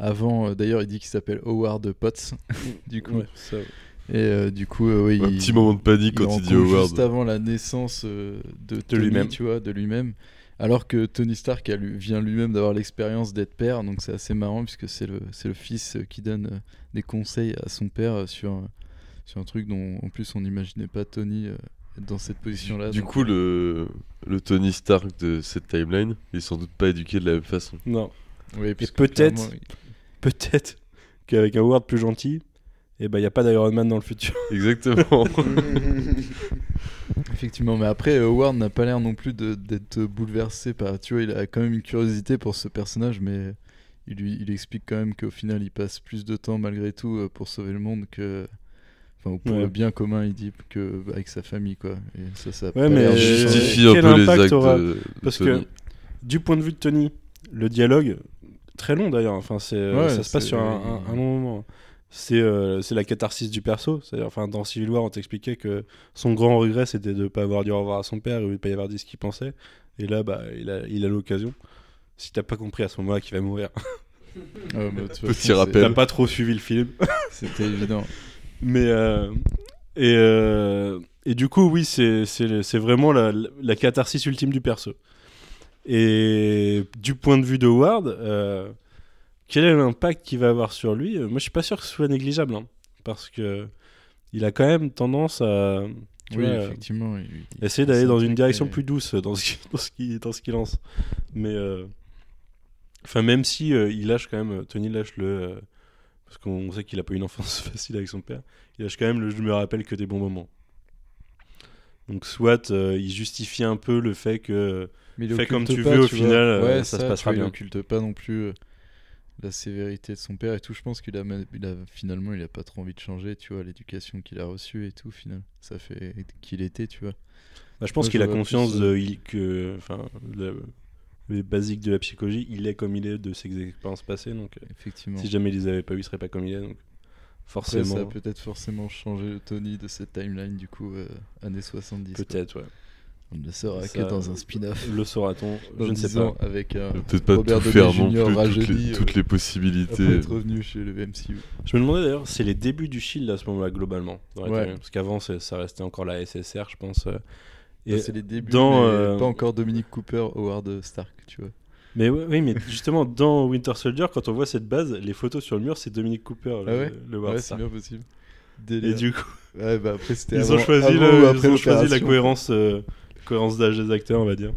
avant, euh, d'ailleurs, il dit qu'il s'appelle Howard Potts, du coup. Ouais, ça, ouais. Et euh, du coup, euh, oui, Un il- petit moment de panique il quand il dit Howard. Juste avant la naissance euh, de, Tony, lui-même. tu vois, de lui-même. Alors que Tony Stark a lui- vient lui-même d'avoir l'expérience d'être père, donc c'est assez marrant puisque c'est le, c'est le fils qui donne des conseils à son père sur, sur un truc dont en plus on n'imaginait pas Tony euh, être dans cette position-là. Du donc, coup, le, le Tony Stark de cette timeline, il est sans doute pas éduqué de la même façon. Non. oui, puisque peut-être- Peut-être qu'avec un Howard plus gentil, eh ben, il n'y a pas d'Iron Man dans le futur. Exactement. Effectivement, mais après, euh, Howard n'a pas l'air non plus de- d'être bouleversé par. Tu vois, il a quand même une curiosité pour ce personnage, mais il lui il explique quand même qu'au final, il passe plus de temps malgré tout euh, pour sauver le monde que. Enfin, ou pour Ouais. le bien commun, il dit, que avec sa famille, quoi. Et ça, ça Ouais, mais Justifie un peu les actes aura- de, de Parce Tony. que du point de vue de Tony, le dialogue, très long d'ailleurs, enfin, c'est, euh, Ouais, ça se passe c'est- sur un, un- un long moment. C'est, euh, c'est la catharsis du perso. C'est-à-dire, enfin, dans Civil War, on t'expliquait que son grand regret, c'était de ne pas avoir dit au revoir à son père et de ne pas y avoir dit ce qu'il pensait. Et là, bah, il a, il a l'occasion. Si t'as pas compris à ce moment-là qu'il va mourir, mais de toute Petit rappel. t'as pas trop suivi le film. C'était évident. Mais euh, et, euh, et du coup, oui, c'est c'est c'est vraiment la, la catharsis ultime du perso. Et du point de vue de Ward, euh, quel est l'impact qu'il va avoir sur lui? Euh, Moi, je suis pas sûr que ce soit négligeable, hein, parce que il a quand même tendance à tu oui, vois, euh, effectivement. il- il- essayer d'aller dans une direction plus douce dans ce dans qu'il lance. Mais euh, même si il lâche quand même, Tony lâche le parce qu'on sait qu'il a pas eu une enfance facile avec son père. Il lâche quand même le je me rappelle que des bons moments. Donc soit euh, il justifie un peu le fait que Mais Fais comme tu pas, veux, au tu final, euh, Ouais, ça se passera vois, bien. Il occulte pas non plus euh, la sévérité de son père et tout. Je pense qu'il a, même- il a finalement, il a pas trop envie de changer, tu vois, l'éducation qu'il a reçue et tout. Final, ça fait qu'il était, tu vois. bah, je pense qu'il a conscience plus, de il- que enfin le- les basiques de la psychologie, il est comme il est de ses expériences passées. Donc Effectivement. si jamais il les avait pas eu, il serait pas comme il est. Donc Après, ça a forcément, peut-être forcément changé le Tony de cette timeline du coup euh, années 70. quoi. peut-être ouais. On ne le saura Ça, que dans un spin-off. Le saura-t-on Je ne sais 10 pas. Avec un Peut-être pas Robert tout Downey faire non Jr. plus, toutes les, euh, toutes les après possibilités. être revenu chez le MCU. Je me demandais d'ailleurs, c'est les débuts du Shield à ce moment-là, globalement. Ouais. Parce qu'avant, ça restait encore la SSR, je pense. euh. Et c'est les débuts, dans, mais euh, pas encore Dominique Cooper, Howard Stark, tu vois. Mais oui, mais justement, dans Winter Soldier, quand on voit cette base, les photos sur le mur, c'est Dominique Cooper, Ah le, ouais le Ouais, c'est bien possible. Et du coup, Ouais, bah après, c'était ils avant- ont choisi, avant le- ou après ils ont choisi la cohérence, euh, cohérence d'âge des acteurs, on va dire.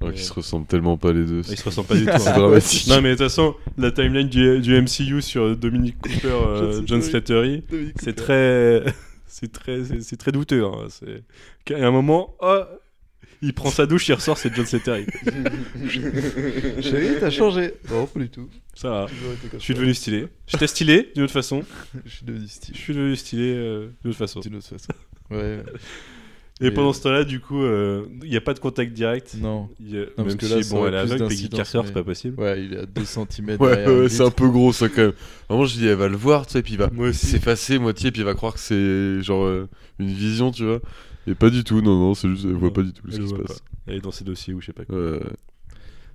Alors qu'ils se ressemblent tellement pas les deux. Ils se ressemblent pas du tout. C'est hein. dramatique. Non, mais de toute façon, la timeline du, du MCU sur Dominique Cooper, euh, John Slattery. C'est Cooper. très, c'est très, c'est très douteux. Hein. C'est qu'à un moment, oh, il prend sa douche, il ressort, c'est John Slattery. Chérie, t'as changé. Non, pas du tout. Ça va. Je suis devenu stylé. J'étais stylé d'une autre façon. Je suis devenu style. Je suis devenu stylé euh, d'une autre façon. D'une autre façon. Ouais. Et Mais, pendant euh, ce temps-là, du coup, euh, il n'y a pas de contact direct. Non. Parce même que si, là, ça bon, elle est plus aveugle, Peggy Carter, mais- c'est pas possible. Ouais, il est à 2 cm Ouais, c'est un peu gros ça quand même. Vraiment, je dis, elle va le voir, tu sais, puis il va s'effacer moitié, puis il va croire que c'est genre euh, une vision, tu vois. Et pas du tout, non, non, c'est juste, elle voit pas du tout ce qui se passe. Elle est dans ses dossiers ou je sais pas quoi. Ouais.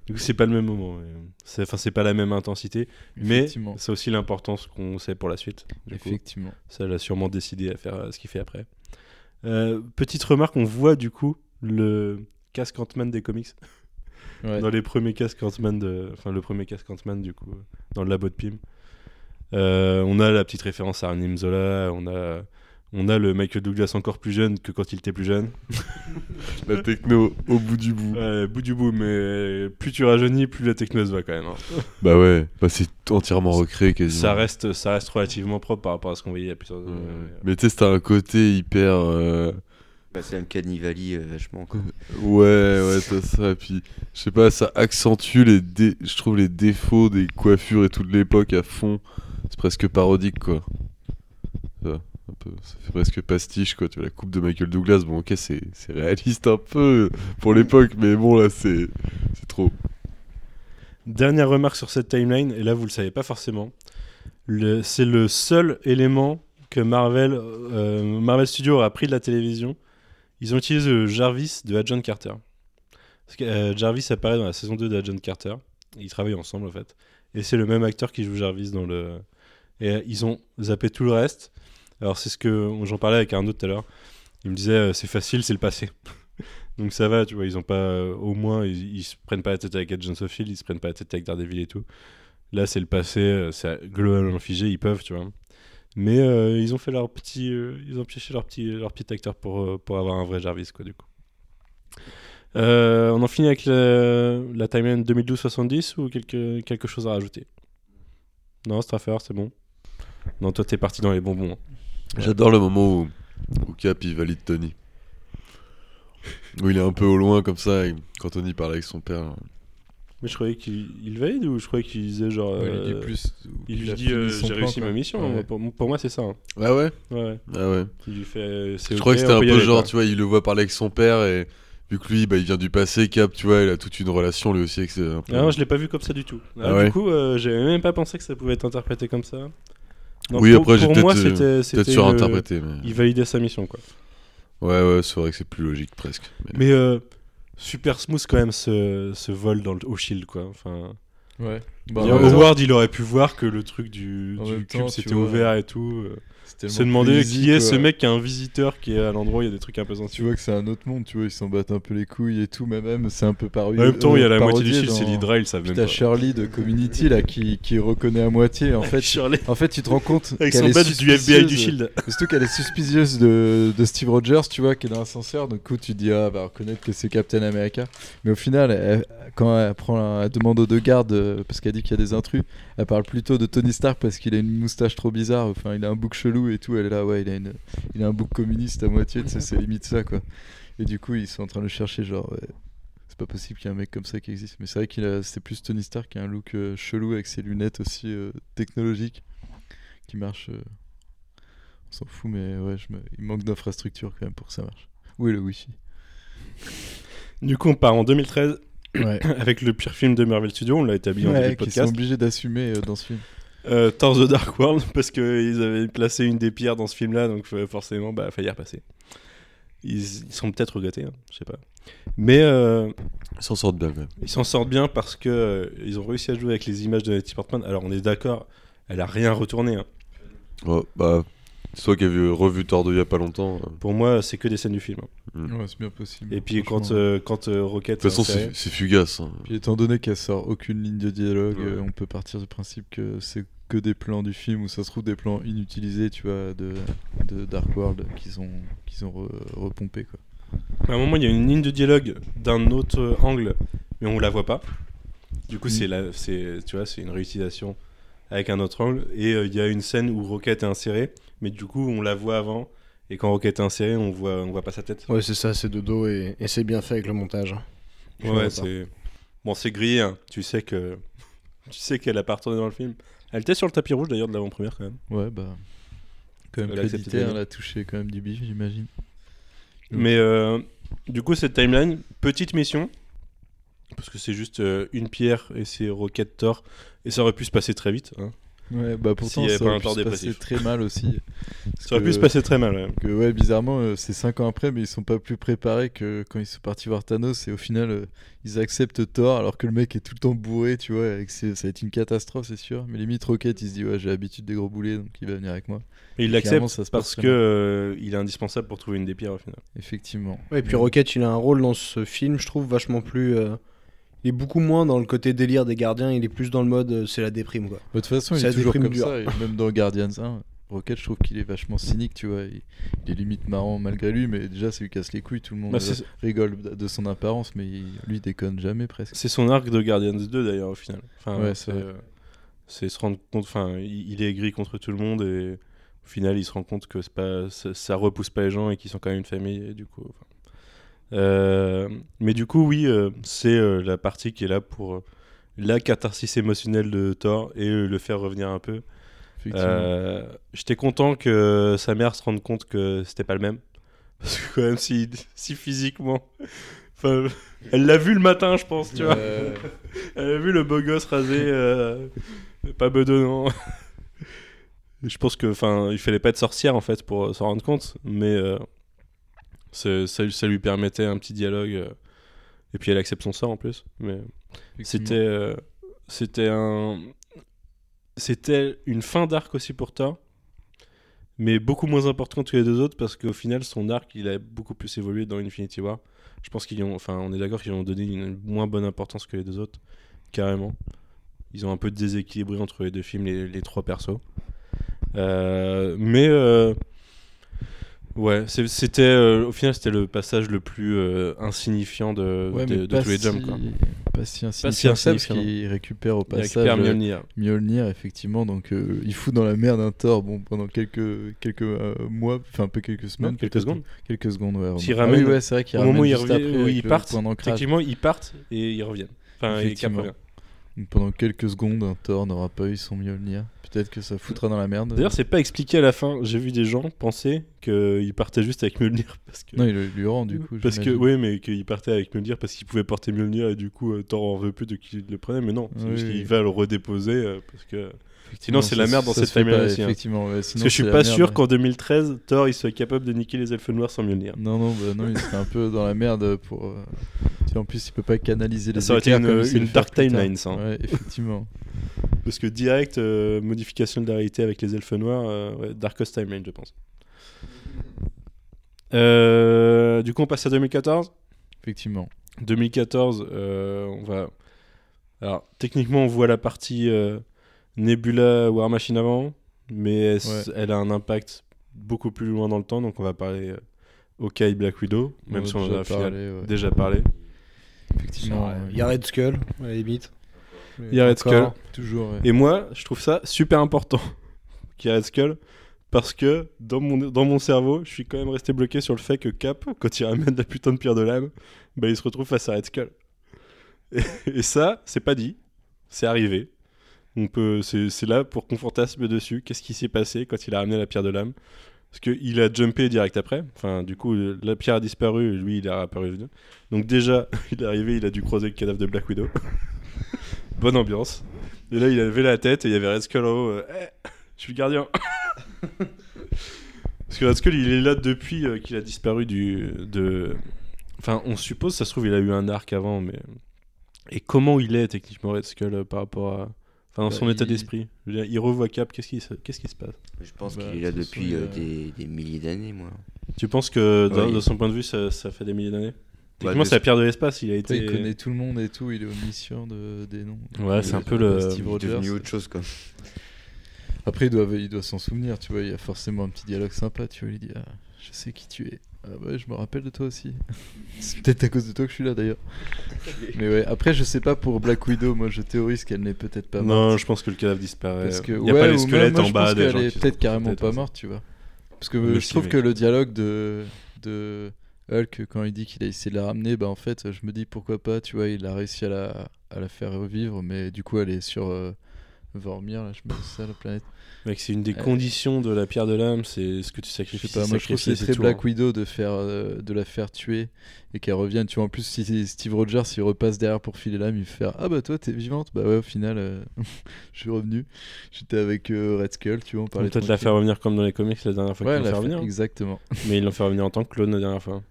Du coup, c'est pas le même moment. ouais. C'est, enfin, c'est pas la même intensité, mais c'est aussi l'importance qu'on sait pour la suite. Du coup, Effectivement. ça l'a sûrement décidé à faire euh, ce qu'il fait après. Euh, petite remarque, on voit du coup le casque Ant-Man des comics Ouais. dans les premiers casques Ant-Man, de... enfin le premier casque Ant-Man du coup dans le labo de Pym. Euh, on a la petite référence à Arnim Zola, on a on a le Michael Douglas encore plus jeune que quand il était plus jeune. La techno au bout du bout. Ouais, bout du bout, mais plus tu rajeunis, plus la techno se va quand même. hein. Bah ouais, bah c'est entièrement recréé quasiment. Ça reste, ça reste relativement propre par rapport à ce qu'on voyait il y a plusieurs Ouais. euh, Mais tu sais, t'as un côté hyper. euh, Bah, c'est un cannibali euh, vachement. Quoi. Ouais, ouais, ça. Et puis, je sais pas, ça accentue les, dé... je trouve les défauts des coiffures et toute l'époque à fond. C'est presque parodique, quoi. Ça, un peu, ça fait presque pastiche, quoi. Tu vois, la coupe de Michael Douglas, bon, ok, c'est réaliste un peu pour l'époque, mais bon, là, c'est trop. Dernière remarque sur cette timeline, et là vous le savez pas forcément. C'est le seul élément que Marvel, euh, Marvel Studios a pris de la télévision. Ils ont utilisé le Jarvis de Agent Carter. Parce que, euh, Jarvis apparaît dans la saison 2 d'Agent Carter. Ils travaillent ensemble en fait. Et c'est le même acteur qui joue Jarvis dans le. Et euh, ils ont zappé tout le reste. Alors c'est ce que j'en parlais avec un autre tout à l'heure. Il me disait euh, c'est facile, c'est le passé. Donc ça va, tu vois, ils ont pas. euh, au moins, ils, ils se prennent pas la tête avec Agents of Shield, ils se prennent pas la tête avec Daredevil et tout. Là, c'est le passé, euh, c'est globalement figé, ils peuvent, tu vois. Mais euh, ils ont fait leur petit. euh, ils ont pioché leur petit, leur petit acteur pour, euh, pour avoir un vrai Jarvis, quoi, du coup. Euh, on en finit avec la, la timeline 2012-70 ou quelque, quelque chose à rajouter? Non, Straffer, c'est bon. Non, toi, t'es parti dans les bonbons. hein. J'adore le moment où, où Cap il valide Tony. Où il est un peu au loin comme ça, et quand Tony parle avec son père. Mais je croyais qu'il il valide ou je croyais qu'il disait genre. Ouais, il dit euh, plus. Il lui dit euh, son j'ai réussi quoi. ma mission. Ouais. Pour, pour moi, c'est ça. hein. Ah ouais? Ouais, ouais. Ah ouais. Il lui fait. euh, Je ok, crois que c'était un peu aller, genre, quoi. tu vois, il le voit parler avec son père et vu que lui, bah, il vient du passé, Cap, tu vois, il a toute une relation lui aussi avec ses. Ah non, je l'ai pas vu comme ça du tout. Ah, Ah ouais Du coup, euh, j'avais même pas pensé que ça pouvait être interprété comme ça. Non, oui, pour- après, j'ai pour peut-être moi, euh, surinterprété. Mais... Il validait sa mission, quoi. Ouais, ouais, c'est vrai que c'est plus logique presque. Mais- Mais euh, super smooth quand même ce, ce vol dans le, au shield, quoi. Enfin, Ouais. Bah, Howard, il aurait pu voir que le truc du, cube s'était ouvert et tout. Euh, se demander plus qui easy, est quoi. ce mec qui a un visiteur qui est à l'endroit où il y a des trucs un peu Tu vois que c'est un autre monde, tu vois, ils s'en battent un peu les couilles et tout, mais même c'est un peu paru. En même temps, il y a la moitié du shield, c'est l'Hydra, ils savent même pas. Shirley de Community là qui, qui reconnaît à moitié. En fait, Shirley. en fait, tu te rends compte Avec qu'elle son est badge du FBI du shield. Surtout qu'elle est suspicieuse de, de Steve Rogers, tu vois, qui est dans l'ascenseur. Du coup, tu te dis, ah, va reconnaître que c'est Captain America. Mais au final, elle- quand elle, prend, elle demande aux deux gardes, euh, parce qu'elle dit qu'il y a des intrus, elle parle plutôt de Tony Stark parce qu'il a une moustache trop bizarre. Enfin, il a un bouc chelou et tout. Elle est là, ouais, il a, une, il a un bouc communiste à moitié, c'est limite ça, quoi. Et du coup, ils sont en train de le chercher, genre, ouais, c'est pas possible qu'il y ait un mec comme ça qui existe. Mais c'est vrai qu'il a, c'était plus Tony Stark qui a un look euh, chelou avec ses lunettes aussi euh, technologiques qui marchent. euh, on s'en fout, mais ouais, je me- il manque d'infrastructure quand même pour que ça marche. Où est le Wi-Fi Du coup, on part en 2013 Ouais. avec le pire film de Marvel Studios, on l'a établi en début de qui sont podcast. obligés d'assumer dans ce film. Euh, Thor The Dark World, parce qu'ils avaient placé une des pierres dans ce film-là, donc euh, forcément, bah, fallait y repasser. ils, ils sont peut-être regrettés, hein, je sais pas. Mais euh, Ils s'en sortent bien quand même. ils s'en sortent bien parce que euh, ils ont réussi à jouer avec les images de Nathalie Portman. Alors on est d'accord, elle a rien retourné. hein. Ouais, bah, toi qui as vu, revu Thor 2 il y a pas longtemps. euh. Pour moi, c'est que des scènes du film. hein. Ouais, c'est bien possible. Et puis quand, euh, quand euh, Rocket. De toute façon, a c'est c'est fugace. hein. Puis étant donné qu'elle sort aucune ligne de dialogue, Ouais. euh, on peut partir du principe que c'est que des plans du film où ça se trouve des plans inutilisés, tu vois, de, de Dark World qu'ils ont, qu'ils ont re- repompé quoi. À un moment, il y a une ligne de dialogue d'un autre angle, mais on la voit pas. Du coup, Mm. c'est la- c'est, tu vois, c'est une réutilisation avec un autre angle. Et euh, il y a une scène où Rocket est inséré, mais du coup, on la voit avant. Et quand Rocket est inséré, on voit, on voit pas sa tête. Ouais, c'est ça, c'est de dos et, et c'est bien fait avec le montage. Je Ouais, c'est bon, c'est grillé. hein. Tu sais que, tu sais qu'elle a pas retourné dans le film. Elle était sur le tapis rouge d'ailleurs de l'avant-première quand même. Ouais, bah. Quand même crédité, elle a touché quand même du bif, j'imagine. Mm. Mais euh, du coup, cette timeline, petite mission. Parce que c'est juste euh, une pierre et c'est Rocket Thor. Et ça aurait pu se passer très vite. hein. Ouais, bah pourtant, ça aurait pu tort se passer très mal aussi. Parce Ça aurait pu que- se passer très mal. ouais. que ouais, bizarrement, euh, c'est 5 ans après, mais ils sont pas plus préparés que quand ils sont partis voir Thanos. Et au final, euh, ils acceptent Thor alors que le mec est tout le temps bourré, tu vois. Et que ça va être une catastrophe, c'est sûr. Mais limite, Rocket, il se dit, ouais, j'ai l'habitude des gros boulets, donc il va venir avec moi. Et il l'accepte ça se passe parce que euh, il est indispensable pour trouver une des pierres au final. Effectivement. Ouais, et puis Rocket, il a un rôle dans ce film, je trouve, vachement plus. Il est beaucoup moins dans le côté délire des gardiens, il est plus dans le mode euh, c'est la déprime quoi. Bah, De toute façon, il est toujours comme ça. Et même dans Guardians 1, Rocket, je trouve qu'il est vachement cynique, tu vois. Il, il est limite marrant malgré lui, mais déjà, ça lui casse les couilles. Tout le monde Bah, euh, rigole de son apparence, mais il- lui, il déconne jamais presque. C'est son arc de Guardians 2 d'ailleurs au final. Enfin, Ouais, c'est euh, c'est se rendre compte. Enfin, il, il est aigri contre tout le monde et au final, il se rend compte que c'est pas, ça, ça repousse pas les gens et qu'ils sont quand même une famille. Et du coup, enfin. Euh, mais du coup, oui, euh, c'est euh, la partie qui est là pour la catharsis émotionnelle de Thor et le faire revenir un peu. Euh, J'étais content que sa mère se rende compte que c'était pas le même. Parce que quand même, si, si physiquement... Enfin, elle l'a vu le matin, je pense, tu vois. Euh, Elle a vu le beau gosse rasé, euh, pas bedonnant. je pense que, enfin, il fallait pas être sorcière, en fait, pour s'en rendre compte. Mais ça, ça lui permettait un petit dialogue. euh, et puis elle accepte son sort, en plus. Mais c'était euh, c'était un c'était une fin d'arc aussi pour Thor mais beaucoup moins importante que les deux autres parce qu'au final son arc il a beaucoup plus évolué dans Infinity War je pense qu'ils ont enfin on est d'accord qu'ils ont donné une moins bonne importance que les deux autres carrément ils ont un peu déséquilibré entre les deux films les, les trois persos Euh, mais euh, ouais c'était euh, au final c'était le passage le plus euh, insignifiant de, Ouais, de, de pas tous les jumps si- quoi. Pas si si insignifiant ça, parce insignifiant. qu'il récupère au il passage récupère euh, Mjolnir Mjolnir, effectivement. Donc, euh, il fout dans la merde un Thor bon, pendant quelques, quelques mois, enfin un peu quelques semaines. Non, quelques secondes. Quelques secondes, ouais. Vraiment. ramène- ah oui, ouais, c'est vrai qu'il au moment où ramène ils, partent techniquement ils partent et ils reviennent enfin et Cap Effectivement. revient. Pendant quelques secondes, un Thor n'aura pas eu son Mjolnir. Peut-être que ça foutra dans la merde. D'ailleurs, c'est pas expliqué à la fin. J'ai vu des gens penser qu'il partait juste avec Mjolnir parce que. Non, il lui rend du coup. parce que oui, mais qu'il partait avec Mjolnir parce qu'il pouvait porter Mjolnir et du coup euh, Thor en veut plus de qu'il le prenait. Mais non, c'est Oui, juste qu'il va le redéposer euh, parce que. Sinon, c'est la merde dans cette timeline aussi, hein. Effectivement, ouais, Parce que je suis pas sûr qu'en 2013 Thor il soit capable de niquer les elfes noirs sans Mjolnir. Non, non, bah non, il serait un peu dans la merde pour. euh, en plus, il peut pas canaliser les Ça aurait été une- dark timeline, ça, hein. Ouais, effectivement. Parce que direct euh, modification de la réalité avec les elfes noirs, euh, ouais, Darkest Timeline, je pense. Euh, du coup, on passe à 2014. Effectivement. 2014, euh, on va. Alors, techniquement, on voit la partie euh, Nebula War Machine avant, mais elle, Ouais. elle a un impact beaucoup plus loin dans le temps, donc on va parler euh, Hawkeye Black Widow, même On si a on en déjà a parlé, ouais. déjà parlé. Effectivement. ouais. Il y a Red Skull, à la limite. Il y a Red Encore. Toujours. ouais. Et moi, je trouve ça super important qu'il y ait Red Skull parce que dans mon, dans mon cerveau, je suis quand même resté bloqué sur le fait que Cap, quand il ramène la putain de pierre de l'âme, bah, il se retrouve face à Red Skull. Et, et ça, c'est pas dit, c'est arrivé. On peut, c'est, là pour qu'on dessus. Qu'est-ce qui s'est passé quand il a ramené la pierre de l'âme? Parce qu'il a jumpé direct après. Enfin, du coup, la pierre a disparu lui, il est réapparu. Donc déjà, il est arrivé, il a dû croiser le cadavre de Black Widow. Bonne ambiance. Et là, il a levé la tête et il y avait Red Skull en haut. euh, Eh, je suis le gardien. Parce que Red Skull, il est là depuis euh, qu'il a disparu du. De... Enfin, on suppose, ça se trouve, il a eu un arc avant, mais. Et comment il est techniquement Red Skull euh, par rapport à. Enfin, dans Bah, son état il- d'esprit Il revoit Cap, qu'est-ce qui, se- qu'est-ce qui se passe Je pense Bah, qu'il est là depuis euh, a- des, des milliers d'années, moi. Tu penses que, Ouais, de il- son point de vue, ça, ça fait des milliers d'années Techniquement, de- c'est la pierre de l'espace, il a Après, été. il connaît tout le monde et tout, il est omniscient de, des noms. Ouais, Il c'est est- un peu le- Steve Il est Rogers. devenu autre chose, quoi. Après, il doit, il doit s'en souvenir, tu vois. Il y a forcément un petit dialogue sympa, tu vois. Il dit ah, Je sais qui tu es. Ah ouais, je me rappelle de toi aussi. C'est peut-être à cause de toi que je suis là d'ailleurs. Mais ouais, après, je sais pas pour Black Widow, moi je théorise qu'elle n'est peut-être pas morte. Non, je pense que le cadavre disparaît. Parce que, il n'y a ouais, pas les squelettes moi, en je bas pense des qu'elle gens est qui sont peut-être carrément pas morte, tu vois. Parce que euh, je trouve mais- que le dialogue de, de Hulk, quand il dit qu'il a essayé de la ramener, bah en fait, je me dis pourquoi pas, tu vois, il a réussi à la, à la faire revivre, mais du coup, elle est sur euh, Vormir, là, je me dis ça, la planète. Mec, c'est une des Euh, conditions de la pierre de l'âme, c'est ce que tu Je sacrifies. sais pas, moi je trouve que c'est très Black hein. Widow de, faire, euh, de la faire tuer et qu'elle revienne. Tu vois, en plus, si Steve Rogers il repasse derrière pour filer l'âme, il fait Ah bah toi t'es vivante Bah ouais, au final, euh, je suis revenu. J'étais avec Red Skull, tu vois, on parlait peut-être la faire revenir comme dans les comics la dernière fois Ouais, qu'ils l'ont la fait faire- revenir. exactement. Mais ils l'ont fait revenir en tant que clone la dernière fois.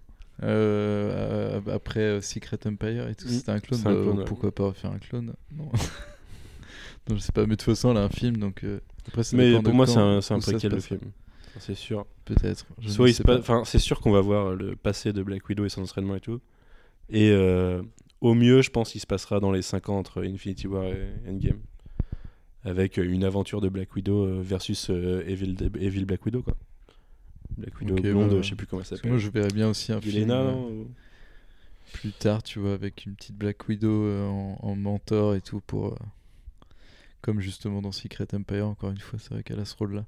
Après Secret Empire et tout, Mm. c'était un clone. Un bah, ouais. Pourquoi pas refaire un clone? Non. non, je sais pas, mais de toute façon, elle a un film donc. Après, ça Mais pour moi, c'est un, c'est un ça préquel le film. C'est sûr. Peut-être. Soit enfin, c'est sûr qu'on va voir le passé de Black Widow et son entraînement et tout. Et euh, au mieux, je pense qu'il se passera dans les 5 ans entre Infinity War et Endgame. Avec euh, une aventure de Black Widow euh, versus euh, Evil, Evil Black Widow, quoi. Black Widow Ok, blonde, ouais, je sais plus comment que s'appelle. moi, je verrais bien aussi un film. Euh, ou- plus tard, tu vois, avec une petite Black Widow euh, en, en mentor et tout pour. Euh, comme justement dans Secret Empire, encore une fois, c'est vrai qu'elle a ce rôle-là.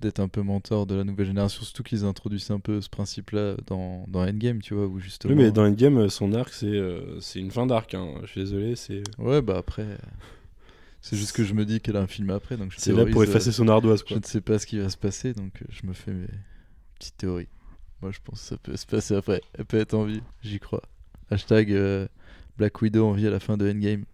D'être un peu mentor de la nouvelle génération, surtout qu'ils introduisent un peu ce principe-là dans, dans Endgame, tu vois, où justement. Oui, mais dans Endgame, euh, son arc, c'est euh, c'est une fin d'arc. hein. Je suis désolé, c'est Ouais, bah après. euh, C'est juste que je me dis qu'elle a un film après, donc je c'est là pour euh, effacer son ardoise, Je quoi. ne sais pas ce qui va se passer, donc euh, je me fais mes petites théories. Moi, je pense que ça peut se passer après. Elle peut être en vie, j'y crois. Hashtag euh, Black Widow en vie à la fin de Endgame.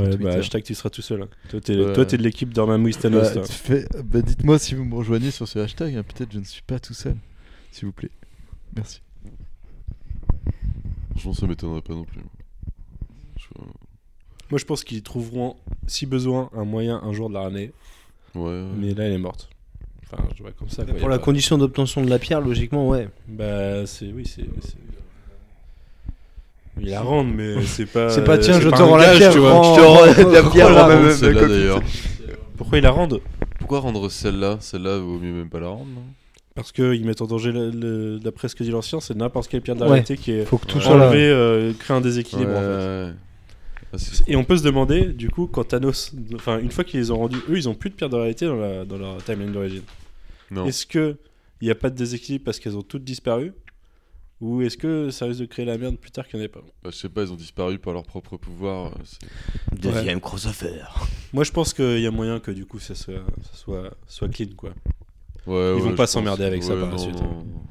Ouais, bah, hashtag tu seras tout seul. hein. Toi, t'es Ouais. toi, t'es de l'équipe Dormammu Thanos. Bah, fais- bah, Dites-moi si vous me rejoignez sur ce hashtag. hein. Peut-être je ne suis pas tout seul. S'il vous plaît. Merci. Franchement, ça m'étonnerait pas non plus. Je- Moi, je pense qu'ils trouveront, si besoin, un moyen un jour de la ramener. Ouais, ouais. Mais là, elle est morte. Enfin, je vois comme ça. quoi, Pour la pas- condition d'obtention de la pierre, logiquement, ouais. Bah, c'est. Oui, c'est. C'est- Il la rendre, mais c'est pas. C'est pas, tiens, je pas te rends la gage, pierre, tu vois. rends- Je te rends la pierre, même- d'ailleurs. Pourquoi ils la rendent Pourquoi rendre celle-là? Celle-là, vaut mieux même pas la rendre, non? Parce qu'ils mettent en danger, le- le- d'après ce que dit l'ancien, c'est n'importe quelle pierre de la Ouais. réalité qui est Faut que tout enlevée, euh, crée un déséquilibre en fait. Ouais. Ah, Et on peut se demander, du coup, quand Thanos. Enfin, une fois qu'ils les ont rendus, eux, ils ont plus de pierre de réalité dans, la, dans leur timeline d'origine. Non. Est-ce que il n'y a pas de déséquilibre parce qu'elles ont toutes disparu? Ou est-ce que ça risque de créer la merde plus tard qu'il n'y en ait pas Bah, je sais pas, ils ont disparu par leur propre pouvoir. euh, Deuxième crossover. Moi, je pense qu'il y a moyen que du coup, ça soit, ça soit, soit clean, quoi. Ouais, Ils vont ouais, pas s'emmerder avec ça ouais, par la suite, non, hein. non.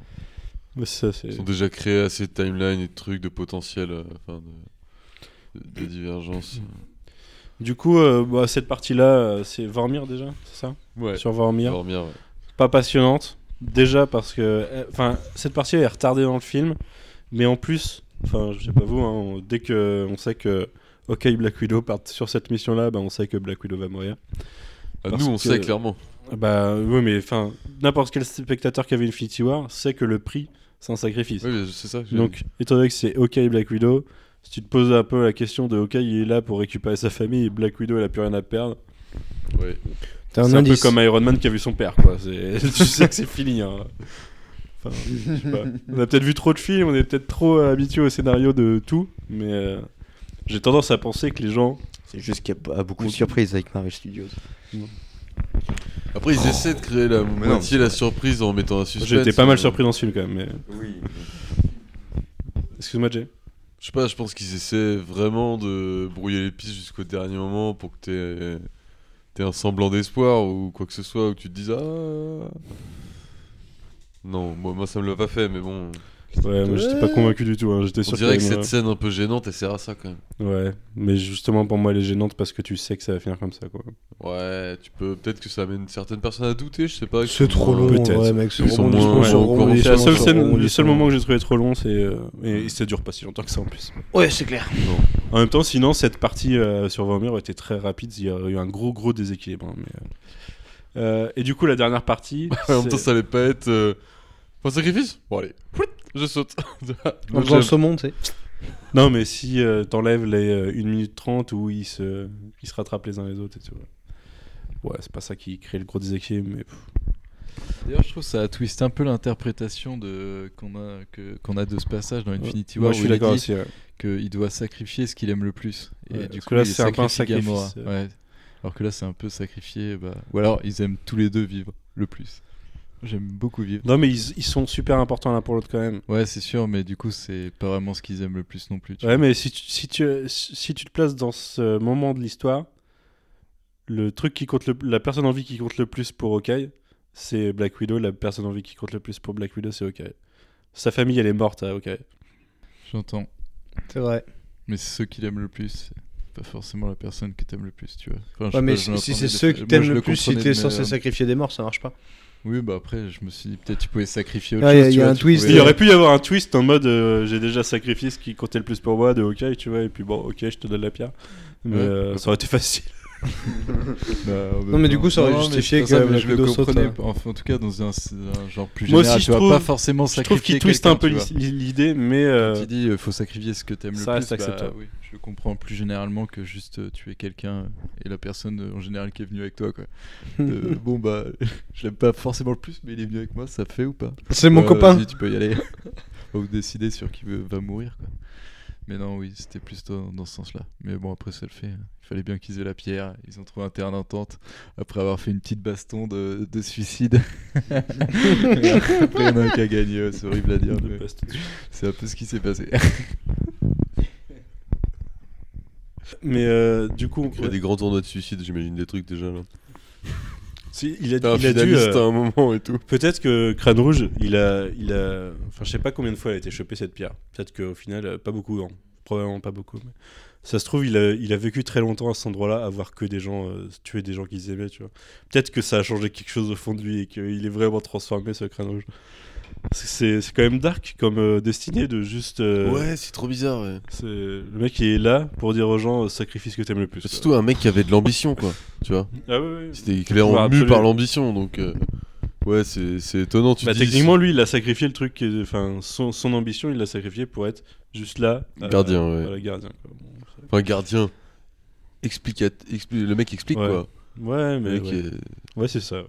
Mais ça, c'est. Ils ont déjà créé assez de timelines et de trucs, de potentiel, euh, enfin, de, de, de divergence. Du coup, euh, bah, cette partie-là, c'est Vormir déjà, c'est ça? Ouais. Sur Vormir. Ouais. Pas passionnante. Déjà parce que. euh, Enfin, cette partie est retardée dans le film. Mais en plus, enfin, je sais pas vous, hein, on- dès que on sait que. Ok, Black Widow part sur cette mission-là, bah, on sait que Black Widow va mourir. Ah, nous, on que- sait clairement. Bah oui, mais enfin, n'importe quel spectateur qui avait Infinity War sait que le prix, c'est un sacrifice. Oui, c'est ça. Donc, étant donné que c'est OK Black Widow, si tu te poses un peu la question de OK, il est là pour récupérer sa famille et Black Widow, elle a plus rien à perdre. Ouais. Un C'est un peu comme Iron Man qui a vu son père, quoi. Tu sais que c'est fini. hein. Enfin, je sais pas. On a peut-être vu trop de films, on est peut-être trop habitué au scénario de tout, mais euh, j'ai tendance à penser que les gens. C'est juste qu'il y a beaucoup de surprises avec Marvel Studios. Après, ils essaient de créer la moitié la surprise en mettant un suspense. Été pas mal surpris dans ce film quand même. Mais... Oui. Excuse-moi, Jay. Je sais pas, je pense qu'ils essaient vraiment de brouiller les pistes jusqu'au dernier moment pour que t'aies t'aies un semblant d'espoir ou quoi que ce soit, où tu te dises Ah. Non, moi, moi ça me l'a pas fait, mais bon. Ouais, moi j'étais pas convaincu du tout. hein. J'étais On sûr dirait que cette scène un peu gênante, elle sert à ça quand même. Ouais, mais justement pour moi elle est gênante parce que tu sais que ça va finir comme ça quoi. Ouais, tu peux peut-être que ça amène certaines personnes à douter, je sais pas. C'est trop long, Peut-être. ouais, mec. C'est la seule scène, le seul moment que j'ai trouvé trop long, c'est euh, et ça dure pas si longtemps que ça en plus. Ouais, c'est clair. En même temps, sinon cette partie euh, sur Vomir était très rapide, il y a eu un gros gros déséquilibre. hein, mais, euh, et du coup la dernière partie, en même temps, ça allait pas être. Euh... Pas de sacrifice? Bon, allez, je saute. En faisant le saumon, tu sais. non mais si euh, t'enlèves les euh, 1 minute 30 où ils se ils se rattrapent les uns les autres et tout. Ouais, c'est pas ça qui crée le gros déséquilibre, mais D'ailleurs, je trouve que ça a twist un peu l'interprétation de qu'on a que qu'on a de ce passage dans Infinity moi War je où suis d'accord aussi. ouais. qu'il doit sacrifier ce qu'il aime le plus. Et Ouais, du parce coup, que là, c'est un peu un sacrifice, Ouais. Alors que là, c'est un peu sacrifié. Bah... Ou alors, ils aiment tous les deux vivre le plus. J'aime beaucoup vivre. Non mais ils, ils sont super importants l'un pour l'autre quand même. Ouais, c'est sûr, mais du coup, c'est pas vraiment ce qu'ils aiment le plus non plus. tu Ouais, vois. mais si tu, si, tu, si tu te places dans ce moment de l'histoire, le truc qui compte le, la personne en vie qui compte le plus pour Hawkeye, c'est Black Widow. La personne en vie qui compte le plus pour Black Widow, c'est Hawkeye. Sa famille, elle est morte à Hawkeye. J'entends. C'est vrai. Mais c'est ceux qu'il aime le plus. C'est pas forcément la personne que t'aimes le plus, tu vois. Enfin, Ouais, mais pas, si, c'est ceux qui t'aiment je le plus, si t'es censé mes- sacrifier des morts, ça marche pas. Oui, bah après, je me suis dit, peut-être tu pouvais sacrifier autre Ouais, y a- chose. tu y a vois, un tu twist. pouvais- Il y aurait pu y avoir un twist en mode euh, j'ai déjà sacrifié ce qui comptait le plus pour moi de Hawkeye, tu vois, et puis bon, ok, je te donne la pierre. Mais Ouais. euh, ça aurait été facile. Bah, Non, mais du coup, ça aurait justifié c'est ça, que Black je le comprenais. Enfin, en tout cas, dans un, un genre plus Moi général, aussi, tu je vas pas trouve- forcément Je trouve sacrifier qu'il twiste un peu l'idée, mais euh, Tu dis, il faut sacrifier ce que t'aimes le ça plus. reste bah, acceptable. oui, je le comprends plus généralement que juste euh, tuer quelqu'un et la personne euh, en général qui est venue avec toi. Quoi. Euh, bon, bah, je l'aime pas forcément le plus, mais il est venu avec moi, ça fait ou pas? C'est mon copain. tu peux y aller. Vous décidez sur qui va mourir. Quoi. Mais non, oui, c'était plus dans, dans ce sens-là. Mais bon, après, ça le fait. Il fallait bien qu'ils aient la pierre. Ils ont trouvé un terrain d'entente après avoir fait une petite baston de, de suicide. après, il y en a un qui a gagné. ouais, C'est horrible à dire. C'est un peu ce qui s'est passé. Mais euh, du coup, Il y a des grands tournois de suicide, j'imagine des trucs déjà là. Si, il a, T'as un il a dû. finaliste euh, à un moment et tout. Peut-être que Crâne Rouge, il a, il a, enfin, je sais pas combien de fois elle a été chopée cette pierre. Peut-être qu'au final, euh, pas beaucoup, hein. probablement pas beaucoup. Mais ça se trouve, il a, il a vécu très longtemps à cet endroit-là, à voir que des gens euh, tuer des gens qu'ils aimaient, tu vois. Peut-être que ça a changé quelque chose au fond de lui et qu'il est vraiment transformé ce Crâne Rouge. C'est, c'est quand même dark comme euh, destinée de juste. euh, Ouais, c'est trop bizarre. Ouais. c'est le mec qui est là pour dire aux gens euh, sacrifie ce que t'aimes le plus. quoi. Surtout un mec qui avait de l'ambition, quoi. Tu vois Ah ouais, ouais. C'était clairement mu par l'ambition, donc. euh, Ouais, c'est c'est étonnant. Tu Bah, te dis, techniquement, lui, il a sacrifié le truc, qui est- enfin, son, son ambition, il l'a sacrifié pour être juste là. euh, Gardien, ouais. voilà, gardien, quoi. Bon, Enfin, gardien. Explicat... expli- Le mec explique, Ouais. quoi. Ouais, Le mais. mec Ouais, est- Ouais, c'est ça.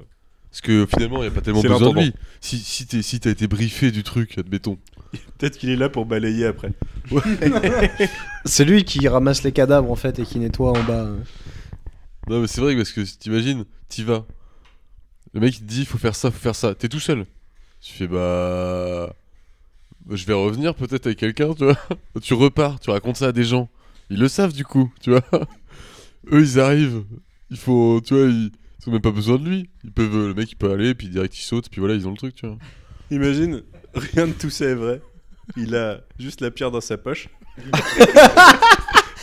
Parce que finalement, il n'y a pas tellement C'est besoin de lui. Si, si t'es- si t'as été briefé du truc, admettons. Peut-être qu'il est là pour balayer après. C'est lui qui ramasse les cadavres en fait et qui nettoie en bas. euh. Non, mais c'est vrai, parce que t'imagines, t'y vas. Le mec, il te dit, faut faire ça, faut faire ça. T'es tout seul. Tu fais, bah. bah, Je vais revenir peut-être avec quelqu'un, tu vois. tu repars, tu racontes ça à des gens. Ils le savent, du coup, tu vois. Eux, ils arrivent. Il faut, tu vois, ils... ils ont même pas besoin de lui. Ils peuvent, le mec, il peut aller, puis direct, il saute, puis voilà, ils ont le truc, tu vois. Imagine, rien de tout ça est vrai. Il a juste la pierre dans sa poche.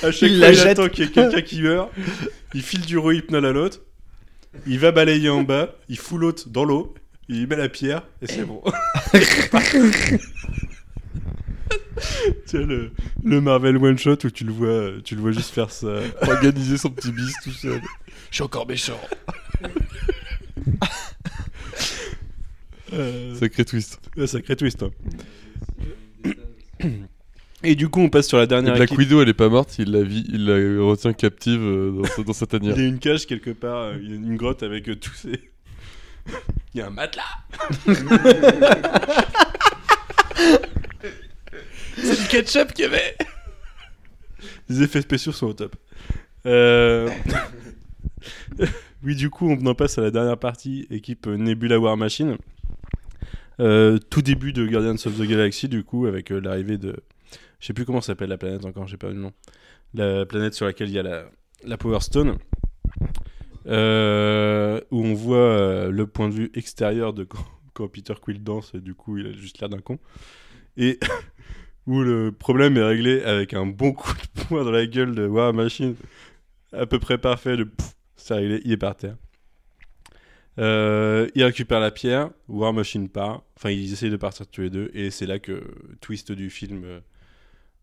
à chaque Il fois, la il jette. attend qu'il y ait quelqu'un qui meurt. Il file du rohypnol à l'autre. Il va balayer en bas. Il fout l'autre dans l'eau. Il met la pierre et c'est bon. tu vois le, le Marvel one shot où tu le vois, tu le vois juste faire ça. Organiser son petit bis tout seul. Je suis encore méchant. Euh, Sacré twist. sacré twist. hein. Et du coup, on passe sur la Et dernière Black équipe. Widow, elle est pas morte, il la, vit, il la retient captive euh, dans, sa, dans sa tanière. Il y a une cage quelque part, euh, il y a une grotte avec euh, tous ces. Il y a un matelas C'est du ketchup qu'il y avait Les effets spéciaux sont au top. Euh, oui, du coup, on en passe à la dernière partie, équipe Nebula War Machine. Euh, tout début de Guardians of the Galaxy, du coup, avec euh, l'arrivée de. Je sais plus comment s'appelle la planète encore, j'ai pas le nom. La planète sur laquelle il y a la, Power Stone. Euh, où on voit le point de vue extérieur de quand, quand Peter Quill danse, et du coup il a juste l'air d'un con. et où le problème est réglé avec un bon coup de poing dans la gueule de War Machine, à peu près parfait, de pff, il est par terre. Euh, il récupère la pierre, War Machine part, enfin ils essayent de partir tous les deux, et c'est là que twist du film, euh,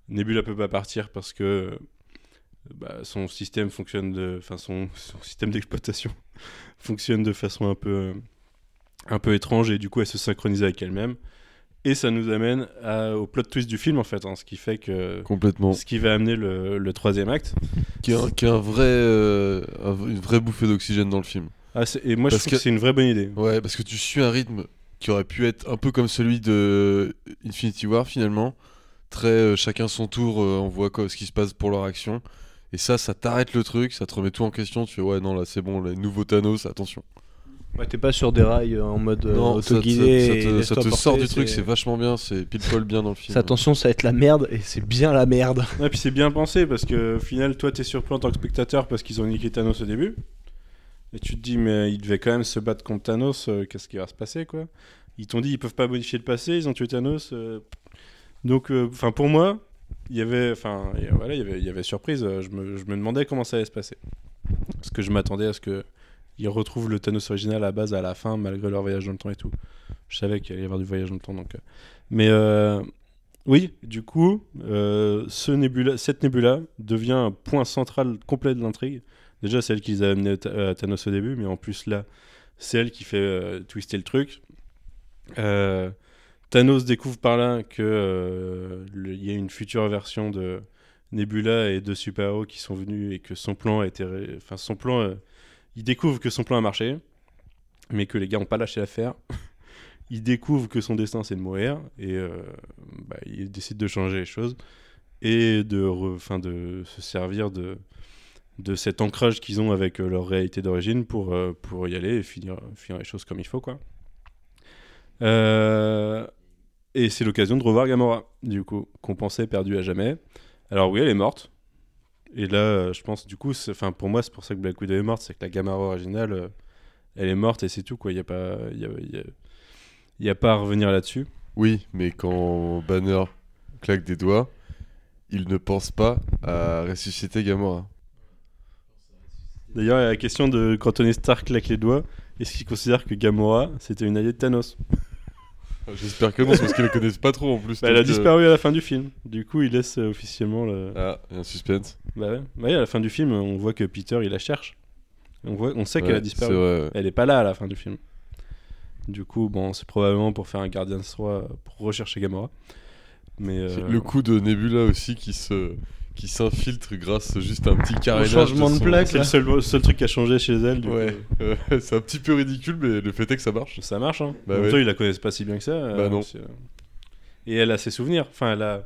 Nebula peut pas partir parce que euh, bah, son système fonctionne de, enfin son, son système d'exploitation fonctionne de façon un peu, euh, un peu étrange et du coup elle se synchronise avec elle-même. Et ça nous amène à- au plot twist du film en fait, hein, ce qui fait que Complètement. ce qui va amener le, le troisième acte. Qui est un, qui est un vrai, euh, un une vraie bouffée d'oxygène dans le film. Ah, et moi je trouve que, que- c'est une vraie bonne idée. Ouais, parce que tu suis un rythme qui aurait pu être un peu comme celui de Infinity War finalement. Très euh, chacun son tour, euh, on voit quoi, ce qui se passe pour leur action. Et ça, ça t'arrête le truc, ça te remet tout en question. Tu fais ouais, non, là c'est bon, les nouveaux Thanos, attention. Ouais, T'es pas sur des rails euh, en mode euh, non, ça, te- autoguidé. ça et te, ça laisse-toi te sort du truc, c'est vachement bien, c'est pile poil bien dans le film. Attention, ça va être la merde et c'est bien la merde. Ouais, puis c'est bien pensé parce que au final, toi t'es surpris en tant que spectateur parce qu'ils ont niqué Thanos au début. Et tu te dis, mais ils devaient quand même se battre contre Thanos, euh, qu'est-ce qui va se passer quoi? Ils t'ont dit, ils peuvent pas modifier le passé, ils ont tué Thanos. euh. Donc, enfin pour moi, il y avait, enfin et voilà, il y avait, il y avait surprise. Je me, je me demandais comment ça allait se passer. Parce que je m'attendais à ce que ils retrouvent le Thanos original à la base à la fin, malgré leur voyage dans le temps et tout. Je savais qu'il allait y avoir du voyage dans le temps, donc. euh. Mais euh, oui, du coup, euh, ce nébula, cette nébula devient un point central complet de l'intrigue. Déjà, c'est elle qui les a amenés à Tha- à Thanos au début, mais en plus, là, c'est elle qui fait twister le truc. Thanos découvre par là que il y a une future version de Nebula et de super-héros qui sont venus et que son plan a été. Enfin, son plan. Il découvre que son plan a marché, mais que les gars n'ont pas lâché l'affaire. il découvre que son destin c'est de mourir et euh, bah, il décide de changer les choses et de, re- de se servir de, de cet ancrage qu'ils ont avec euh, leur réalité d'origine pour, euh, pour y aller et finir, finir les choses comme il faut. Quoi. Euh, et c'est l'occasion de revoir Gamora, du coup, qu'on pensait perdue à jamais. Alors oui, elle est morte. Et là, euh, je pense, du coup, enfin pour moi, c'est pour ça que Black Widow est morte, c'est que la Gamora originale, euh, elle est morte et c'est tout, quoi. Il n'y a, pas- il y a, y a- y a pas à revenir là-dessus. Oui, mais quand Banner claque des doigts, il ne pense pas à ressusciter Gamora. D'ailleurs, la question de quand Tony Stark claque les doigts, est-ce qu'il considère que Gamora, c'était une alliée de Thanos? J'espère que non, c'est parce qu'ils la connaissent pas trop en plus. Bah, Elle a euh, disparu à la fin du film. Du coup, il laisse euh, officiellement le... Ah, il y a un suspense. Bah ouais. Bah ouais, à la fin du film, on voit que Peter, il la cherche. On, voit, on sait qu'elle a disparu. c'est vrai, ouais. Elle est pas là à la fin du film. Du coup, bon, c'est probablement pour faire un Guardian 3 pour rechercher Gamora. Mais euh, Le coup de Nebula aussi qui se qui s'infiltre grâce juste à un petit carénage. changement de son- plaque, c'est le seul, seul truc qui a changé chez elle. Du Ouais, c'est un petit peu ridicule, mais le fait est que ça marche. Ça marche, hein. Bah en ouais. temps, ils la connaissent pas si bien que ça. euh, Bah non. c'est, euh, Et elle a ses souvenirs. Enfin, elle a,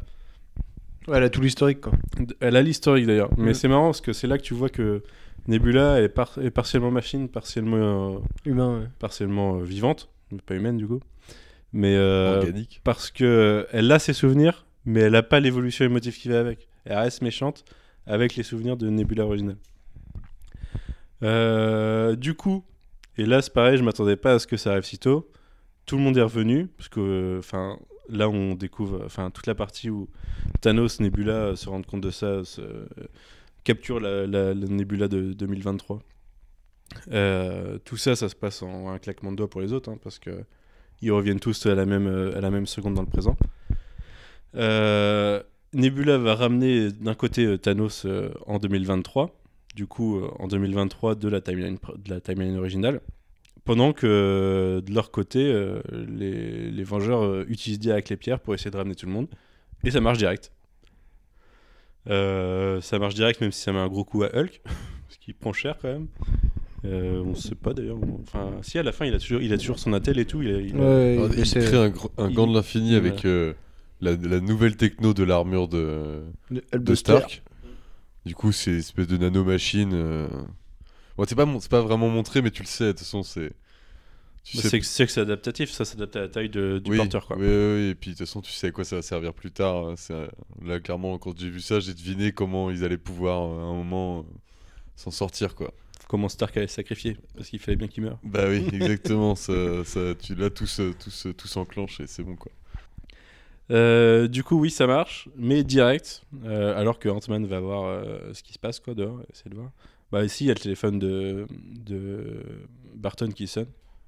Ouais, elle a tout l'historique quoi. elle a l'historique d'ailleurs. Mais Mhm. c'est marrant parce que c'est là que tu vois que Nebula est, par- est partiellement machine, partiellement, euh, Humain, ouais. partiellement euh, vivante, pas humaine du coup. Mais euh, Organique. parce que euh, elle a ses souvenirs, mais elle a pas l'évolution émotive qui va avec. Elle reste méchante avec les souvenirs de Nebula originale. Euh, du coup, et là c'est pareil, je m'attendais pas à ce que ça arrive si tôt. Tout le monde est revenu parce que, euh, là on découvre, toute la partie où Thanos, Nebula euh, se rendent compte de ça, se- capture la, la- la Nebula de 2023. Euh, tout ça, ça se passe en un claquement de doigts pour les autres, hein, parce que ils reviennent tous à la même, euh, à la même seconde dans le présent. Nebula va ramener d'un côté euh, Thanos euh, en 2023, du coup euh, en 2023 de la timeline, de la timeline originale, pendant que euh, de leur côté, euh, les, les Vengeurs euh, utilisent Dia avec les pierres pour essayer de ramener tout le monde, et ça marche direct. Euh, ça marche direct même si ça met un gros coup à Hulk, parce qu'il prend cher quand même. Euh, on sait pas d'ailleurs. Enfin, si à la fin il a toujours, il a toujours son attel et tout. Il a, il a- Ouais, Alors, il- il c'est- crée un, gr- un il- gant de l'infini avec euh, la, la nouvelle techno de l'armure de, de de Hellbuster. Stark. Du coup, c'est une espèce de nanomachine. euh. Bon, c'est pas, pas vraiment montré, mais tu le sais, de toute façon, c'est. Tu Bah, sais c'est que c'est adaptatif, ça s'adapte à la taille de- du oui, porteur quoi. Oui, oui, et puis de toute façon, tu sais à quoi ça va servir plus tard. hein. Euh, Là, clairement, quand j'ai vu ça, j'ai deviné comment ils allaient pouvoir euh, à un moment euh, s'en sortir, quoi. Comment Stark allait se sacrifier parce qu'il fallait bien qu'il meure. Bah oui, exactement. ça, ça, tu, là, tout se, tout se- tout s'enclenche et c'est bon, quoi. Euh, du coup, oui, ça marche, mais direct, euh, alors que Ant-Man va voir euh, ce qui se passe quoi dehors, essayer de voir. Bah ici, il y a le téléphone de, de Barton qui sonne,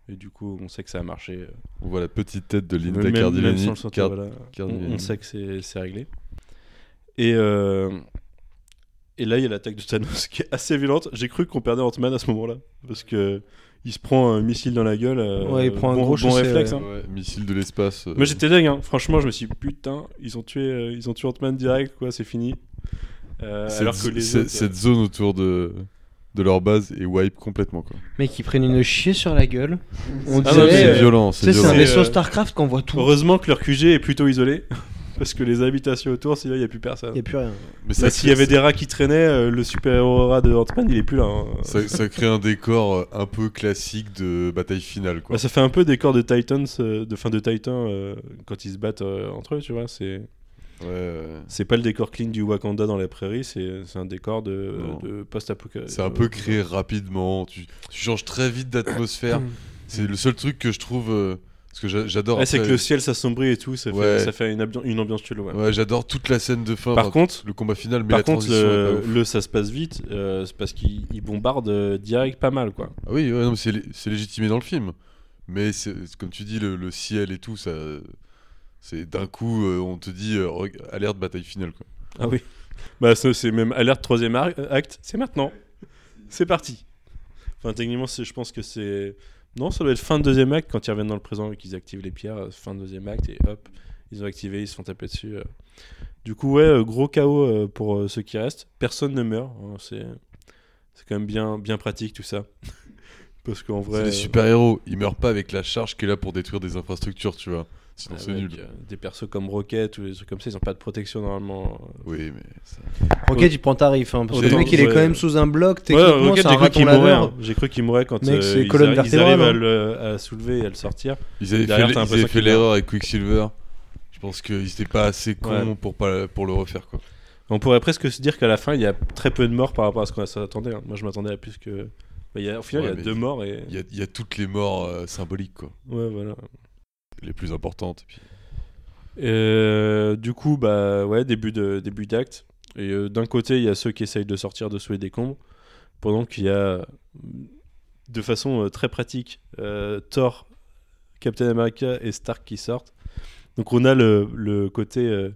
et du coup, on sait que ça a marché. On voit la petite tête de Linda Cardellini. voilà, on, on sait que c'est c'est réglé. Et, et là, il y a l'attaque de Thanos qui est assez violente. J'ai cru qu'on perdait Ant-Man à ce moment-là, parce que il se prend un missile dans la gueule. euh, Ouais, il prend un bon, gros bon chaussé, réflexe. ouais. hein. Ouais, missile de l'espace. euh, Moi j'étais dingue, hein. franchement je me suis dit putain, ils ont tué, euh, ils ont tué Ant-Man direct, quoi, c'est fini. Euh, cette, alors que les cette- autres, cette zone autour de, de leur base est wipe complètement. Quoi. Mec, ils prennent une chier sur la gueule. On Ah dirait, c'est violent, c'est un vaisseau euh, Starcraft qu'on voit tout. Heureusement que leur QG est plutôt isolé, parce que les habitations autour, sinon il n'y a plus personne. Il y a plus rien. Mais Bah, ça, S'il y avait des rats qui traînaient, euh, le super-héros rat de Ant-Man il est plus là. hein. ça, ça crée un décor euh, un peu classique de bataille finale. Quoi. Bah, ça fait un peu décor de Titans, euh, de fin de Titan euh, quand ils se battent euh, entre eux, tu vois. C'est Ouais, ouais. c'est pas le décor clean du Wakanda dans les prairies, c'est c'est un décor de, post-apocalypse. C'est un peu créé rapidement. Tu, tu changes très vite d'atmosphère. c'est le seul truc que je trouve. euh, parce que j'a- j'adore. C'est que le ciel s'assombrit et tout, ça fait, Ouais. ça fait une, ambi- une ambiance chelou. ouais. Ouais, j'adore toute la scène de fin. Par contre, le combat final, mais Par la contre, le, ça se passe vite, euh, c'est parce qu'il il bombarde euh, direct pas mal, quoi. Ah oui, ouais, c'est lé- c'est légitimé dans le film. Mais comme tu dis, le, le ciel et tout, ça. C'est d'un coup, euh, on te dit alerte bataille finale. Quoi. Ah oui. Bah, c'est même alerte troisième acte, c'est maintenant. C'est parti. Enfin, techniquement, je pense que c'est. Non, ça doit être fin de deuxième acte quand ils reviennent dans le présent et qu'ils activent les pierres. euh, Fin de deuxième acte et hop, ils ont activé, ils se font taper dessus. euh. Du coup, ouais, euh, gros chaos pour ceux qui restent. Personne ne meurt. hein, c'est quand même bien, bien pratique tout ça. Parce qu'en vrai. C'est des super-héros. Ils meurent pas avec la charge qui est là pour détruire des infrastructures, tu vois. Sinon, c'est nul. euh, des persos comme Rocket ou des trucs comme ça, ils ont pas de protection normalement. Oui, mais. ça- Rocket, il prend tarif. Hein, parce que le mec, il est quand même sous un bloc. Ouais, Techniquement, Rocket, c'est un j'ai cru qu'il mourait. hein. J'ai cru qu'il mourait quand Mec, euh, c'est ils, ils arrivent à hein. le à soulever et à le sortir. Ils avaient Derrière, fait, l'erreur avec Quicksilver. Je pense qu'ils étaient pas assez cons pour, pas, pour le refaire, quoi. On pourrait presque se dire qu'à la fin, il y a très peu de morts par rapport à ce qu'on s'attendait. hein. Moi, je m'attendais à plus que. Bah, il y a- au final, Ouais, il y a deux morts et. Il y a, il y a toutes les morts euh, symboliques, quoi. Ouais, voilà. Les plus importantes. et puis- Euh, du coup, bah ouais, début de début d'acte. Et euh, d'un côté, il y a ceux qui essayent de sortir de sous les décombres, pendant qu'il y a, de façon euh, très pratique, Thor, Captain America et Stark qui sortent. Donc on a le, le côté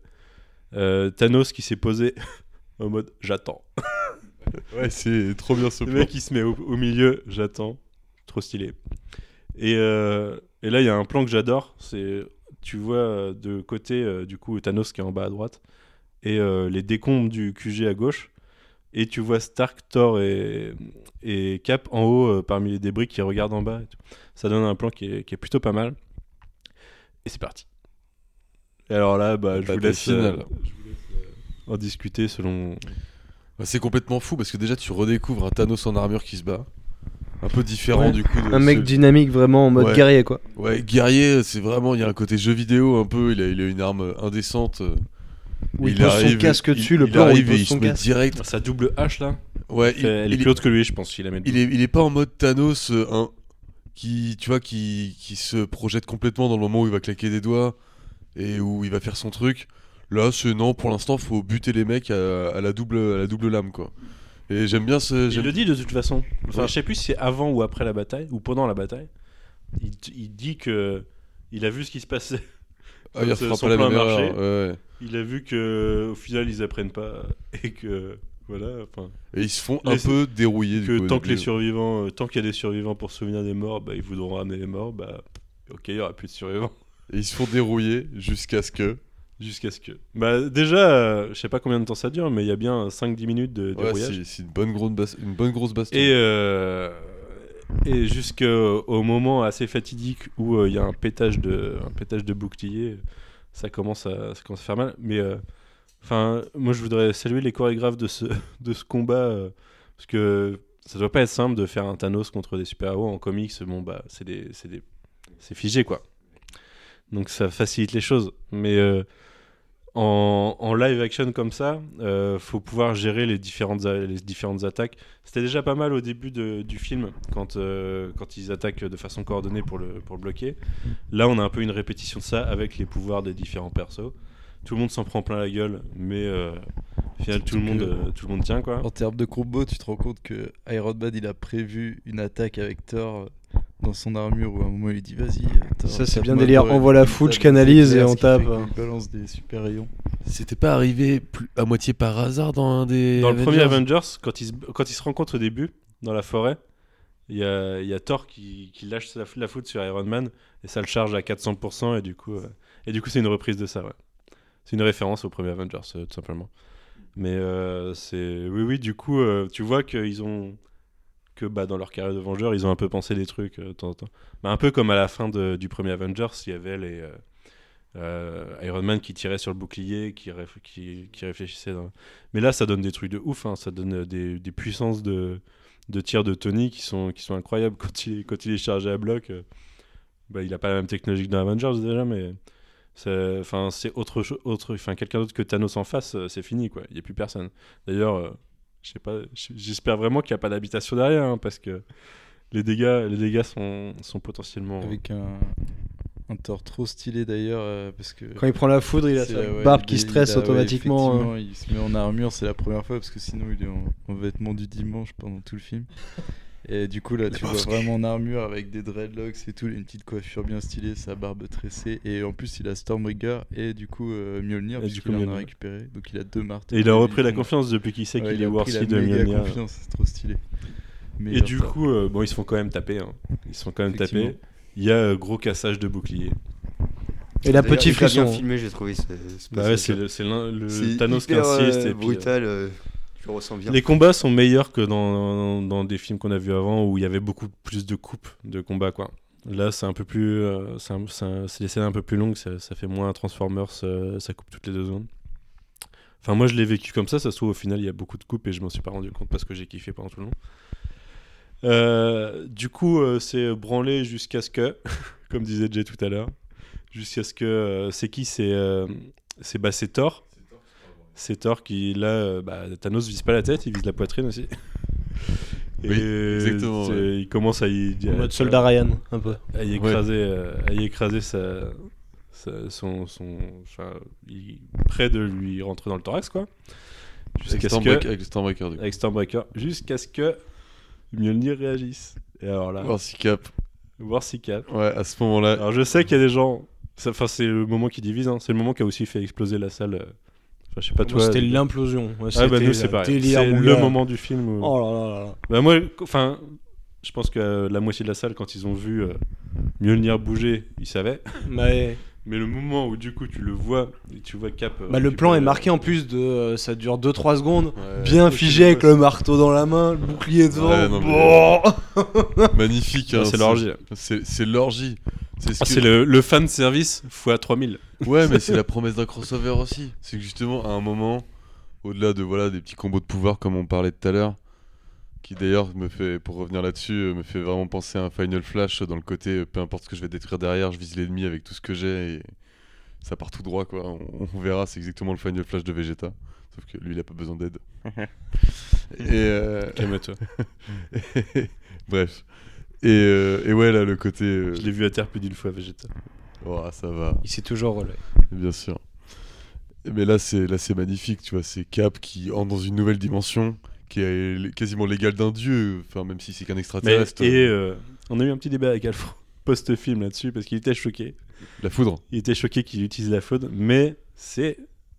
Thanos qui s'est posé en mode j'attends. Ouais, c'est trop bien ce Le plan. mec qui se met au, au milieu, j'attends. Trop stylé. Et, euh, et là, il y a un plan que j'adore. C'est tu vois euh, de côté euh, du coup Thanos qui est en bas à droite et euh, les décombres du QG à gauche. Et tu vois Stark, Thor et, et Cap en haut parmi les débris qui regardent en bas. et tout. Ça donne un plan qui est, qui est plutôt pas mal. Et c'est parti. Et alors là, bah, je, vous Bataille laisse, euh, finale. je vous laisse, en discuter selon. Bah, c'est complètement fou parce que déjà, tu redécouvres un Thanos en armure qui se bat. Un peu différent Ouais. du coup. de Un mec dynamique vraiment en mode Ouais. guerrier quoi. Ouais, guerrier, c'est vraiment. Il y a un côté jeu vidéo un peu. Il a, il a une arme indécente. euh, Où il pose son casque dessus, le il plan il arrive et pose il se son met casque. direct. Sa double hache là, Ouais, fait- elle est il, plus haute que lui, je pense. Il la met il est, il est pas en mode Thanos, euh, un, qui, tu vois, qui, qui se projette complètement dans le moment où il va claquer des doigts et où il va faire son truc. Là, c'est non, pour l'instant, faut buter les mecs à, à la double, à la double lame, quoi. Et j'aime bien ce. Il le dit de toute façon. Enfin, Ouais. je sais plus si c'est avant ou après la bataille ou pendant la bataille. Il, il dit que il a vu ce qui se passait. Ah, il pas la a même marché. ouais. Il a vu que au final ils apprennent pas et que voilà. Enfin, Et ils se font un peu dérouiller du que coup, au tant que les survivants, euh, tant qu'il y a des survivants pour se souvenir des morts, bah ils voudront ramener les morts. Bah ok, il y aura plus de survivants Et ils se font dérouiller jusqu'à ce que. Jusqu'à ce que. Bah déjà, euh, je sais pas combien de temps ça dure, mais il y a bien 5-10 minutes de Ouais, c'est une bonne grosse une bonne grosse baston. Et, euh, et jusqu'au moment assez fatidique où euh, il y a un pétage de, un pétage de bouclier, ça commence à, ça commence à faire mal. Mais euh, enfin, moi je voudrais saluer les chorégraphes de ce, de ce combat parce que ça doit pas être simple de faire un Thanos contre des super-héros en comics. Bon bah c'est des, des, figé quoi. Donc ça facilite les choses. Mais en, en live action comme ça, euh, faut pouvoir gérer les différentes, les différentes attaques. C'était déjà pas mal au début de- du film quand, euh, quand ils attaquent de façon coordonnée pour le, pour le bloquer. Là, on a un peu une répétition de ça avec les pouvoirs des différents persos. Tout le monde s'en prend plein la gueule, mais euh, au final, tout le, monde, euh, tout le monde tient quoi. En termes de combo, tu te rends compte que Iron Man il a prévu une attaque avec Thor dans son armure où à un moment il dit vas-y. euh, Ça, c'est bien délire. Envoie la il foudre, je canalise et on tape. balance des super rayons. C'était pas arrivé plus, à moitié par hasard dans un des. Dans le premier Avengers quand ils, se- quand ils se rencontrent au début, dans la forêt, il y a, il y a Thor qui, qui lâche la, la foudre sur Iron Man et ça le charge à 400% et du coup, euh, et du coup c'est une reprise de ça. Ouais. C'est une référence au premier Avengers, euh, tout simplement. Mais euh, c'est. Oui, oui, du coup, euh, tu vois qu'ils ont. Que bah, dans leur carrière de Vengeurs, ils ont un peu pensé des trucs euh, de temps en temps. Bah, un peu comme à la fin du premier Avengers, il y avait les. euh, euh, Iron Man qui tirait sur le bouclier, qui, réf- réfléchissait. Mais là, ça donne des trucs de ouf. hein. Ça donne des, puissances de, de tir de Tony qui sont, incroyables quand il, quand est chargé à bloc. bah, il a pas la même technologie que dans Avengers déjà, mais c'est autre chose. Autre, quelqu'un d'autre que Thanos en face, c'est fini quoi. Il n'y a plus personne. D'ailleurs, pas. J'espère vraiment qu'il n'y a pas d'habitation derrière, hein, parce que les dégâts, les dégâts sont, sont potentiellement. Avec un, un Thor trop stylé d'ailleurs euh, parce que Quand il prend la foudre, il a sa ouais, barbe qui stresse il a- ouais, automatiquement. euh. il se met en armure, c'est la première fois parce que sinon il est en, en vêtements du dimanche pendant tout le film. Et du coup là tu vois vraiment en armure avec des dreadlocks et tout, une petite coiffure bien stylée, sa barbe tressée et en plus il a Stormbreaker et du coup euh, Mjolnir Et du puisqu'il coup, en a récupéré. Donc il a deux marteaux. Et il a repris la il- confiance depuis qu'il sait Ouais, qu'il il est a Warseed de Mjolnir. confiance, c'est trop stylé. Et du coup, euh, bon, ils se font quand même taper. hein. Ils se font quand même taper. Il y a euh, gros cassage de bouclier. Et la D'ailleurs, petit hyper bien frisson. filmé, j'ai trouvé. ce- ce Bah ouais, c'est le, c'est le C'est Thanos qui euh, insiste. euh, brutal. Euh, les combats sont meilleurs que dans, dans des films qu'on a vus avant où il y avait beaucoup plus de coupes de combats. Quoi. Là, c'est un peu plus. euh, c'est des scènes un peu plus longues. Ça, fait moins Transformers. Ça, ça coupe toutes les deux secondes. Enfin, moi, je l'ai vécu comme ça. Ça se trouve, au final, il y a beaucoup de coupes et je m'en suis pas rendu compte parce que j'ai kiffé pendant tout le long. Euh, du coup, euh, c'est branlé jusqu'à ce que, comme disait Jay tout à l'heure, jusqu'à ce que. euh, c'est qui? C'est euh, bah, Thor. C'est Thor qui, là, euh, bah, Thanos vise pas la tête, il vise la poitrine aussi. Et Oui, exactement, ouais. Il commence à y, En mode soldat Ryan, un peu. à y écraser, euh, à y écraser sa, sa- son, son, enfin, il- près de lui rentrer dans le thorax, quoi. Avec Jusqu'à ce que, avec Stormbreaker, du coup. avec Stormbreaker, jusqu'à ce que Mjolnir réagisse. Et alors là, Voir si cap. voir si cap. Ouais, à ce moment-là. Alors je sais qu'il y a des gens, enfin c'est le moment qui divise, hein. c'est le moment qui a aussi fait exploser la salle. Euh. Enfin, je sais pas Moi, toi. C'était euh, l'implosion. Ouais, Ah bah nous c'est pareil. C'est mon le moment du film. Où... Oh là là là là. Bah moi, enfin, je pense que euh, la moitié de la salle, quand ils ont vu euh, Mjolnir bouger, ils savaient. Mais Mais le moment où du coup tu le vois, et tu vois Cap. euh, bah, le plan est marqué en plus de. euh, ça dure 2-3 secondes. Ouais. Bien figé avec le marteau dans la main, le bouclier devant. Ouais, non, mais- Magnifique. Hein, c'est l'orgie. C'est c'est l'orgie. C'est ce Ah, que- c'est le, le fan service x 3000. Ouais, mais c'est la promesse d'un crossover aussi. C'est que justement, à un moment, au-delà de voilà des petits combos de pouvoir comme on parlait tout à l'heure, qui d'ailleurs me fait, pour revenir là-dessus, me fait vraiment penser à un Final Flash dans le côté euh, peu importe ce que je vais détruire derrière, je vise l'ennemi avec tout ce que j'ai et ça part tout droit quoi. On, on verra, c'est exactement le Final Flash de Vegeta. Sauf que lui, il a pas besoin d'aide. et euh, Calme-toi. bref. Et, euh, et ouais, là, le côté. euh, Je l'ai vu à terre plus d'une fois, Vegeta. oh, ça va. Il s'est toujours relais. Bien sûr. Mais là, c'est là, c'est magnifique, tu vois. C'est Cap qui entre dans une nouvelle dimension, qui est quasiment l'égale d'un dieu. Enfin, même si c'est qu'un Mais, extraterrestre. et euh, on a eu un petit débat avec Alfred post-film là-dessus parce qu'il était choqué. La foudre. Il était choqué qu'il utilise la foudre, mais c'est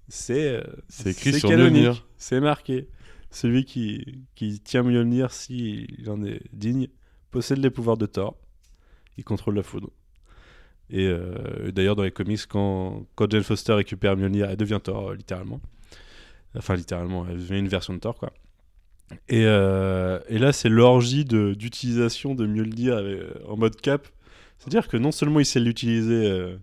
c'est euh, C'est écrit sur. Mjolnir. C'est marqué. Celui qui, qui tient Mjolnir, s'il en est digne, possède les pouvoirs de Thor. Il contrôle la foudre. Et euh, d'ailleurs, dans les comics, quand, quand Jane Foster récupère Mjolnir, elle devient Thor, euh, littéralement. Enfin, littéralement, elle devient une version de Thor, quoi. Et, euh, et là, c'est l'orgie de- d'utilisation de, Mjolnir avec- en mode cap. C'est-à-dire que non seulement il sait l'utiliser euh,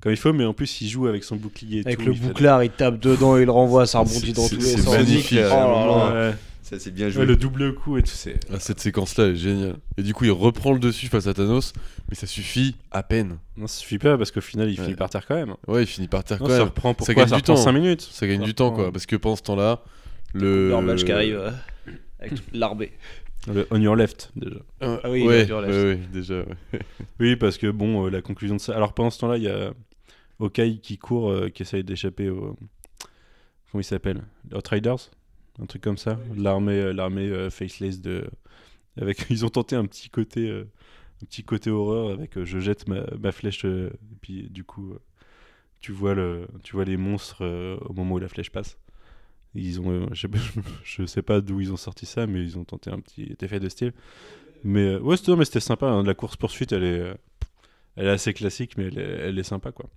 comme il faut, mais en plus il joue avec son bouclier. et Avec tout, le il fait- bouclard, il tape dedans, il le renvoie, ça rebondit C'est- dans c'est- tous les c'est sens. magnifique, Oh. Ouais. Ça, c'est bien joué. Ouais, le double coup et tout, c'est. Ah, cette séquence-là est géniale. Et du coup, il reprend le dessus face à Thanos, mais ça suffit à peine. Non, ça suffit pas parce qu'au final, il Ouais. finit par terre quand même. Ouais, il finit par terre Non, quand ça même. reprend ça gagne ça du reprend temps. 5 minutes. Ça gagne Ça du temps, quoi. Parce que pendant ce temps-là, le. Leur match qui arrive avec toute l'arbée. Le on your left, déjà. Euh, Ah oui, ouais, ouais, dû ouais, déjà. ouais. Oui, parce que bon, euh, la conclusion de ça. Alors pendant ce temps-là, il y a Hawkeye qui court, euh, qui essaye d'échapper au. Comment il s'appelle? Outriders? Un truc comme ça? L'armée euh, l'armée euh, faceless de. Avec... Ils ont tenté un petit côté. euh, Un petit côté horreur avec euh, je jette ma, ma flèche euh, et puis du coup euh, tu vois le tu vois les monstres euh, au moment où la flèche passe. Ils ont euh, je, sais pas, je sais pas d'où ils ont sorti ça mais ils ont tenté un petit effet de style. Mais euh, ouais, c'était non, mais c'était sympa. hein. La course poursuite, elle est, euh, elle est assez classique, mais elle est, elle est sympa, quoi.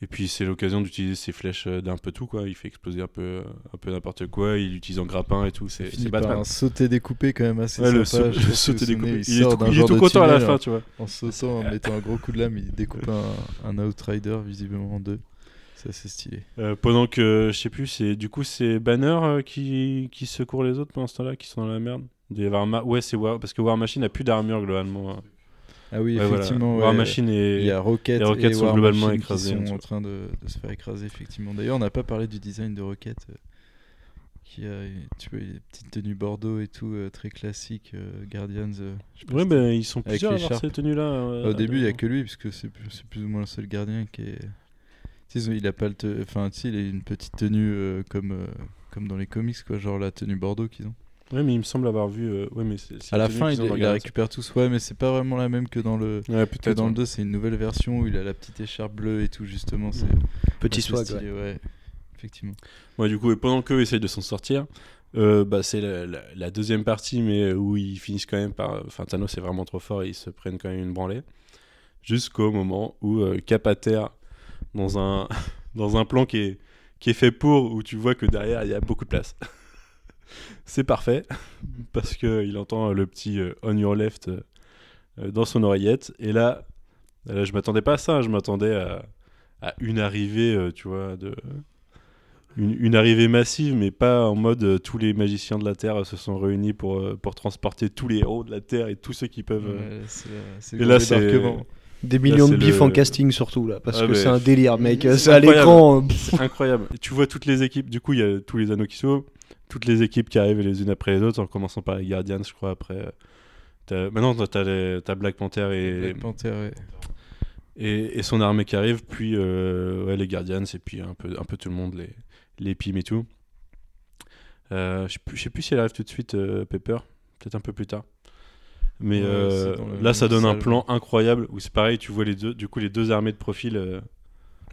Et puis c'est l'occasion d'utiliser ses flèches d'un peu tout, quoi. Il fait exploser un peu, un peu n'importe quoi. Il utilise en grappin et tout. C'est Batman. un sauté découpé quand même assez Ouais, le sympa. saut- le découpé. Il est tout- il est content à la fin, en- tu vois. En sautant, en mettant un gros coup de lame, il découpe un, un Outrider visiblement en deux. C'est assez stylé. Euh, pendant que, je sais plus, c'est du coup c'est Banner euh, qui, qui secourt les autres pendant ce temps-là, qui sont dans la merde? Y avoir Ma- ouais, c'est War... parce que War Machine a plus d'armure globalement. hein. Ah oui, Ouais, voilà. effectivement. War ouais. Machine et Il y a Rocket, les Rockets et sont War globalement Machine écrasés, qui sont en train de, de se faire écraser, effectivement. D'ailleurs, on n'a pas parlé du design de Rocket, euh, qui a tu vois, une petite tenue Bordeaux et tout, euh, très classique, euh, Guardians. euh, Ouais, ben ils sont Avec plusieurs à avoir ces tenues-là. euh, Au début, il n'y a que lui, parce que c'est plus, c'est plus ou moins le seul gardien qui est. Il a pas le. te- Enfin, tu sais, il a une petite tenue euh, comme, euh, comme dans les comics, quoi, genre la tenue Bordeaux qu'ils ont. Ouais, mais il me semble avoir vu. euh, Ouais, mais c'est. c'est À la fin, il, il la récupère tous, ouais, mais c'est pas vraiment la même que dans le. Ouais, que dans le ouais. 2, c'est une nouvelle version où il a la petite écharpe bleue et tout, justement. C'est Petit swag. stylé, ouais. ouais. Effectivement. Ouais, du coup, et pendant qu'eux essayent de s'en sortir, euh, bah, c'est la, la- la deuxième partie, mais où ils finissent quand même par. Enfin, Thanos est vraiment trop fort et ils se prennent quand même une branlée. Jusqu'au moment où euh, cap à terre, dans un, dans un plan qui est, qui est fait pour, où tu vois que derrière il y a beaucoup de place. c'est parfait, parce qu'il entend le petit euh, on your left euh, dans son oreillette. Et là, là je m'attendais pas à ça, je m'attendais à, à une arrivée, euh, tu vois, de une, une arrivée massive, mais pas en mode tous les magiciens de la Terre se sont réunis pour, pour transporter tous les héros de la Terre et tous ceux qui peuvent. Ouais, et là, c'est-. Des millions de bifs le- en casting surtout là, parce Ah, que c'est un délire, mec. C'est à incroyable. l'écran. euh, C'est incroyable. Et tu vois toutes les équipes, du coup, il y a tous les anneaux qui s'ouvrent, toutes les équipes qui arrivent les unes après les autres, en commençant par les Guardians, je crois, après. euh, t'as- Maintenant, t'as- les- Black Panther et, Black Panther, ouais. et, et son armée qui arrive, puis euh, ouais, les Guardians, et puis un peu, un peu tout le monde, les, les Pym et tout. Euh, je sais plus- je sais plus si elle arrive tout de suite, euh, Pepper, peut-être un peu plus tard. Mais Ouais, euh, le là, ça donne un plan incroyable où c'est pareil, tu vois les deux, du coup, les deux armées de profil. euh,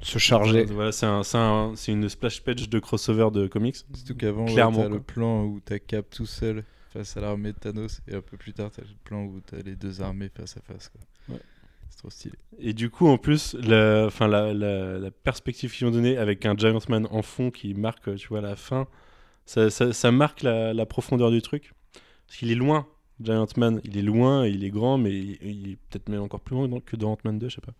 se charger. Voilà, c'est un, c'est un- une splash page de crossover de comics. Surtout qu'avant, ouais, Clairement, t'as quoi. le plan où t'as Cap tout seul face à l'armée de Thanos, et un peu plus tard, t'as le plan où t'as les deux armées face à face. Quoi. Ouais. C'est trop stylé. Et du coup, en plus, la, enfin, la, la, la perspective qu'ils ont donnée avec un Giant Man en fond qui marque, tu vois, la fin, ça, ça, ça marque la, la profondeur du truc. Parce qu'il est loin, Giant Man. Il est loin, il est grand, mais il, il est peut-être même encore plus loin que dans Ant-Man 2, je sais pas.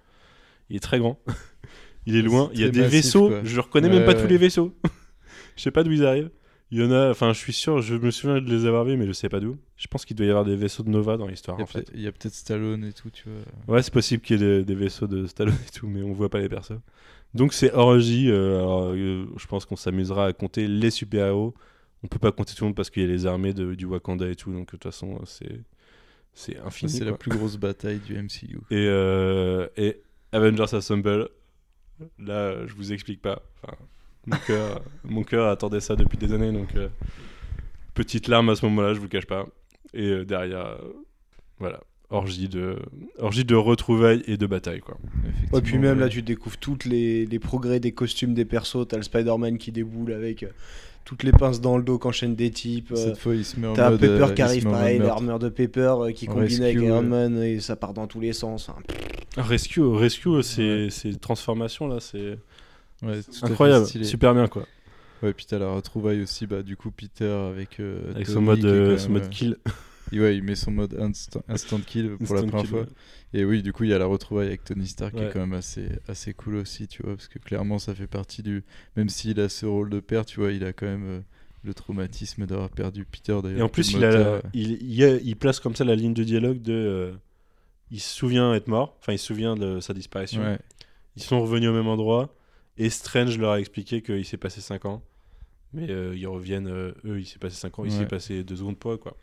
Il est très grand. il est loin. Il y a des massif, vaisseaux. quoi. Je reconnais même pas ouais. tous les vaisseaux. je sais pas d'où ils arrivent. Il y en a, enfin, je suis sûr, je me souviens de les avoir vus, mais je sais pas d'où. Je pense qu'il doit y avoir des vaisseaux de Nova dans l'histoire, Il y a en fait. peut-être- a Stallone et tout, tu vois. Ouais, c'est possible qu'il y ait des, des vaisseaux de Stallone et tout, mais on voit pas les personnes. Donc c'est orgie. euh, alors, euh, je pense qu'on s'amusera à compter les super-héros. On peut pas compter tout le monde parce qu'il y a les armées de- du Wakanda et tout, donc de toute façon, euh, c'est c'est infini. C'est la plus grosse bataille du MCU. Et, euh, et Avengers Assemble, là, je vous explique pas. Enfin, mon cœur, mon cœur attendait ça depuis des années, donc euh, petite larme à ce moment-là, je vous le cache pas. Et euh, derrière, euh, voilà, orgie de, orgie de retrouvailles et de bataille, quoi. Ouais, puis même ouais. là, tu découvres toutes les, les progrès des costumes des persos. T'as le Spider-Man qui déboule avec euh, toutes les pinces dans le dos qu'enchaînent des types. euh, Cette fois, il se met en T'as mode. Pepper euh, qui arrive pareil, l'armure de Pepper euh, qui En combine avec Iron ouais. Man et ça part dans tous les sens. hein. Rescue, Rescue, c'est c'est transformation là, c'est Ouais, incroyable, stylé. super bien quoi. Ouais, puis t'as la retrouvaille aussi, bah, du coup, Peter avec. euh, Avec Tony son mode, euh, son mode euh, kill. Ouais, il met son mode instant, instant kill pour la première kill, fois. ouais. Et oui, du coup, il y a la retrouvaille avec Tony Stark qui est quand même assez, assez cool aussi, tu vois, parce que clairement, ça fait partie du. Même s'il a ce rôle de père, tu vois, il a quand même euh, le traumatisme d'avoir perdu Peter d'ailleurs. Et en plus, il, a la- moteur, il, il y a- il place comme ça la ligne de dialogue de. euh, il se souvient être mort, enfin, il se souvient de sa disparition. Ils sont revenus au même endroit. Et Strange leur a expliqué qu'il s'est passé 5 ans. Mais euh, ils reviennent, euh, eux, il s'est passé 5 ans, il Ouais. s'est passé 2 secondes eux, quoi.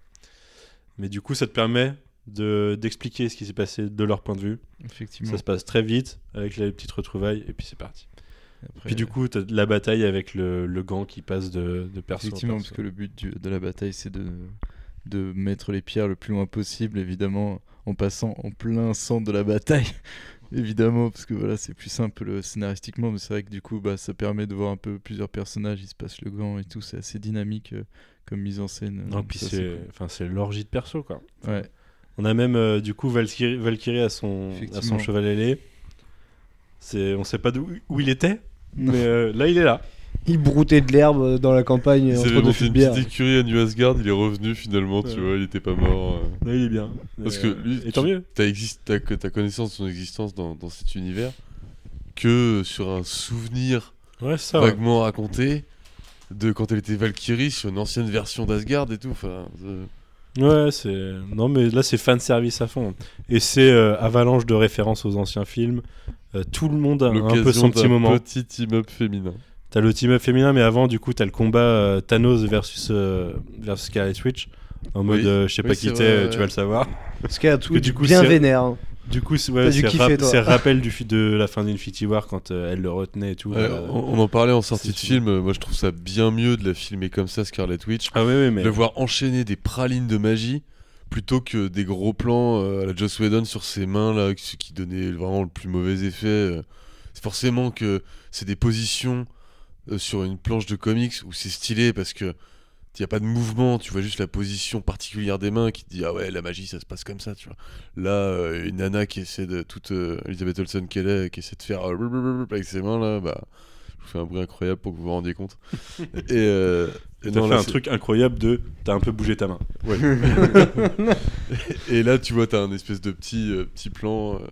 Mais du coup, ça te permet de- d'expliquer ce qui s'est passé de leur point de vue. Effectivement. Ça se passe très vite, avec les petites retrouvailles, et puis c'est parti. Après, Puis du coup, t'as la bataille avec le, le gant qui passe de, de perso en Effectivement, perso. parce que le but du- de la bataille, c'est de, de mettre les pierres le plus loin possible, évidemment, en passant en plein centre de la bataille. évidemment, parce que voilà, c'est plus simple euh, scénaristiquement, mais c'est vrai que du coup, bah, ça permet de voir un peu plusieurs personnages, il se passe le gant et tout, c'est assez dynamique euh, comme mise en scène. Non, donc puis c'est cool. enfin, c'est l'orgie de perso, quoi. Ouais. On a même, euh, du coup, Valkyrie, Valkyrie à son, à son cheval ailé. C'est, on sait pas d'où où il était, mais euh, là, il est là. Il broutait de l'herbe euh, dans la campagne Il entre s'avait deux monté fûts de une bière. petite écurie à New Asgard, il est revenu finalement, tu Ouais. vois, il était pas mort. euh. Là, il est bien. Parce Et, que euh, lui, et tant tu- mieux. T'as, t'as connaissance de son existence dans, dans cet univers que sur un souvenir Ouais, ça. ouais. vaguement raconté de quand elle était Valkyrie sur une ancienne version d'Asgard et tout. Enfin, euh, Ouais, c'est. Non, mais là, c'est fan service à fond. Et c'est euh, avalanche de références aux anciens films. Euh, tout le monde a un peu son petit moment. petit team-up féminin. T'as le team-up féminin, mais avant, du coup, t'as le combat euh, Thanos versus, euh, versus Scarlet Witch. En mode, Oui. euh, je sais Oui, pas qui t'es, tu vas le savoir. Parce que du coup, bien vénère. Du coup, c'est ouais, c'est rappel du, de la fin d'Infinity War quand euh, elle le retenait et tout. Ouais, euh, on, on en parlait en sortie de film. Moi, je trouve ça bien mieux de la filmer comme ça, Scarlet Witch. Ah oui, oui, mais. De voir enchaîner des pralines de magie plutôt que des gros plans euh, à la Joss Whedon sur ses mains là, ce qui donnait vraiment le plus mauvais effet. C'est forcément que c'est des positions euh, sur une planche de comics où c'est stylé parce que il n'y a pas de mouvement, tu vois juste la position particulière des mains qui te dit ah ouais la magie ça se passe comme ça tu vois. Là euh, une nana qui essaie de toute euh, Elizabeth Olsen qu'elle est qui essaie de faire euh, avec ses mains là bah je vous fais un bruit incroyable pour que vous vous rendiez compte. et euh, et T'as non, fait là, un truc incroyable de. T'as un peu bougé ta main. Ouais. et là, tu vois, t'as un espèce de petit, euh, petit plan. euh,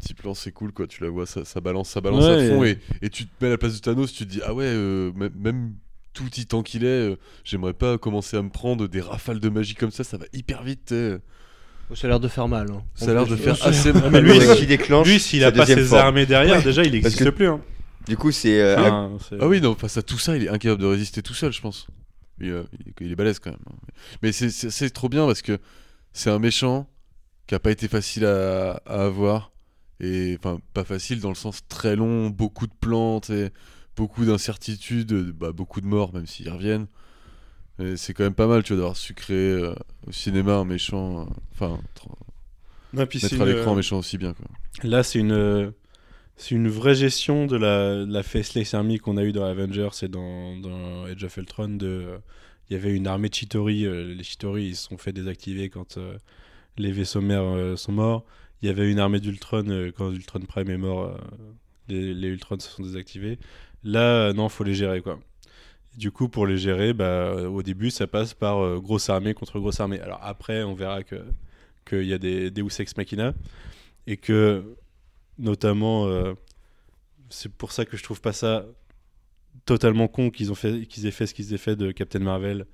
petit plan, c'est cool, quoi. Tu la vois, ça, ça balance, ça balance Ouais, à fond. et- Et, et tu te mets à la place de Thanos, tu te dis, ah ouais, euh, même tout titan qu'il est, euh, j'aimerais pas commencer à me prendre des rafales de magie comme ça, ça va hyper vite. t'sais. Ça a l'air de faire mal. hein. Ça a l'air de faire assez Ah, mais mal. lui, Ouais, il- qui déclenche Lui, s'il sa a pas deuxième ses forme. armées derrière, Ouais, déjà, il parce n'existe que- plus. Hein. Du coup, c'est. euh, Enfin, c'est- Ah oui, non, face à tout ça, il est incapable de résister tout seul, je pense. Il, euh, il est- il est balèze quand même. hein. Mais c'est- c'est c'est trop bien parce que c'est un méchant qui a pas été facile à, à avoir. Et enfin, pas facile dans le sens très long, beaucoup de plantes, et beaucoup d'incertitudes, euh, bah, beaucoup de morts, même s'ils reviennent. C'est quand même pas mal, tu vois, d'avoir su créer euh, au cinéma un méchant. euh, Enfin, c'est mettre à l'écran un méchant aussi bien, quoi. Là, c'est une, euh, c'est une vraie gestion de la, de la Faceless Army qu'on a eu dans Avengers et dans, dans Age of Ultron. de, euh, Il y avait une armée de Chitori. euh, les Chitori, ils se sont fait désactiver quand euh, les vaisseaux mères euh, sont morts. Il y avait une armée d'Ultron euh, quand Ultron Prime est mort. euh, les, les Ultrons se sont désactivés. Là, euh, non, faut les gérer, quoi. Du coup, pour les gérer, bah, euh, au début, ça passe par euh, grosse armée contre grosse armée. Alors après, on verra que qu'il y a des Deus Ex Machina. Et que notamment c'est pour ça que je trouve pas ça totalement con qu'ils ont fait qu'ils aient fait ce qu'ils aient fait de Captain Marvel.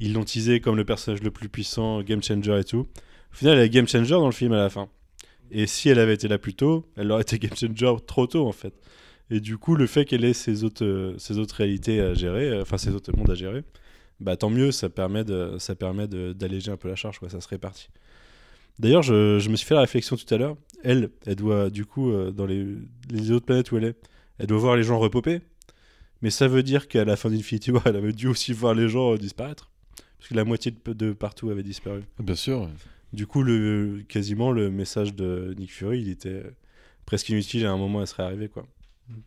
Ils l'ont teasé comme le personnage le plus puissant game changer et tout. Au final elle est game changer dans le film à la fin. Et si elle avait été là plus tôt elle aurait été game changer trop tôt en fait et du coup le fait qu'elle ait ces autres euh, ces autres réalités à gérer euh, enfin ces autres mondes à gérer bah tant mieux ça permet de ça permet d'alléger un peu la charge quoi ça se répartit D'ailleurs, je, je me suis fait la réflexion tout à l'heure. Elle, elle doit, du coup, euh, dans les, les autres planètes où elle est, elle doit voir les gens repoper. Mais ça veut dire qu'à la fin d'Infinity War, elle avait dû aussi voir les gens euh, disparaître. Parce que la moitié de, de partout avait disparu. Bien sûr. Du coup, le, quasiment, le message de Nick Fury, il était euh, presque inutile. À un moment, elle serait arrivée, quoi.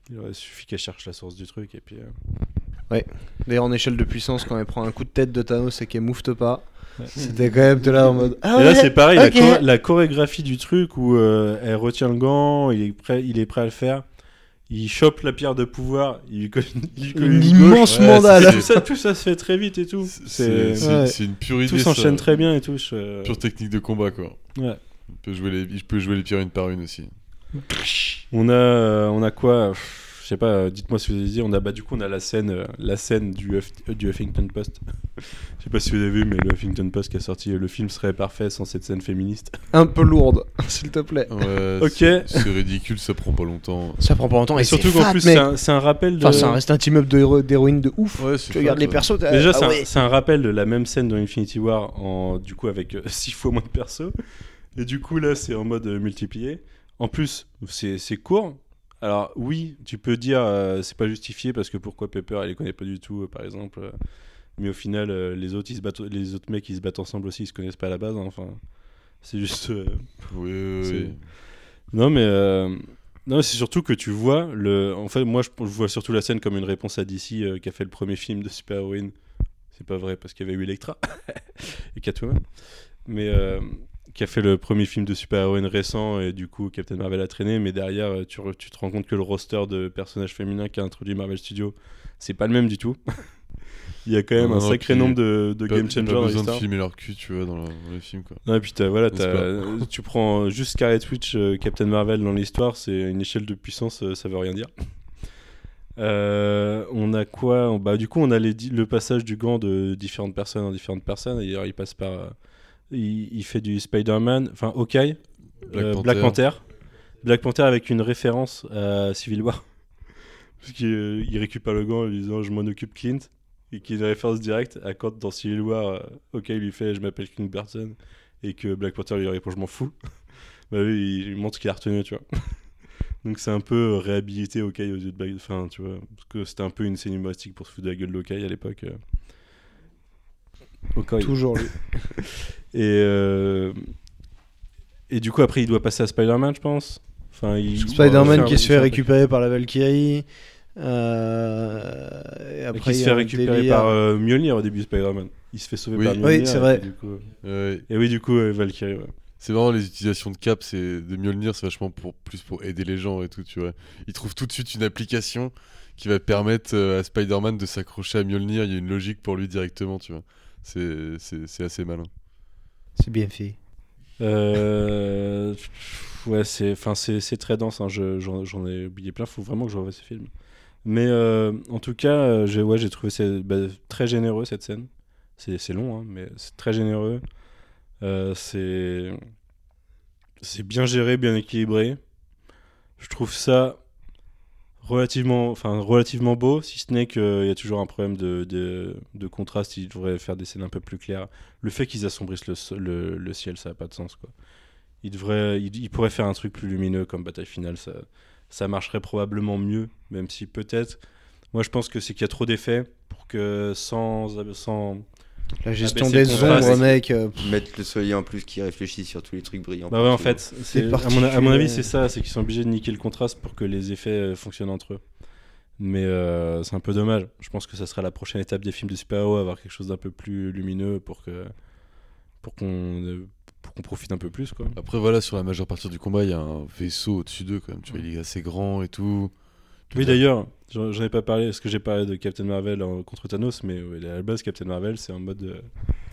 Il aurait suffi qu'elle cherche la source du truc. Et puis, euh, D'ailleurs, en échelle de puissance, quand elle prend un coup de tête de Thanos et qu'elle moufte pas, c'était quand même de là en mode. Ah et là, ouais, c'est pareil, la, choré- la chorégraphie du truc où euh, elle retient le gant, il est, prêt, il est prêt à le faire. Il chope la pierre de pouvoir, il lui colle, Une immense mandale. Tout ça, tout ça se fait très vite et tout. C'est Ouais. une pure idée. tout s'enchaîne très bien et tout. je- Pure technique de combat, quoi. Ouais. Je peux jouer les, je peux jouer les pierres une par une aussi. On a, euh, on a quoi Pff, sais pas, euh, dites-moi si vous avez dit. On a bah du coup on a la scène, euh, la scène du, Huff- euh, du Huffington Post. Je sais pas si vous avez vu, mais le Huffington Post qui a sorti, le film serait parfait sans cette scène féministe. Un peu lourde, s'il te plaît. Ouais, Ok. c'est- ridicule, ça prend pas longtemps. Ça prend pas longtemps Et et surtout qu'en plus c'est un, rappel de. Enfin, ça reste un team-up d'héroïnes de ouf. Ouais, Tu regardes les persos, Déjà, ah c'est un- ouais. c'est un, rappel de la même scène dans Infinity War, en, du coup, avec 6 fois moins de persos. Et du coup, là, c'est en mode euh, multiplié. En plus, c'est court. Alors, oui, tu peux dire, euh, c'est pas justifié parce que pourquoi Pepper, elle les connaît pas du tout, euh, par exemple. euh, mais au final, les, autres, ils se battent, les autres mecs, ils se battent ensemble aussi, ils se connaissent pas à la base. hein, enfin, c'est juste. Oui, oui, oui. Non, mais. Non, c'est surtout que tu vois le. En fait, moi, je, je vois surtout la scène comme une réponse à DC qui a fait le premier film de super-héroïne. C'est pas vrai parce qu'il y avait eu Electra et Catwoman, mais qui a fait le premier film de super-héroïne récent et du coup Captain Marvel a traîné. Mais derrière, euh, tu, re- tu te rends compte que le roster de personnages féminins qui a introduit Marvel Studios, c'est pas le même du tout. Il y a quand même Non, un sacré nombre de, de Pas- game changers. Pas besoin de filmer leur cul, tu vois, dans, le- dans les films, quoi. Non, et puis voilà, euh, tu prends juste Scarlet Witch, euh, Captain Marvel dans l'histoire, c'est une échelle de puissance, euh, ça veut rien dire. Euh, on a quoi? Bah, Du coup, on a les le passage du gant de différentes personnes en différentes personnes. Et il passe par. Il, il fait du Spider-Man, enfin, Hawkeye, Black euh, Panther. Black Panther. Black Panther avec une référence à Civil War. Parce qu'il euh, récupère le gant en lui disant Je m'en occupe Clint. Et qu'il a une référence directe à quand dans Civil War, euh, Hawkeye lui fait Je m'appelle King Burton. Et que Black Panther lui répond Je m'en fous. bah oui, il, montre qu'il a retenu, tu vois. Donc c'est un peu réhabilité Hawkeye aux yeux de Black. Enfin, tu vois. Parce que c'était un peu une scène humoristique pour se foutre de la gueule de Hawkeye à l'époque. Toujours lui. Et, euh, et du coup, après, il doit passer à Spider-Man, je pense. Enfin, il, Spider-Man qui se fait récupérer par la Valkyrie. Euh, et après, qui il se fait récupérer délire. par euh, Mjolnir au début, Spider-Man. Il se fait sauver Oui. par Oui, Mjolnir. c'est et vrai. puis, du coup-. Et oui, du coup, euh, Valkyrie, ouais. C'est marrant les utilisations de Cap, c'est de Mjolnir, c'est vachement pour plus pour aider les gens et tout, tu vois. Il trouve tout de suite une application qui va permettre euh, à Spider-Man de s'accrocher à Mjolnir, il y a une logique pour lui directement, tu vois. C'est c'est c'est assez malin. C'est bien fait. Euh, ouais, c'est, enfin, c'est, c'est très dense. hein, je- j'en, ai oublié plein. Faut vraiment que je revoie ce film. Mais euh, en tout cas, euh, j'ai, ouais, j'ai trouvé c'est, bah, très généreux cette scène. C'est, c'est long, hein, mais c'est très généreux. Euh, c'est, c'est bien géré, bien équilibré. Je trouve ça relativement, enfin, relativement beau, si ce n'est qu'il y a toujours un problème de, de, contraste. Ils devraient faire des scènes un peu plus claires. Le fait qu'ils assombrissent le, le, ciel, ça n'a pas de sens. Quoi. Ils pourraient faire un truc plus lumineux comme bataille finale. Ça, ça marcherait probablement mieux, même si peut-être. Moi, je pense que c'est qu'il y a trop d'effets pour que sans. sans La gestion abaisser des ombres, mec. euh, Mettre le soleil en plus qui réfléchit sur tous les trucs brillants. Bah ouais, en fait, c'est, à, mon, à mon avis, c'est ça, c'est qu'ils sont obligés de niquer le contraste pour que les effets euh, fonctionnent entre eux. Mais euh, c'est un peu dommage. Je pense que ça sera la prochaine étape des films de super-héros, avoir quelque chose d'un peu plus lumineux pour que pour qu'on pour qu'on profite un peu plus quoi. Après voilà, sur la majeure partie du combat, il y a un vaisseau au-dessus d'eux quand même, tu vois, il est assez grand et tout. Oui d'ailleurs, j'en ai pas parlé, parce que j'ai parlé de Captain Marvel en- contre Thanos, mais ouais, à la base Captain Marvel c'est en mode euh,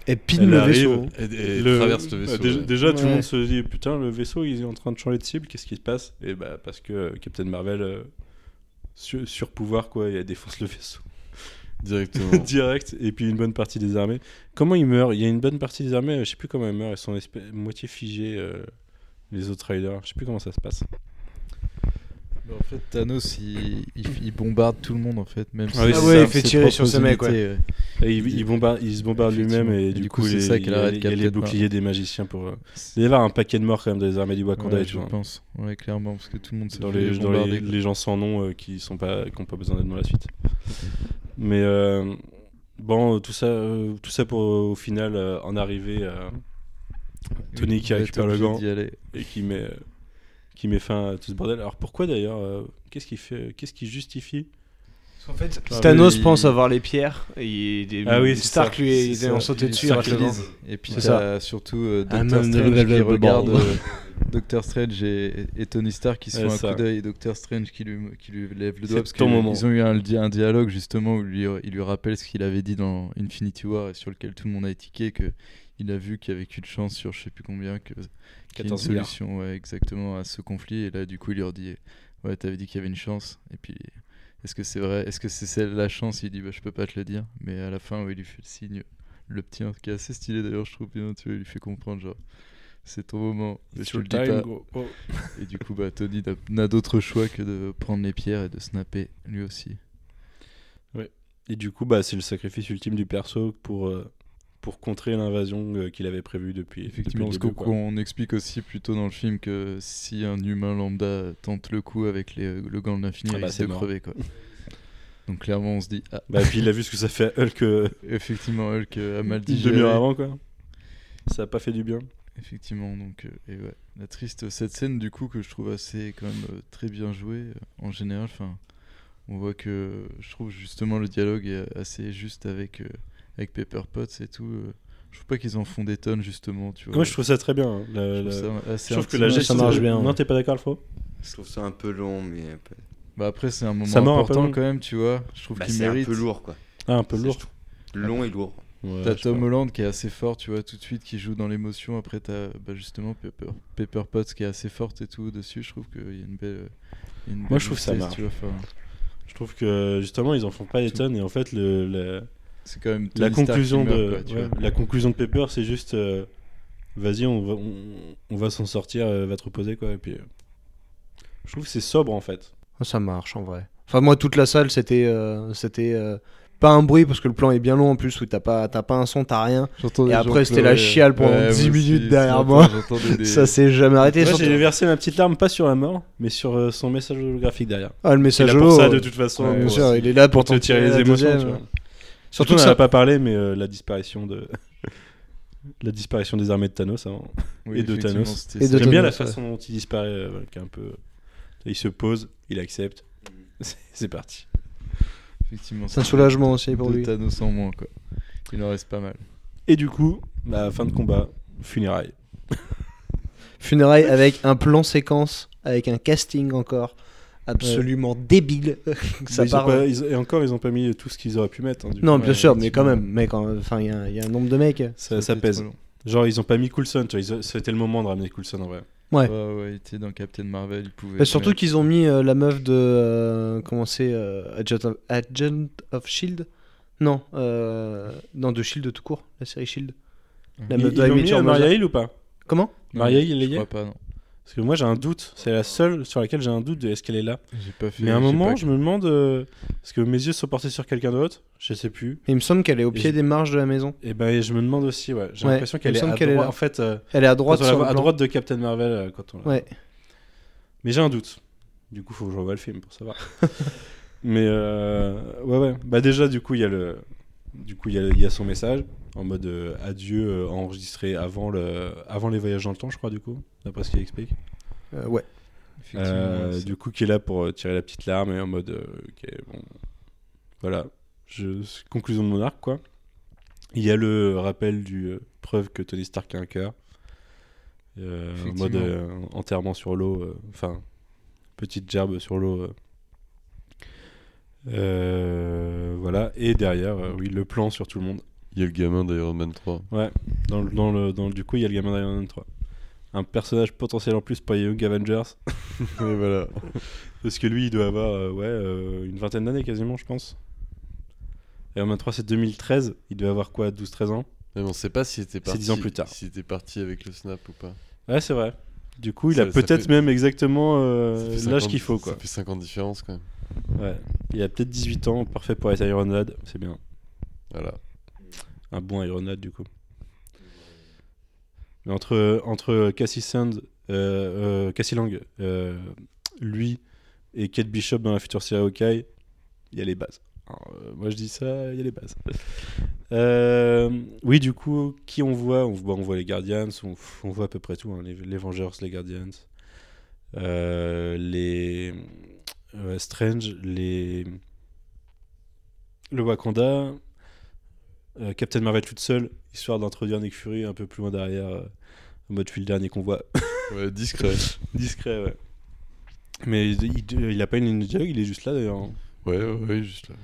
Et pile Elle le arrive, vaisseau. Et, et Le- traverse le bah, vaisseau. déjà, ouais. déjà, tout le monde se dit putain le vaisseau il est en train de changer de cible, qu'est-ce qui se passe? Et bah parce que euh, Captain Marvel euh, sur, sur pouvoir quoi, il défonce le vaisseau Directement. direct et puis une bonne partie des armées. Comment ils meurent Il y a une bonne partie des armées, je sais plus comment elles meurent, elles sont moitié figées euh, les autres raiders, je sais plus comment ça se passe. En fait, Thanos, il, il, il bombarde tout le monde en fait, même Ah si ça. il fait tirer sur ouais. Et il, il bombarde, il se bombarde lui-même et, du, coup, c'est ça il qu'elle y a, arrête il y a les boucliers des magiciens pour. euh, Il va y avoir un paquet de morts quand même dans les armées du Wakanda Ouais, et je tout. hein. pense. Ouais, clairement, parce que tout le monde se dans fait les, dans les, bombarder, quoi. les gens sans nom euh, qui sont pas qui ont pas besoin d'être dans la suite. Mais euh, bon, tout ça, euh, tout ça pour au final euh, en arriver à Tony qui récupère le gant et qui met euh, qui met fin à tout ce bordel. Alors pourquoi d'ailleurs euh, Qu'est-ce qui fait Qu'est-ce qui justifie En fait, Ah, Thanos il- pense avoir les pierres. Et il- Ah oui, Stark ça. lui est ça. en sauté dessus. Et puis t'as surtout euh, Ah, Doctor man, Strange qui regarde euh, Doctor Strange et, et Tony Stark qui se font un ça. coup d'œil et Doctor Strange qui lui, qui lui lève le doigt parce qu'ils ont eu un, di- un dialogue justement où lui, il lui rappelle ce qu'il avait dit dans Infinity War et sur lequel tout le monde a étiqué que il a vu qu'il y avait qu'une chance sur je sais plus combien que qu'il y ait une 14 milliards. solution ouais, exactement à ce conflit et là du coup il leur dit ouais, t'avais dit qu'il y avait une chance. Et puis, est-ce que c'est vrai? Est-ce que c'est celle la chance? Il dit, bah, je peux pas te le dire. Mais à la fin, ouais, il lui fait le signe, le petit, qui est assez stylé d'ailleurs, je trouve bien. Tu vois, il lui fait comprendre, genre, c'est ton moment. mais je te le dis time, pas. gros. Oh. Et du coup, bah, Tony n'a- d'autre choix que de prendre les pierres et de snapper lui aussi. Et du coup, bah, c'est le sacrifice ultime du perso pour, euh, pour contrer l'invasion euh, qu'il avait prévue depuis, Effectivement, depuis le qu'on début. quoi. qu'on explique aussi plutôt dans le film que si un humain lambda tente le coup avec les, le gant de l'infini, Ah il bah, risque c'est de crever quoi. Donc clairement, on se dit, ah, Bah, puis il a vu ce que ça fait à Hulk euh, effectivement, Hulk euh, a mal digéré. demi-heure avant, quoi. Ça a pas fait du bien. Effectivement, donc, euh, et ouais, la triste, cette scène du coup que je trouve assez quand même euh, très bien jouée euh, en général. Enfin, on voit que je trouve justement le dialogue est assez juste avec euh, avec Pepper Potts et tout. euh. je trouve pas qu'ils en font des tonnes justement, tu vois. Moi, je trouve ça très bien. hein, la- Je trouve la- ça assez Je trouve que la gestion. marche bien, Non, t'es pas d'accord, Alfro Je trouve ça un peu long, mais Bah après c'est un moment Ça important quand même, tu vois. Je trouve bah, qu'il c'est un mérite. peu lourd quoi. Ah, un peu lourd. Long et lourd. Ouais, T'as Tom. Holland qui est assez fort, tu vois, tout de suite, qui joue dans l'émotion. Après, t'as bah, justement Pepper, Pepper Potts qui est assez forte et tout dessus. Je trouve qu'il y a une belle. une Moi, belle je trouve ça marche. tu vois, Je trouve que justement, ils en font pas des tonnes. Et en fait, le, le- c'est quand même. la, conclusion de, quoi, tu ouais, vois. la conclusion de Pepper, c'est juste euh, vas-y, on va, on, on va s'en sortir, euh, va te reposer, quoi. Et puis, euh, je trouve que c'est sobre en fait. Oh, Ça marche en vrai. Enfin, moi, toute la salle, c'était euh, c'était euh, pas un bruit parce que le plan est bien long en plus où t'as pas, t'as pas un son, t'as rien. J'entends Et après, c'était la chiale pendant Ouais, 10 moi aussi, minutes derrière moi. des- Ça s'est jamais arrêté. Moi, surtout- j'ai versé ma petite larme pas sur la mort, mais sur euh, son message holographique derrière. Ah, le Il est message là pour ça de toute façon. ouais, bien pour, sûr, il est là pour, pour te tirer les émotions. deuxième. tu vois. Surtout on que n'en ça- a pas parlé, mais euh, la disparition de la disparition des armées de Thanos avant. Oui, et de Thanos. J'aime bien la façon dont il disparaît, euh, voilà, qui est un peu. Il se pose, il accepte. C'est- parti. Effectivement, C'est un soulagement aussi pour lui. Thanos en moins, quoi. Il en reste pas mal. Et du coup, bah, fin de combat, funérailles. Funérailles avec un plan séquence, avec un casting encore absolument débile. ça ils ont part. pas- ils- et encore, ils ont pas mis tout ce qu'ils auraient pu mettre. hein, du Non, coup. bien sûr, mais quand même. Mais quand, enfin, il y, y a un nombre de mecs. Ça, ça pèse. Genre, ils ont pas mis Coulson, ils ont- C'était le moment de ramener Coulson en vrai. Ouais. Ouais, ouais, il était dans Captain Marvel, il pouvait. Bah, surtout qu'ils ont mis euh, la meuf de. euh, comment c'est euh, Agent, of, Agent of Shield Non, euh, non, de Shield tout court, la série Shield. La Ils, meuf ils de ont How I Met mis euh. Maria Hill ou pas? Comment? Maria, il je crois pas, non. Parce que moi j'ai un doute. C'est la seule sur laquelle j'ai un doute de est-ce qu'elle est là. J'ai pas fait. Mais à un moment, pas- je me demande. euh, Est-ce que mes yeux sont portés sur quelqu'un d'autre? Je sais plus. Il me semble qu'elle est au pied des marches de la maison. Et ben, je me demande aussi, ouais. J'ai Ouais, l'impression qu'elle est, à droite- là. En fait, euh, Elle est à droite la à de Captain Marvel euh, quand on la Ouais. Mais j'ai un doute. Du coup, faut que je revoie le film pour savoir. Mais euh, ouais, ouais. Bah déjà, du coup, il y a le, du coup, il y a, il y a son message en mode euh, adieu euh, enregistré avant le, avant les voyages dans le temps, je crois, du coup, d'après ce qu'il explique. Euh, ouais. Effectivement, Euh, du coup, qui est là pour euh, tirer la petite larme et en mode, euh, ok, bon, voilà, je, conclusion de mon arc, quoi. Il y a le rappel du euh, preuve que Tony Stark a un cœur. Euh, en mode euh, enterrement sur l'eau, euh, enfin, petite gerbe sur l'eau. euh. Euh, voilà, et derrière, euh, oui, le plan sur tout le monde. Il y a le gamin d'Iron Man 3. Ouais, dans, le- dans le, dans le- du coup, il y a le gamin d'Iron Man 3. Un personnage potentiel en plus pour les Young Avengers. Et voilà. Parce que lui, il doit avoir euh, ouais, euh, une vingtaine d'années quasiment, je pense. Iron Man 3, c'est 2013. Il doit avoir quoi, 12-13 ans? Mais on sait pas s'il était parti. 10 ans plus tard. S'il était parti avec le snap ou pas. Ouais, c'est vrai. Du coup, il Ça- a peut-être même exactement euh, l'âge 50 qu'il faut, quoi. Ça fait 5 ans de différence quand même. Ouais. Il a peut-être 18 ans, parfait pour être Iron Lad, c'est bien. Voilà. Un bon Iron Lad, du coup. Mais entre, entre Cassie Sand, euh, euh, Cassie Lang, euh, lui et Kate Bishop dans la future série Hawkeye, il y a les bases. Moi je dis ça, il y a les bases. Oui, du coup, qui on voit? On voit, on voit les Guardians, on, voit à peu près tout, hein, les, les Vengeurs, les Guardians, les Strange, les le Wakanda, euh, Captain Marvel toute seule, histoire d'introduire Nick Fury un peu plus loin derrière, euh, en mode le dernier qu'on voit. Ouais, discret. Discret, ouais. Mais il, il, a pas une ligne de dialogue, il est juste là d'ailleurs. ouais, ouais, ouais, juste là.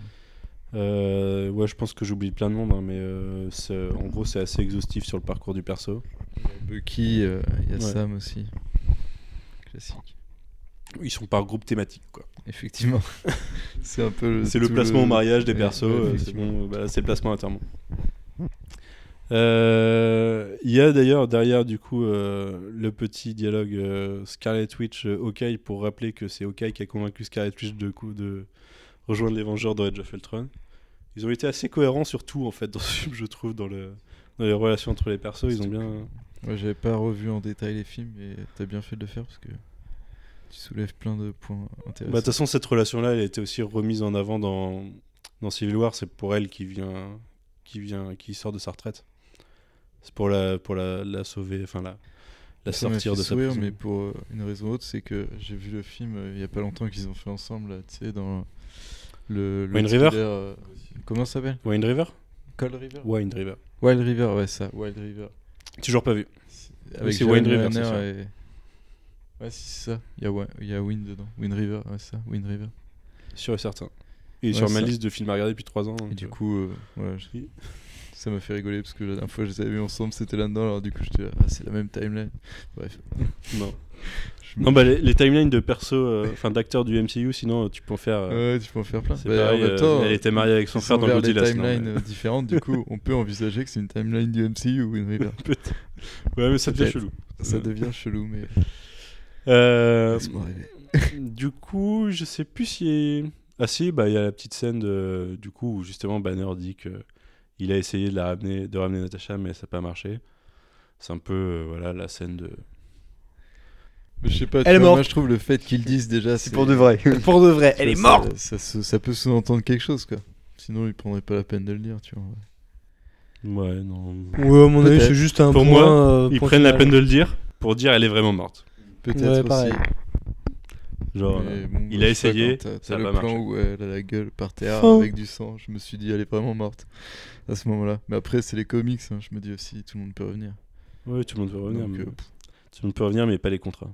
Euh, ouais, je pense que j'oublie plein de monde, hein, mais euh, en gros, c'est assez exhaustif sur le parcours du perso. Il y a Bucky, euh, il y a Ouais. Sam aussi. Classique. Ils sont par groupe thématique, quoi. Effectivement. c'est un peu. C'est le placement au mariage des persos, euh, c'est bon, bah, le placement enterrement. Euh, Il y a d'ailleurs derrière du coup euh, le petit dialogue euh, Scarlet Witch Hawkeye pour rappeler que c'est Hawkeye qui a convaincu Scarlet Witch de, coup, de rejoindre les Vengeurs dans Age of Ultron. Ils ont été assez cohérents sur tout en fait dans ce film je trouve dans, le, dans les relations entre les persos ils ont bien Ouais, j'avais pas revu en détail les films, mais t'as bien fait de le faire parce que tu soulèves plein de points Bah, De intéressants. toute façon, cette relation-là, elle a été aussi remise en avant dans, dans Civil War. C'est pour elle qui vient, qui vient, qui sort de sa retraite. C'est pour la, pour la, la sauver, enfin la, la Ça sortir de sa prison. mais pour euh, une raison autre, c'est que j'ai vu le film euh, il y a pas longtemps qu'ils ont fait ensemble, là, tu sais, dans le. le River euh, Comment ça s'appelle? Wayne River? Cold River Wayne River. Wild River, ouais, ça, Wild River. Toujours pas vu. Avec c'est Jeremy River, c'est Renner sûr. et- Ouais, si, c'est ça. Il y, y a Wind dedans. Wind River, ouais, c'est ça, Wind River. Sûr et certain. Et Ouais, sur ma ça. liste de films à regarder depuis 3 ans. Et du coup, euh, je- ça m'a fait rigoler parce que la dernière fois je les avais vus ensemble, c'était là-dedans. Alors du coup, j'étais là, ah, c'est la même timeline. Bref. Non. Me- Non, bah les, les timelines de persos, euh, enfin d'acteurs du MCU, sinon euh, tu peux en faire. euh, Ouais, tu peux en faire plein. Bah, pareil, en même temps, elle était mariée avec son frère dans des Godzilla, sinon, timelines différentes. Du coup, on peut envisager que c'est une timeline du MCU ou une. Ouais, mais ça devient chelou. Ça devient chelou, mais. Euh, Laisse-moi rêver. du coup, je sais plus si. Ah si, bah il y a la petite scène de, du coup où justement Banner dit que il a essayé de la ramener, de ramener Natasha, mais ça n'a pas marché. C'est un peu euh, voilà la scène de. Mais je sais pas, Elle est vois, morte. moi je trouve le fait qu'ils disent déjà. C'est pour de vrai. Pour de vrai, elle est morte ça, peut sous-entendre quelque chose, quoi. Sinon, ils prendraient pas la peine de le dire, tu vois. Ouais, non. Ouais, à mon avis, c'est juste un Pour point. moi, euh, Ils prennent la peine de le dire pour dire elle est vraiment morte. Peut-être Ouais, aussi. pareil. Genre, euh, bon, il a essayé, t'as- ça le pas plan marché. où elle a la gueule par terre avec du sang. Je me suis dit, elle est vraiment morte à ce moment-là. Mais après, c'est les comics. hein, Je me dis aussi, tout le monde peut revenir. Ouais, tout le monde peut revenir. Donc, mais- euh, Tout le monde peut revenir, mais pas les contrats.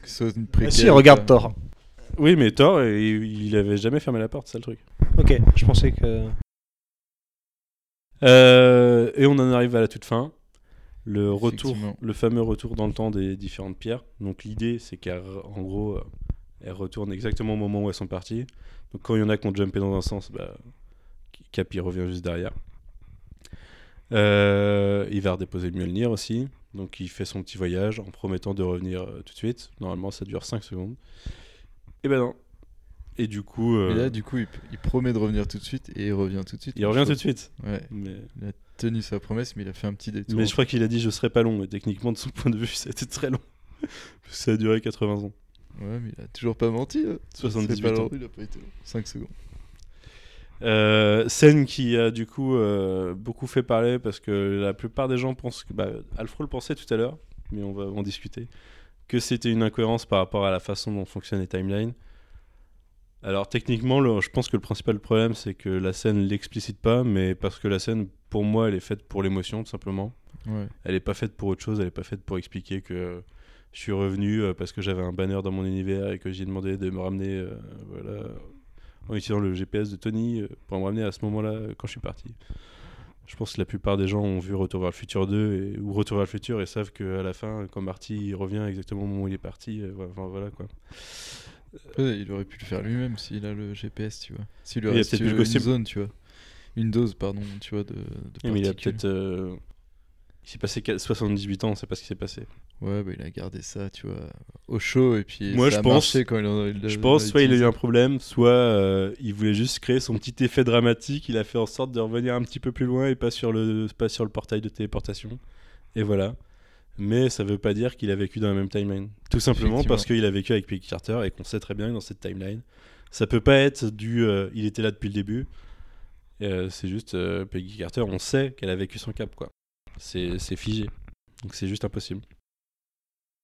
Que ce soit une Ah, si, regarde pas. Thor. Oui, mais Thor, il, il avait jamais fermé la porte, c'est ça le truc. Ok, je pensais que. Euh, et on en arrive à la toute fin. Le retour, le fameux retour dans le temps des différentes pierres. Donc l'idée, c'est qu'en gros, euh, elles retournent exactement au moment où elles sont parties. Donc quand il y en a qui ont jumpé dans un sens, bah, Capi revient juste derrière. Euh, il va redéposer Mjolnir aussi. Donc il fait son petit voyage en promettant de revenir euh, tout de suite. Normalement, ça dure 5 secondes. Et ben non. Et du coup, Et là, du coup, il, il promet de revenir tout de suite et il revient tout de suite. il revient tout de suite. Ouais, Mais, tenu sa promesse, mais il a fait un petit détour. mais je crois qu'il a dit je serai pas long. Mais techniquement, de son point de vue, ça a été très long. Parce que ça a duré 80 ans. Ouais, mais il a toujours pas menti. hein. 78 C'est pas long, ans. Il a pas été long. 5 secondes. Euh, scène qui a du coup euh, beaucoup fait parler parce que la plupart des gens pensent que. Bah, Alfro le pensait tout à l'heure, mais on va en discuter. Que c'était une incohérence par rapport à la façon dont fonctionnent les timelines. Alors techniquement, le- je pense que le principal problème c'est que la scène l'explicite pas, mais parce que la scène, pour moi, elle est faite pour l'émotion tout simplement. Ouais. Elle est pas faite pour autre chose, elle est pas faite pour expliquer que je suis revenu euh, parce que j'avais un banner dans mon univers et que j'ai demandé de me ramener euh, voilà, en utilisant le GPS de Tony euh, pour me ramener à ce moment-là euh, quand je suis parti. Je pense que la plupart des gens ont vu Retour vers le futur 2 et, ou Retour vers le futur et savent qu'à la fin, quand Marty il revient exactement au moment où il est parti, euh, enfin, voilà quoi. Il aurait pu le faire lui-même s'il a le GPS, tu vois. S'il lui Il a reste le une zone, tu vois. Une dose, pardon, tu vois, de, mais il a peut-être. euh, il s'est passé quel- 78 ans, on sait pas ce qui s'est passé. Ouais, bah, il a gardé ça, tu vois, au chaud, et puis Moi, ça je a pense- marché quand il en il l'a- Je pense soit il a eu un problème, soit euh, il voulait juste créer son petit effet dramatique. Il a fait en sorte de revenir un petit peu plus loin et pas sur le, pas sur le portail de téléportation. Et voilà. Mais ça veut pas dire qu'il a vécu dans la même timeline. Tout simplement parce qu'il a vécu avec Peggy Carter et qu'on sait très bien que dans cette timeline, ça peut pas être du euh, il était là depuis le début. Euh, c'est juste euh, Peggy Carter, on sait qu'elle a vécu son cap quoi. C'est figé. Donc c'est juste impossible.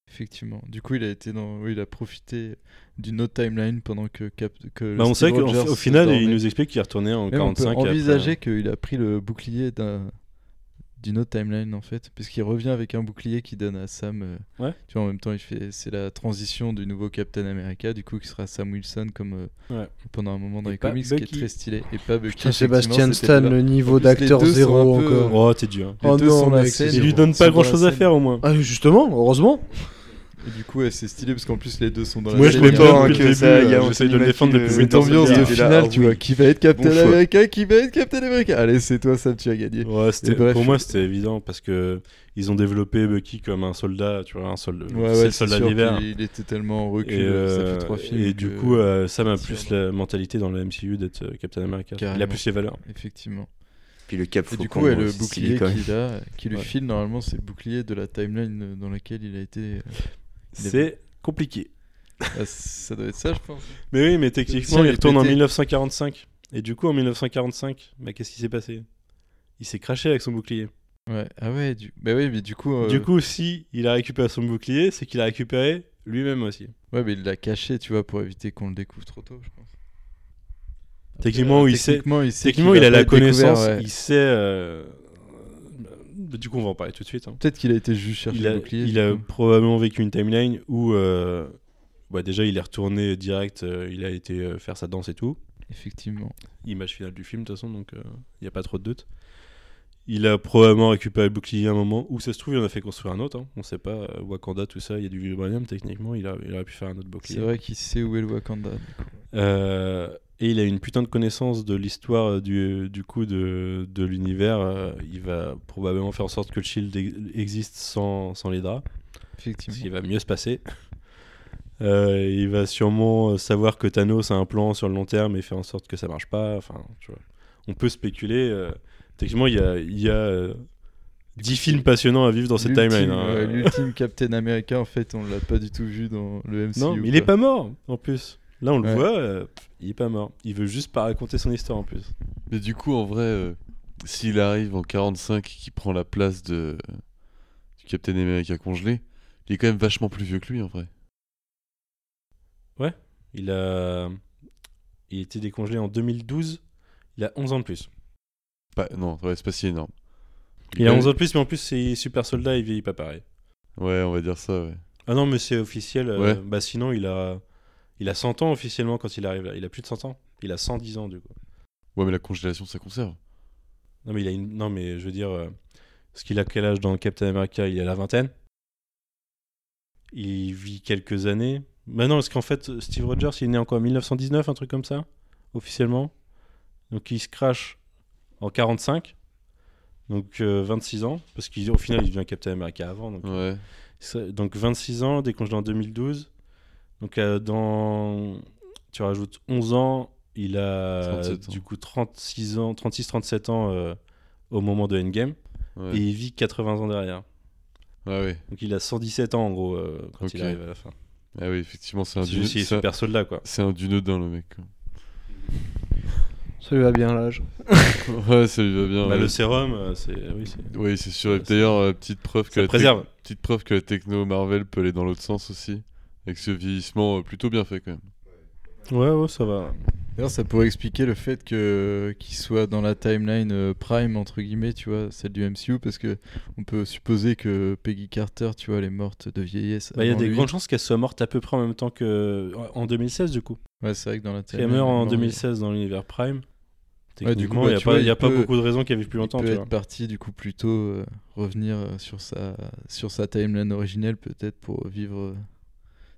Effectivement. Du coup, il a été dans. Oui, il a profité d'une autre timeline pendant que. Cap... que Bah, on sait qu'au final, il nous explique qu'il est retourné en Même on peut 45. après- envisager qu'il a pris le bouclier d'un d'une autre timeline en fait puisqu'il revient avec un bouclier qui donne à Sam euh, Ouais. tu vois en même temps il fait c'est la transition du nouveau Captain America du coup qui sera Sam Wilson comme euh, Ouais. pendant un moment dans Et les comics qui est très stylé et pas Bucky Putain, Sébastien Stan, le niveau d'acteur zéro peu- encore. Oh, t'es dur. les Oh deux non, sont mec, Il lui donne pas grand chose à faire au moins. Ah, justement, heureusement. Et du coup, ouais, c'est stylé parce qu'en plus, les deux sont dans la Moi, je hein, que ça, a euh, J'essaye de le défendre depuis le- Cette ambiance de finale, Ah tu vois, qui va être Captain. America, qui va être Captain America. Allez, c'est toi, Sam, tu as gagné. Ouais, pour moi, c'était évident parce que ils ont développé Bucky comme un soldat, tu vois, un soldat, Ouais, c'est ouais, le soldat d'hiver. Il était tellement en recul, Et, ça euh, fait trois films. et du coup, euh, ça m'a c'est plus la mentalité dans le MCU d'être euh, Captain America. Il a plus les valeurs. Effectivement. Puis le cap Et du coup, ouais, le euh, bouclier quand même. qu'il a, qui lui Ouais. file, normalement, c'est le bouclier de la timeline euh, dans laquelle il a été. C'est compliqué. Ah, ça doit être ça, je pense. Mais oui, mais techniquement, il retourne en pété. 1945. Et du coup, en 1945, bah, qu'est-ce qui s'est passé? Il s'est craché avec son bouclier. Ouais, ah ouais, du... bah oui, mais du coup. euh, Du coup, si il a récupéré son bouclier, c'est qu'il a récupéré lui-même aussi. Ouais, mais il l'a caché, tu vois, pour éviter qu'on le découvre trop tôt, je pense. Techniquement, Euh, il sait. techniquement, il sait Techniquement, qu'il il va a la connaissance, ouais. il sait. euh, Du coup, on va en parler tout de suite. hein. Peut-être qu'il a été juste chercher Il a, le bouclier. il a probablement vécu une timeline où, euh, bah, déjà, il est retourné direct, euh, il a été euh, faire sa danse et tout. Effectivement. Image finale du film, de toute façon, donc il n'y a pas trop de doute. Il a probablement récupéré le bouclier à un moment, où ça se trouve, il en a fait construire un autre. hein. On sait pas, Wakanda, tout ça, il y a du vibranium, techniquement, il, a, il aurait pu faire un autre bouclier. C'est vrai qu'il sait où est le Wakanda. du coup. Euh, et il a une putain de connaissance de l'histoire euh, du, du coup de, de l'univers. euh, il va probablement faire en sorte que le shield ex- existe sans, sans les draps. Ce Effectivement. qui va mieux se passer. Euh, il va sûrement euh, savoir que Thanos a un plan sur le long terme et faire en sorte que ça marche pas. Enfin, tu vois. On peut spéculer. euh, techniquement, il y a, y a euh, 10 films passionnants à vivre dans cette timeline. hein. L'ultime Captain America, en fait, on l'a pas du tout vu dans le MCU. non, mais il est pas mort en plus. Là, on le Ouais. voit, euh, il est pas mort. Il veut juste pas raconter son histoire en plus. Mais du coup, en vrai, euh, s'il arrive en 45 et qu'il prend la place de du Captain America congelé, il est quand même vachement plus vieux que lui en vrai. Il a. Il a été décongelé en 2012. Il a 11 ans de plus. Pas, non, ouais, c'est pas si énorme. Il a quand 11 ans de plus, mais en plus, c'est super soldat, il vieillit pas pareil. Ouais, on va dire ça, ouais. Ah non, mais c'est officiel. euh, Ouais. Bah sinon, il a, il a 100 ans officiellement quand il arrive là. Il a plus de 100 ans. Il a 110 ans du coup. Ouais, mais la congélation, ça conserve. Non, mais il a une... Non, mais je veux dire, euh, parce qu'il a quel âge dans Captain America? Il a la vingtaine. Il vit quelques années. Bah non, parce qu'en fait, Steve Rogers, il est né en quoi? 1919, un truc comme ça, officiellement. Donc il se crache en 45. Donc euh, 26 ans, parce qu'au final, il devient Captain America avant. Donc Ouais. Ça- Donc 26 ans, décongelé en 2012. Donc euh, dans... Tu rajoutes 11 ans, il a 37 ans. du coup 36 ans, 36-37 ans euh, au moment de Endgame. Ouais. Et il vit 80 ans derrière. Ah ouais. Donc il a 117 ans en gros euh, quand Ok. il arrive à la fin. Ah oui, effectivement, c'est un C'est du super soldat quoi. C'est un dunodin le mec. quoi. Ça lui va bien l'âge. ouais, ça lui va bien. Bah, ouais. le sérum, euh, c'est... Oui, c'est... Oui, c'est sûr. Et D'ailleurs, euh, petite preuve Ça préserve. petite preuve que la techno Marvel peut aller dans l'autre sens aussi, avec ce vieillissement euh, plutôt bien fait quand même. Ouais, ouais, ça va. D'ailleurs, ça pourrait expliquer le fait que qu'il soit dans la timeline euh, prime entre guillemets, tu vois, celle du MCU, parce que on peut supposer que Peggy Carter, tu vois, elle est morte de vieillesse. Bah, Il y a des lui. grandes chances qu'elle soit morte à peu près en même temps que... En 2016 du coup. Ouais, c'est vrai que dans la timeline. meurt en elle est morte. 2016 dans l'univers Prime. Ouais, du coup, bah, il n'y a, pas, y a pas beaucoup de raisons qu'elle vive plus longtemps. Il peut tu être vois. parti du coup plutôt euh, revenir euh, sur sa sur sa timeline originelle peut-être pour vivre euh,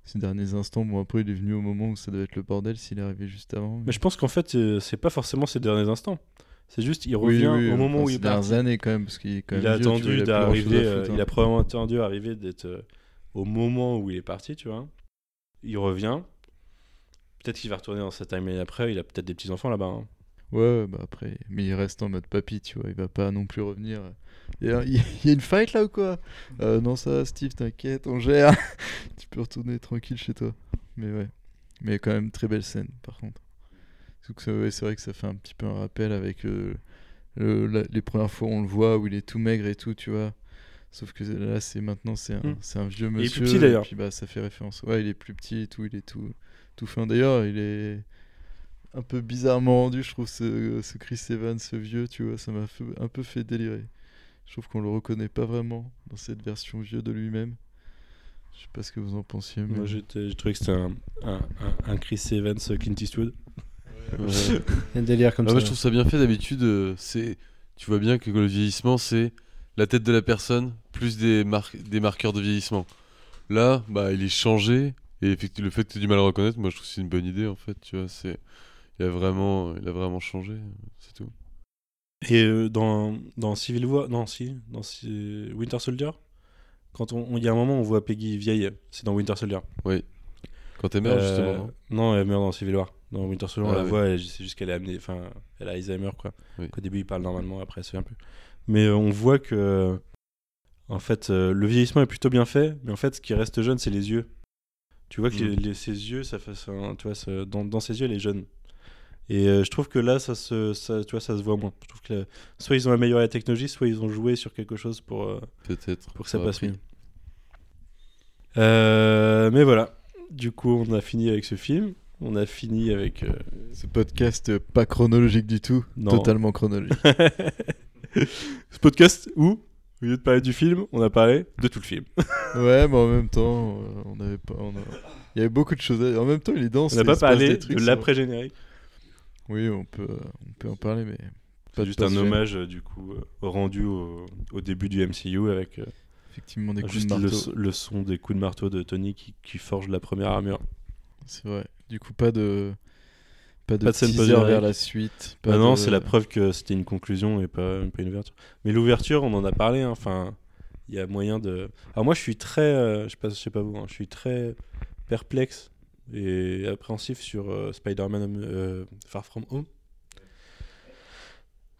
ces derniers instants. Bon après il est venu au moment où ça devait être le bordel s'il est arrivé juste avant. Mais je pense qu'en fait, euh, c'est pas forcément ces derniers instants. C'est juste, il revient oui, au moment enfin, où il est parti. années quand même parce qu'il est quand Il a vieux, attendu d'arriver, euh, foutre, il hein. a probablement attendu d'arriver d'être euh, au moment où il est parti, tu vois. Il revient. Peut-être qu'il va retourner dans sa timeline après. Il a peut-être des petits enfants là-bas. hein. Ouais, bah après, mais il reste en mode papy, tu vois, il va pas non plus revenir. Il y a, il y a une fight là ou quoi? Euh, Non, ça, Steve, t'inquiète, on gère. tu peux retourner tranquille chez toi. Mais ouais, mais quand même très belle scène par contre. Ouais, c'est vrai que ça fait un petit peu un rappel avec euh, le- la- les premières fois où on le voit où il est tout maigre et tout, tu vois. Sauf que là, c'est maintenant, c'est un, Hmm. un vieux Il est monsieur. plus petit, d'ailleurs. Et puis bah, ça fait référence. Ouais, il est plus petit et tout, il est tout, tout fin. D'ailleurs, il est un peu bizarrement rendu, je trouve, ce, ce Chris Evans, ce vieux, tu vois, ça m'a un peu fait délirer. Je trouve qu'on le reconnaît pas vraiment dans cette version vieux de lui-même. Je sais pas ce que vous en pensiez. Mais... Moi, j'ai trouvé que c'était un, un, un- un Chris Evans euh, Clint Eastwood. Ouais. Il y a un délire comme Ah, ça. moi, je trouve ça bien fait d'habitude. euh, c'est, tu vois bien que le vieillissement, c'est la tête de la personne plus des, mar- des marqueurs de vieillissement. Là, bah, il est changé. Et le fait que tu aies du mal à le reconnaître, moi je trouve que c'est une bonne idée en fait. Tu vois, c'est. Il a vraiment, il a vraiment changé, c'est tout. Et euh, dans, dans Civil War, non, si, dans Winter Soldier, quand on, il y a un moment où on voit Peggy vieille, c'est dans Winter Soldier. Oui. Quand elle meurt, Euh, justement. Non, elle meurt dans Civil War. Dans Winter Soldier, on Ah la oui. voit, c'est juste qu'elle est amenée, enfin, elle a Alzheimer, quoi. Oui. Qu'au début, il parle normalement, après, elle se souvient plus. Mais euh, on voit que, en fait, euh, le vieillissement est plutôt bien fait, mais en fait, ce qui reste jeune, c'est les yeux. Tu vois que les- Mm. les- ses yeux, ça fait, un- tu vois, ça- dans, dans ses yeux, elle est jeune. Et euh, je trouve que là, ça se, ça, tu vois, ça se voit moins. Je trouve que là, soit ils ont amélioré la technologie, soit ils ont joué sur quelque chose pour, euh, Peut-être. pour que ça passe mieux. Euh, mais voilà. Du coup, on a fini avec ce film. On a fini avec. euh, Ce podcast pas chronologique du tout, Non. totalement chronologique. ce podcast où, au lieu de parler du film, on a parlé de tout le film. ouais, mais en même temps, on avait pas. on a- Il y avait beaucoup de choses. à- En même temps, il est dense. On n'a pas parlé trucs de l'après-générique. Oui, on peut, on peut en parler, mais. C'est juste un hommage, euh, du coup, euh, rendu au, au début du MCU avec. euh, Effectivement, des coups de le, marteau. le son des coups de marteau de Tony qui, qui forge la première armure. C'est vrai. Du coup, pas de. Pas de, Pas de scène vers la suite. Pas Ah non, de- c'est la preuve que c'était une conclusion et pas, pas une ouverture. Mais l'ouverture, on en a parlé. hein, Enfin, il y a moyen de. Alors moi, je suis très, euh, je sais pas, je sais pas vous, hein, je suis très perplexe et appréhensif sur euh, Spider-Man euh, Far From Home.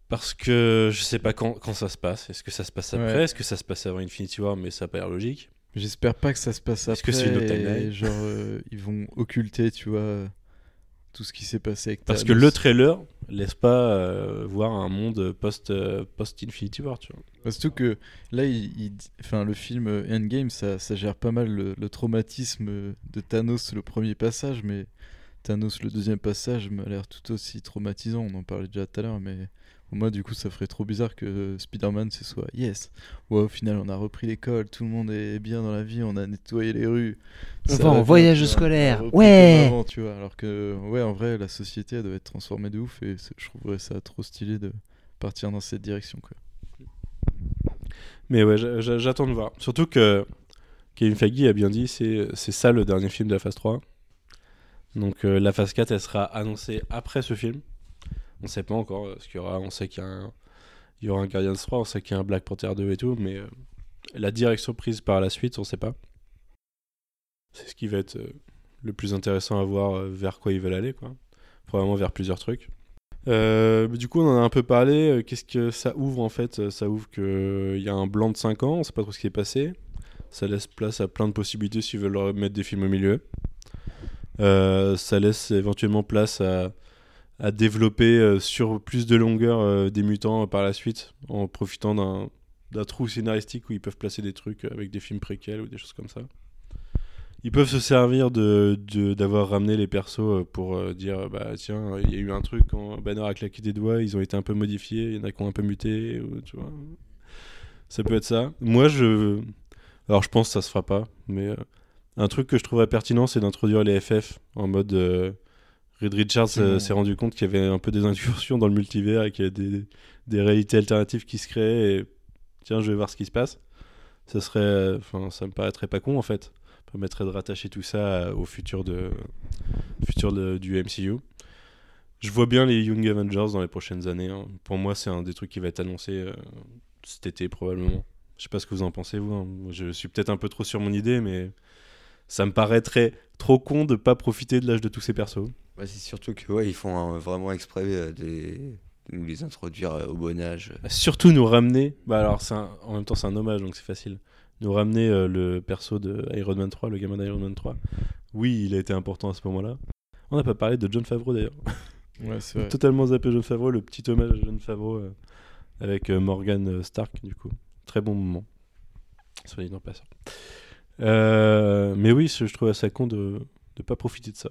Parce que je sais pas quand, quand ça se passe. Est-ce que ça se passe après? Ouais. Est-ce que ça se passe avant Infinity War? Mais ça a pas l'air logique. J'espère pas que ça se passe Est-ce après. que c'est une autre Genre, euh, ils vont occulter, tu vois, tout ce qui s'est passé avec Parce que le trailer laisse pas euh, voir un monde post, euh, post Infinity War. Tu vois. Surtout que là, le film euh, Endgame, ça, ça gère pas mal le, traumatisme de Thanos le premier passage, mais Thanos le deuxième passage m'a l'air tout aussi traumatisant. On en parlait déjà tout à l'heure, mais moi, du coup, ça ferait trop bizarre que Spider-Man ce soit yes. Ouais, au final, on a repris l'école, tout le monde est bien dans la vie, on a nettoyé les rues. Va en voyage scolaire, ouais. comme avant, tu vois. Alors que, ouais, en vrai, la société, elle doit être transformée de ouf et je trouverais ça trop stylé de partir dans cette direction, quoi. Mais ouais, j'a- j'a- j'attends de voir. Surtout que Kevin Feige a bien dit, c'est c'est ça le dernier film de la phase 3. Donc euh, la phase 4, elle sera annoncée après ce film. On sait pas encore qu'il y aura. On sait qu'il y, a un- il y aura un Guardians 3, on sait qu'il y a un Black Panther 2 et tout, mais euh, la direction prise par la suite, on sait pas. C'est ce qui va être euh, le plus intéressant à voir euh, vers quoi ils veulent aller, quoi. Probablement vers plusieurs trucs. Du coup, on en a un peu parlé. Qu'est-ce que ça ouvre en fait? Ça ouvre qu'il y a un blanc de 5 ans, on sait pas trop ce qui est passé. Ça laisse place à plein de possibilités s'ils veulent mettre des films au milieu. Ça laisse éventuellement place à, à développer euh, sur plus de longueur euh, des mutants euh, par la suite, en profitant d'un trou scénaristique où ils peuvent placer des trucs avec des films préquels ou des choses comme ça. Ils peuvent se servir de d'avoir ramené les persos pour dire bah tiens il y a eu un truc quand Banner a claqué des doigts ils ont été un peu modifiés il y en a qui ont un peu muté tu vois ça peut être ça moi je alors je pense que ça se fera pas mais un truc que je trouverais pertinent c'est d'introduire les FF en mode Reed Richards euh, s'est rendu compte qu'il y avait un peu des incursions dans le multivers et qu'il y a des, des réalités alternatives qui se créent et tiens je vais voir ce qui se passe. Ça serait enfin ça me paraîtrait pas con en fait. Ça permettrait de rattacher tout ça au futur de futur de- du MCU je vois bien les Young Avengers dans les prochaines années hein. pour moi c'est un des trucs qui va être annoncé euh, cet été probablement. Je sais pas ce que vous en pensez vous hein. Je suis peut-être un peu trop sur mon idée mais ça me paraîtrait trop con de pas profiter de l'âge de tous ces persos. Bah, c'est surtout que ouais, ils font vraiment exprès euh, des- de nous les introduire euh, au bon âge. surtout nous ramener bah alors c'est un- en même temps c'est un hommage donc c'est facile. Nous ramener euh, le perso de Iron Man 3 le gamin d'Iron Man 3 oui il a été important à ce moment là on n'a pas parlé de John Favreau d'ailleurs. Ouais, c'est vrai. totalement zappé John Favreau le petit hommage à John Favreau euh, avec euh, Morgan Stark du coup. Très bon moment. Soit dit en passant Euh, mais oui je trouve ça con de ne pas profiter de ça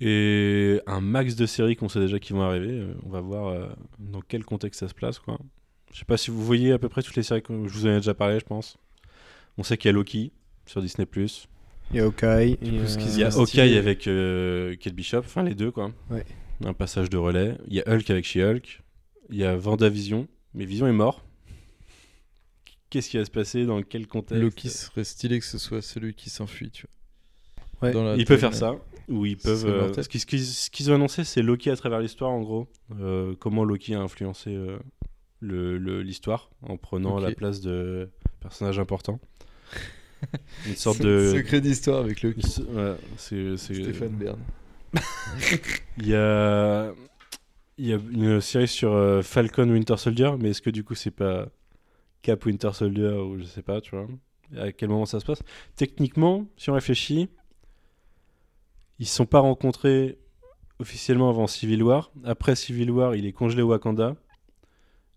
et un max de séries qu'on sait déjà qui vont arriver. euh, on va voir euh, dans quel contexte ça se place. Quoi. Je sais pas si vous voyez à peu près toutes les séries que je vous en ai déjà parlé, je pense. On sait qu'il y a Loki sur Disney+. Il y a Hawkeye. Il y a Hawkeye avec euh, Kate Bishop, enfin les deux quoi. Ouais. Un passage de relais. Il y a Hulk avec She-Hulk. Il y a Vendavision, mais Vision est mort. Qu'est-ce qui va se passer, dans quel contexte. Loki serait stylé que ce soit celui qui s'enfuit, tu vois. Ouais. Il peut faire ça, ou ils Ce peuvent. euh, ce qu'ils ont annoncé, c'est Loki à travers l'histoire, en gros. Euh, comment Loki a influencé euh, le- le- l'histoire en prenant la place de personnages importants. Une sorte de. Secret d'histoire avec Loki. Ouais, c'est- c'est- Stéphane Bern. Il y a, il y a une série sur euh, Falcon Winter Soldier, mais est-ce que du coup c'est pas Cap Winter Soldier ou je sais pas, tu vois À quel moment ça se passe Techniquement, si on réfléchit, ils se sont pas rencontrés officiellement avant Civil War. Après Civil War, il est congelé au Wakanda.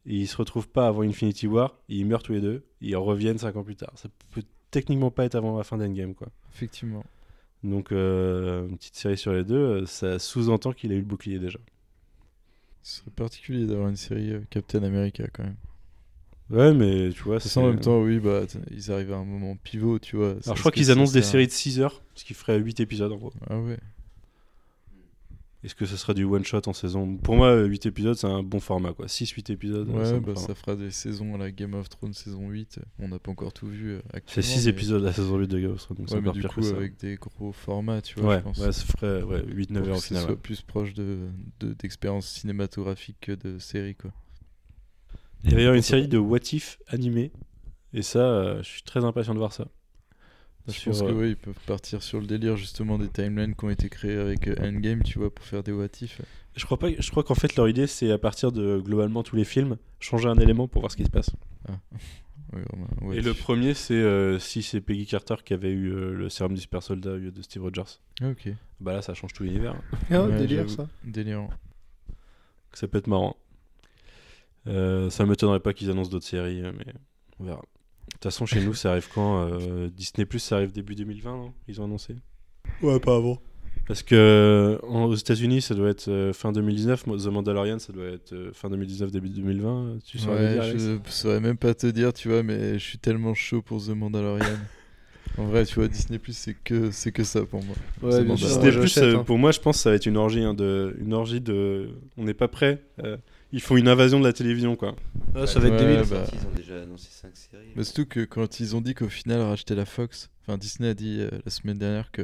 Et ils se retrouvent pas avant Infinity War. et ils meurent tous les deux. Et ils reviennent 5 ans plus tard. Ça peut techniquement pas être avant la fin d'Endgame, quoi. Effectivement. Donc, euh, une petite série sur les deux, euh, ça sous-entend qu'il a eu le bouclier déjà. Ce serait particulier d'avoir une série euh, Captain America quand même. Ouais, mais tu vois, Ça c'est. en même temps, oui, bah, ils arrivent à un moment pivot, tu vois. Alors, je crois qu'ils annoncent des séries de 6 heures, ce qui ferait 8 épisodes en gros. Ah ouais. Est-ce que ce sera du one-shot en saison? Pour moi, 8 épisodes, c'est un bon format, quoi. 6-8 épisodes. Ouais, bah, bon format. ça fera des saisons à la Game of Thrones saison 8. On n'a pas encore tout vu euh, C'est actuellement. 6 mais- épisodes la saison 8 de Game of Thrones, donc Ouais, mais du pire coup, que ça. avec des gros formats, tu vois, Ouais, je pense. ouais, ça ferait ouais, 8-9 Pour heures au que ce final. soit plus proche de de- d'expérience cinématographique que de série, quoi. Il va y avoir une série de What If animée, et ça, euh, je suis très impatient de voir ça. Je Sur, pense que euh, ouais, ils peuvent partir sur le délire justement des timelines qui ont été créées avec euh, Endgame, tu vois, pour faire des what if. Je crois pas. Je crois qu'en fait leur idée c'est à partir de globalement tous les films changer un élément pour voir ce qui se passe. What Et le premier c'est euh, si c'est Peggy Carter qui avait eu euh, le sérum du super soldat au lieu de Steve Rogers. Ah, ok. Bah là ça change tout l'univers. Ah, Ouais, délire ça. Délirant. Ça peut être marrant. Euh, ça m'étonnerait pas qu'ils annoncent d'autres séries, euh, mais on verra. De toute façon chez nous ça arrive quand euh, Disney Plus ça arrive début 2020 non? Ils ont annoncé. Ouais, pas avant. Parce que en- aux États-Unis ça doit être euh, fin 2019, moi, The Mandalorian ça doit être euh, fin 2019 début 2020. Tu saurais Ouais, dire, je saurais même pas te dire, tu vois, mais je suis tellement chaud pour The Mandalorian. en vrai, tu vois, Disney Plus, c'est que c'est que ça pour moi. Ouais. Disney Plus, hein. pour moi, je pense que ça va être une orgie, hein, de, une orgie de. On n'est pas prêt. Euh, ils font une invasion de la télévision, quoi. Ah, ça va être Ouais, débile. bah. Ils ont déjà annoncé 5 séries. Mais surtout que quand ils ont dit qu'au final, racheter la Fox, enfin Disney a dit euh, la semaine dernière que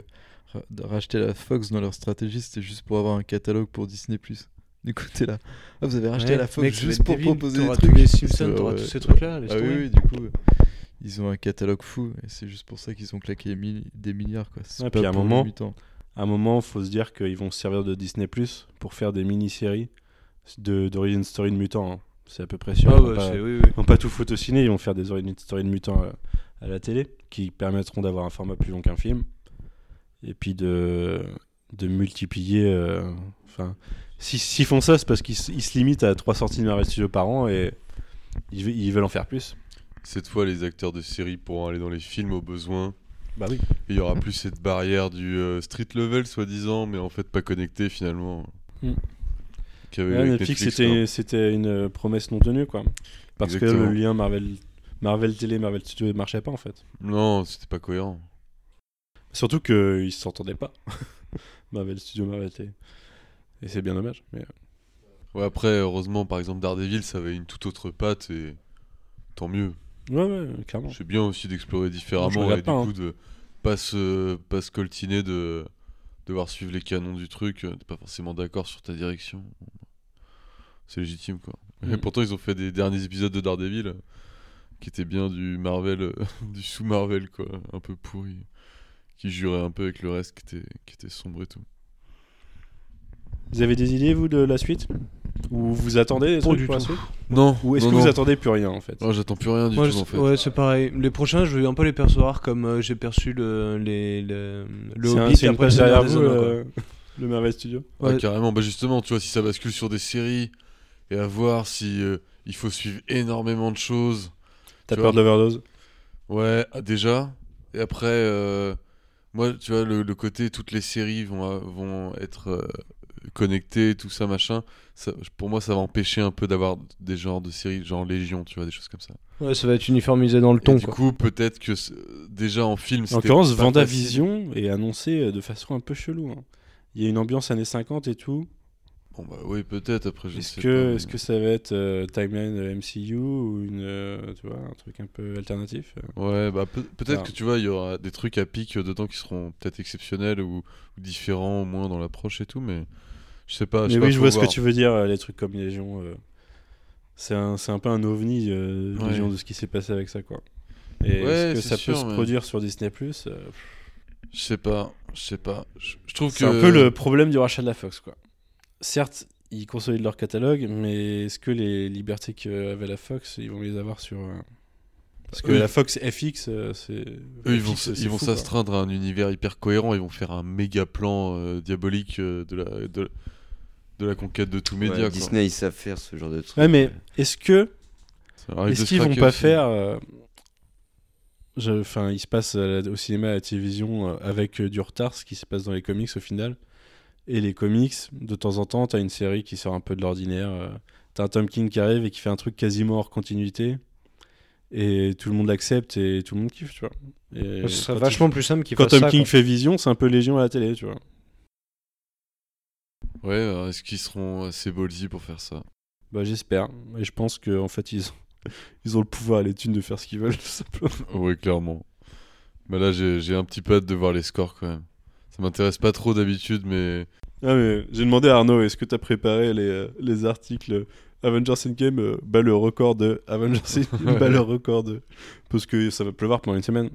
ra- racheter la Fox dans leur stratégie, c'était juste pour avoir un catalogue pour Disney Plus. Du coup, t'es là. Ah, vous avez racheté Ouais, la Fox mec, juste pour débile. proposer des trucs. tous les Simpsons, t'auras ouais. tous ces trucs-là, Ah oui, du coup, euh, ils ont un catalogue fou et c'est juste pour ça qu'ils ont claqué des mi- des milliards, quoi. C'est Ouais, pas puis à un moment-. À un moment, faut se dire qu'ils vont se servir de Disney Plus pour faire des mini-séries de- d'origin story de mutants. hein. C'est à peu près sûr. Ah ils, vont ouais, pas, oui, oui. tout foutre au ciné, ils vont faire des origin story de mutants à, à la télé qui permettront d'avoir un format plus long qu'un film et puis de, de multiplier. euh, Enfin, si- s'ils font ça, c'est parce qu'ils se limitent à trois sorties de Marvel Studios par an et ils, ve- ils veulent en faire plus. Cette fois, les acteurs de série pourront aller dans les films au besoin. Bah oui. Il y aura plus cette barrière du euh, street level, soi-disant, mais en fait pas connecté finalement. Mm. Ouais, Netflix, Netflix, c'était, une euh, promesse non tenue, quoi. Parce que le lien Marvel, Marvel Télé, Marvel Studio ne marchait pas, en fait. Non, c'était pas cohérent. Surtout qu'ils s'entendaient pas. Marvel Studio, Marvel Télé. Et c'est bien dommage. Mais... euh, Ouais, après, heureusement, par exemple, Daredevil, ça avait une toute autre patte et tant mieux. Ouais, ouais, clairement. C'est bien aussi d'explorer différemment et du pas, hein. coup de pas se, pas se coltiner de devoir suivre les canons du truc. euh, T'es pas forcément d'accord sur ta direction. C'est légitime quoi. Et Mm. pourtant, ils ont fait des derniers épisodes de Daredevil euh, qui étaient bien du Marvel, euh, du sous-Marvel quoi, un peu pourri, qui jurait un peu avec le reste qui était, qui était sombre et tout. Vous avez des idées, vous, de la suite? Ou vous attendez des Pas trucs du pour la tout. suite? Non, Ou est-ce non, que vous attendez plus rien, en fait? Ah, j'attends plus rien du Moi, tout en fait. Ouais, c'est pareil. Les prochains, je vais un peu les percevoir comme euh, j'ai perçu le, les, le, le un- après Seigneur derrière vous, le Marvel Studio Ouais, Ouais. carrément. Bah justement, tu vois, si ça bascule sur des séries et à voir si euh, il faut suivre énormément de choses. T'as peur vois. de l'overdose? Ouais, ah, déjà. Et après, euh, moi, tu vois, le, le côté toutes les séries vont, euh, vont être euh, connectées, tout ça, machin. Ça, pour moi, ça va empêcher un peu d'avoir des genres de séries, genre Légion, tu vois, des choses comme ça. Ouais, ça va être uniformisé dans le Et ton. du quoi. coup, peut-être que déjà en film, En l'occurrence, Vendavision est annoncé de façon un peu chelou. hein. Il y a une ambiance années 50 et tout. Bon bah oui, peut-être après Est-ce que, est-ce que ça va être euh, timeline euh, MCU ou une, euh, tu vois, un truc un peu alternatif Ouais, bah peut- peut-être que tu vois, il y aura des trucs à pic dedans qui seront peut-être exceptionnels ou, ou différents au moins dans l'approche et tout, mais je sais pas. Mais sais oui, pas, je vois ce que tu veux dire, les trucs comme Légion. euh, c'est un, c'est un peu un ovni, Ouais. Légion, de ce qui s'est passé avec ça, quoi. Et Ouais, est-ce que c'est ça sûr, peut se produire sur Disney Plus Je sais pas, je sais pas. Je, trouve C'est que un peu le problème du rachat de la Fox, quoi. Certes, ils consolident leur catalogue, mais est-ce que les libertés qu'avait la Fox, ils vont les avoir sur. euh, Parce que Eux, la Fox FX, euh, c'est. Eux, ils vont, ils s'astreindre à un univers hyper cohérent, ils vont faire un méga plan euh, diabolique euh, de, la, de, de la conquête de tout Ouais, média. quoi. Disney, ils savent faire ce genre de truc. Ouais, mais est-ce que. Est-ce qu'ils vont pas aussi. faire. euh, Enfin, il se passe au cinéma, à la télévision, euh, avec euh, du retard, ce qui se passe dans les comics au final? Et les comics, de temps en temps, t'as une série qui sort un peu de l'ordinaire. euh, T'as un Tom King qui arrive et qui fait un truc quasiment hors continuité. Et tout le monde l'accepte et tout le monde kiffe, tu vois. Et Ce serait vachement il- plus simple qu'ils Quand Tom ça, King quoi. fait Vision, c'est un peu Légion à la télé, tu vois. Ouais, alors est-ce qu'ils seront assez ballsy pour faire ça? Bah, j'espère. Et je pense qu'en en fait, ils ont... ils ont le pouvoir les thunes de faire ce qu'ils veulent, tout simplement. Oui, clairement. Bah là, j'ai j'ai un petit peu hâte de voir les scores quand même. Ça m'intéresse pas trop d'habitude, mais Ah mais j'ai demandé à Arnaud, est-ce que t'as préparé les, euh, les articles Avengers Endgame euh, bat le record de Avengers Endgame bat le record de parce que ça va pleuvoir pendant une semaine.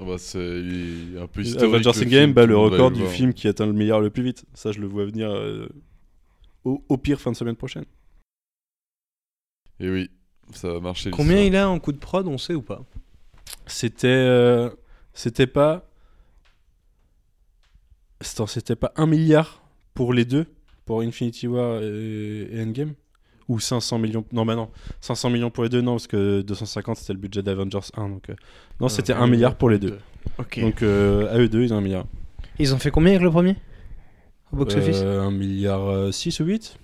ah bah, c'est il est un peu historique. Avengers Endgame bat le record du voir. film qui atteint le meilleur le plus vite. Ça je le vois venir euh, au, au pire fin de semaine prochaine. Et oui, ça va marcher. Combien il a en coup de prod, on sait ou pas? C'était euh, c'était pas c'était pas 1 milliard pour les deux pour Infinity War et, et Endgame? Ou 500 millions? Non bah non. 500 millions pour les deux non parce que 250 c'était le budget d'Avengers 1 donc euh, non c'était 1 milliard pour les deux. Donc euh, à eux deux ils ont un milliard. Ils ont fait combien avec le premier? Au box-office Euh, 1 milliard 6 ou 8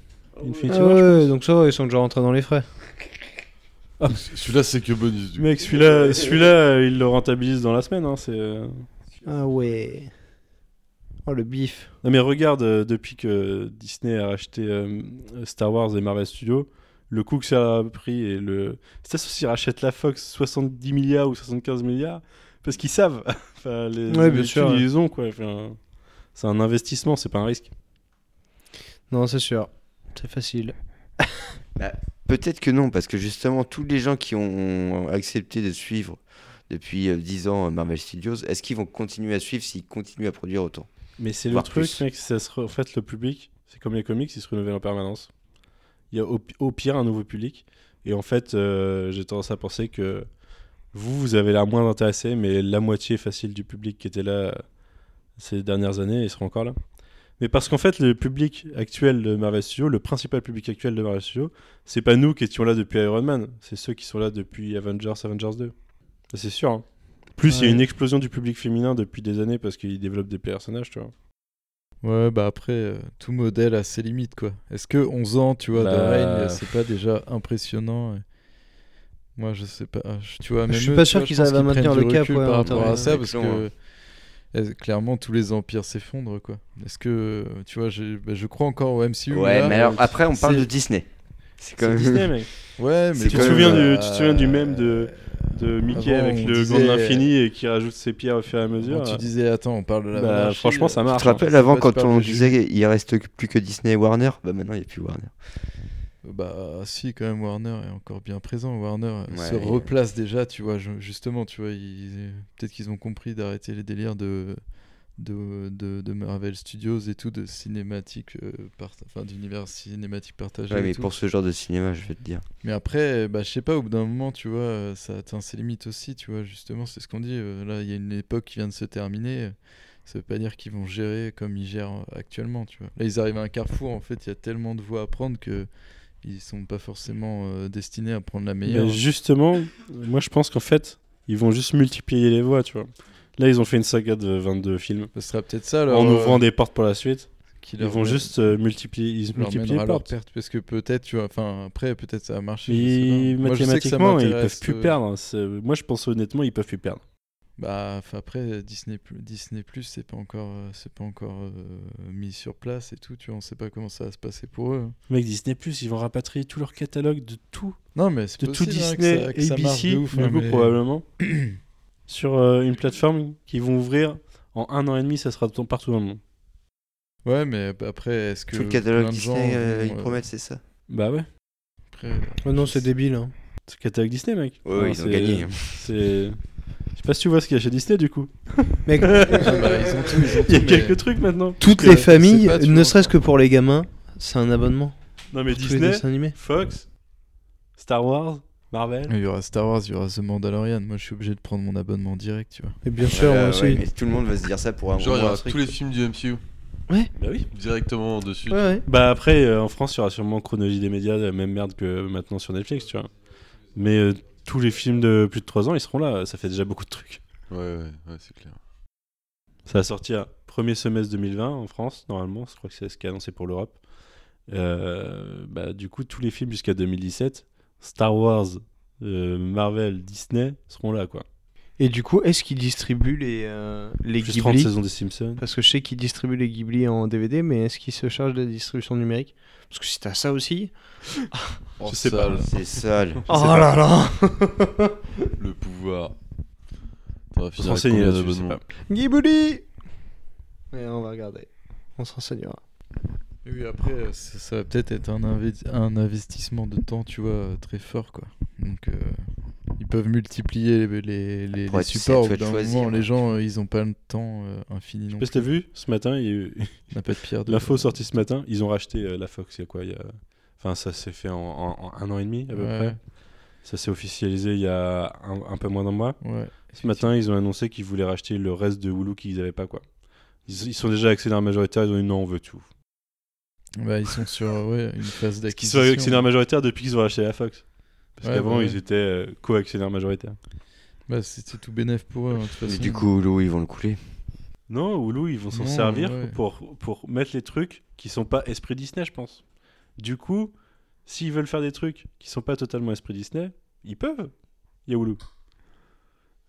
Infinity Ah War je ouais, pense. donc ça va, ils sont déjà rentrés dans les frais. Celui-là, c'est que bonus. Du mec celui-là celui-là euh, il le rentabilise dans la semaine hein, c'est euh, Ah ouais. Oh le bif. Non mais regarde, euh, depuis que Disney a racheté euh, Star Wars et Marvel Studios, le coût que ça a pris et le... C'est ça s'ils rachètent la Fox 70 milliards ou 75 milliards, parce qu'ils savent. enfin, les, Ouais, bien les sûr, thunes, ouais. ils les ont quoi. Enfin, c'est un investissement, c'est pas un risque. Non, c'est sûr. C'est facile. Peut-être que non, parce que justement, tous les gens qui ont accepté de suivre depuis euh, 10 ans euh, Marvel Studios, est-ce qu'ils vont continuer à suivre s'ils continuent à produire autant? Mais c'est le truc, plus. mec, ça se re- en fait le public, c'est comme les comics, ils se renouvellent en permanence. Il y a au, pi- au pire un nouveau public. Et en fait, euh, j'ai tendance à penser que vous, vous avez l'air moins intéressé, mais la moitié facile du public qui était là euh, ces dernières années, ils seront encore là. Mais parce qu'en fait, le public actuel de Marvel Studios, le principal public actuel de Marvel Studios, c'est pas nous qui étions là depuis Iron Man, c'est ceux qui sont là depuis Avengers, Avengers 2. Ça, C'est sûr. hein. Plus, il y a une explosion du public féminin depuis des années parce qu'ils développent des personnages, tu vois. Ouais, bah après, euh, tout modèle a ses limites, quoi. Est-ce que 11 ans, tu vois, de Bah. règne, c'est pas déjà impressionnant et- Moi, je sais pas. je- Tu vois, Je suis eux, pas tu sûr vois, qu'ils arrivent à maintenir le cap, ouais, par rapport à ça, parce long, que clairement, tous les empires s'effondrent, quoi. Est-ce que, tu vois, bah, je crois encore au MCU. Ouais, là, mais alors après, on parle de Disney. C'est quand même. Disney, mec. Ouais, mais Tu te, du, euh, tu te souviens du même de, de Mickey avant, avec le disait- gant de l'infini et qui rajoute ses pierres au fur et à mesure Quand tu disais, attends, on parle de la bah, monarchie, franchement, ça marche. Tu te rappelles hein. avant pas, tu quand on disait il reste plus que Disney et Warner? Bah maintenant il n'y a plus Warner. Bah si quand même Warner est encore bien présent. Warner euh, Ouais. se replace déjà, tu vois, ju- justement, tu vois, ils- peut-être qu'ils ont compris d'arrêter les délires de de, de, de Marvel Studios et tout de cinématique euh, part- enfin d'univers cinématique partagé Ouais, et mais tout. pour ce genre de cinéma, je vais te dire. Mais après, bah, je sais pas, au bout d'un moment, tu vois, euh, ça atteint ses limites aussi, tu vois, justement, c'est ce qu'on dit. euh, là, il y a une époque qui vient de se terminer. euh, Ça veut pas dire qu'ils vont gérer comme ils gèrent euh, actuellement, tu vois. Là, ils arrivent à un carrefour, en fait, il y a tellement de voies à prendre que ils sont pas forcément euh, destinés à prendre la meilleure. Mais justement, moi je pense qu'en fait, ils vont juste multiplier les voix, tu vois. Là, ils ont fait une saga de 22 films. Ce sera peut-être ça, alors. en ouvrant des portes pour la suite. qui Ils vont mène- juste euh, multiplier, ils leur multiplient les portes. perte, parce que peut-être, tu vois, enfin, après, peut-être ça a marché. je sais Mais. Moi, mathématiquement, ils peuvent plus euh, perdre. C'est- Moi, je pense honnêtement, ils peuvent plus perdre. Bah, après, Disney, Disney Plus, c'est pas encore, euh, c'est pas encore euh, mis sur place et tout, tu vois, on sait pas comment ça va se passer pour eux. Mec, Disney Plus, ils vont rapatrier tout leur catalogue de tout, Non, mais c'est de tout possible, hein, que Disney, ça- que ça marche ABC, de ouf, du hein, coup, mais- probablement, sur euh, une plateforme qui vont ouvrir en un an et demi, ça sera tout- partout dans le monde. Ouais, mais après, est-ce que Tout le catalogue plein de gens Disney, euh, ils euh, promettent, c'est ça? Bah ouais, après, Oh non, c'est débile. Hein. c'est le catalogue Disney, mec. Ouais, Enfin, ils ont gagné. C'est. Je sais pas si tu vois ce qu'il y a chez Disney du coup. Mec, bah, ils ont tout, ils ont Il y a mais- quelques trucs maintenant. toutes les familles, pas, ne serait-ce que pour les gamins, c'est un abonnement. Non mais Disney. Fox, Star Wars, Marvel. Il y aura Star Wars, il y aura The Mandalorian. Moi, je suis obligé de prendre mon abonnement direct, tu vois. Et bien sûr, Voilà, moi aussi. ouais, mais tout le monde va se dire ça pour un Genre, il y aura tous les films du MCU Bah oui. directement dessus. Ouais, ouais. Bah après, euh, en France, il y aura sûrement chronologie des médias, la même merde que maintenant sur Netflix, tu vois. Mais euh, tous les films de plus de 3 ans, ils seront là. Ça fait déjà beaucoup de trucs. Ouais, ouais, ouais, c'est clair. Ça va sortir premier semestre 2020 en France, normalement. Je crois que c'est ce qui est annoncé pour l'Europe. Euh, bah, du coup, tous les films jusqu'à 2017, Star Wars, euh, Marvel, Disney seront là, quoi. Et du coup, est-ce qu'ils distribuent les, euh, les Plus 30 Ghibli saisons des Simpsons. Parce que je sais qu'ils distribuent les Ghibli en DVD, mais est-ce qu'ils se chargent de la distribution numérique? Parce que si t'as ça aussi. Oh, Je sais pas. sale. C'est sale. Oh là là Le pouvoir. T'auras Faut fini renseigner là-dessus. Ghibli Ouais, on va regarder. On se renseignera. Oui, après, ça, ça va peut-être être un, inve- un investissement de temps, tu vois, très fort, quoi. Donc, euh, ils peuvent multiplier les, les, les- les supports. Au moment, les gens, euh, ils ont pas le temps euh, infini Je sais non pas si t'as plus. vu, ce matin, il y a eu- On pas de pierre de l'info sortie ce matin, ils ont racheté euh, la Fox il y a quoi il y a... Enfin, ça s'est fait en, en- en un an et demi à peu Ouais. près. Ça s'est officialisé il y a un, un peu moins d'un mois. Ouais. Ce matin, ils ont annoncé qu'ils voulaient racheter le reste de Hulu qu'ils n'avaient pas, quoi. Ils, ils sont déjà actionnaires majoritaires, ils ont dit non, on veut tout. Bah, ils sont sur euh, ouais, une phase Parce qu'ils sont d'acquisition. actionnaires majoritaires depuis qu'ils ont racheté la Fox. Parce Ouais, qu'avant, bah ils étaient euh, co-actionnaires majoritaires. Bah, c'était tout bénef pour eux, hein, de toute du coup, l'eau, ils vont le couler. Non, Hulu, ils vont s'en servir ouais. pour, pour mettre les trucs qui sont pas esprit Disney, je pense. Du coup, s'ils veulent faire des trucs qui sont pas totalement esprit Disney, ils peuvent. Il y a Hulu.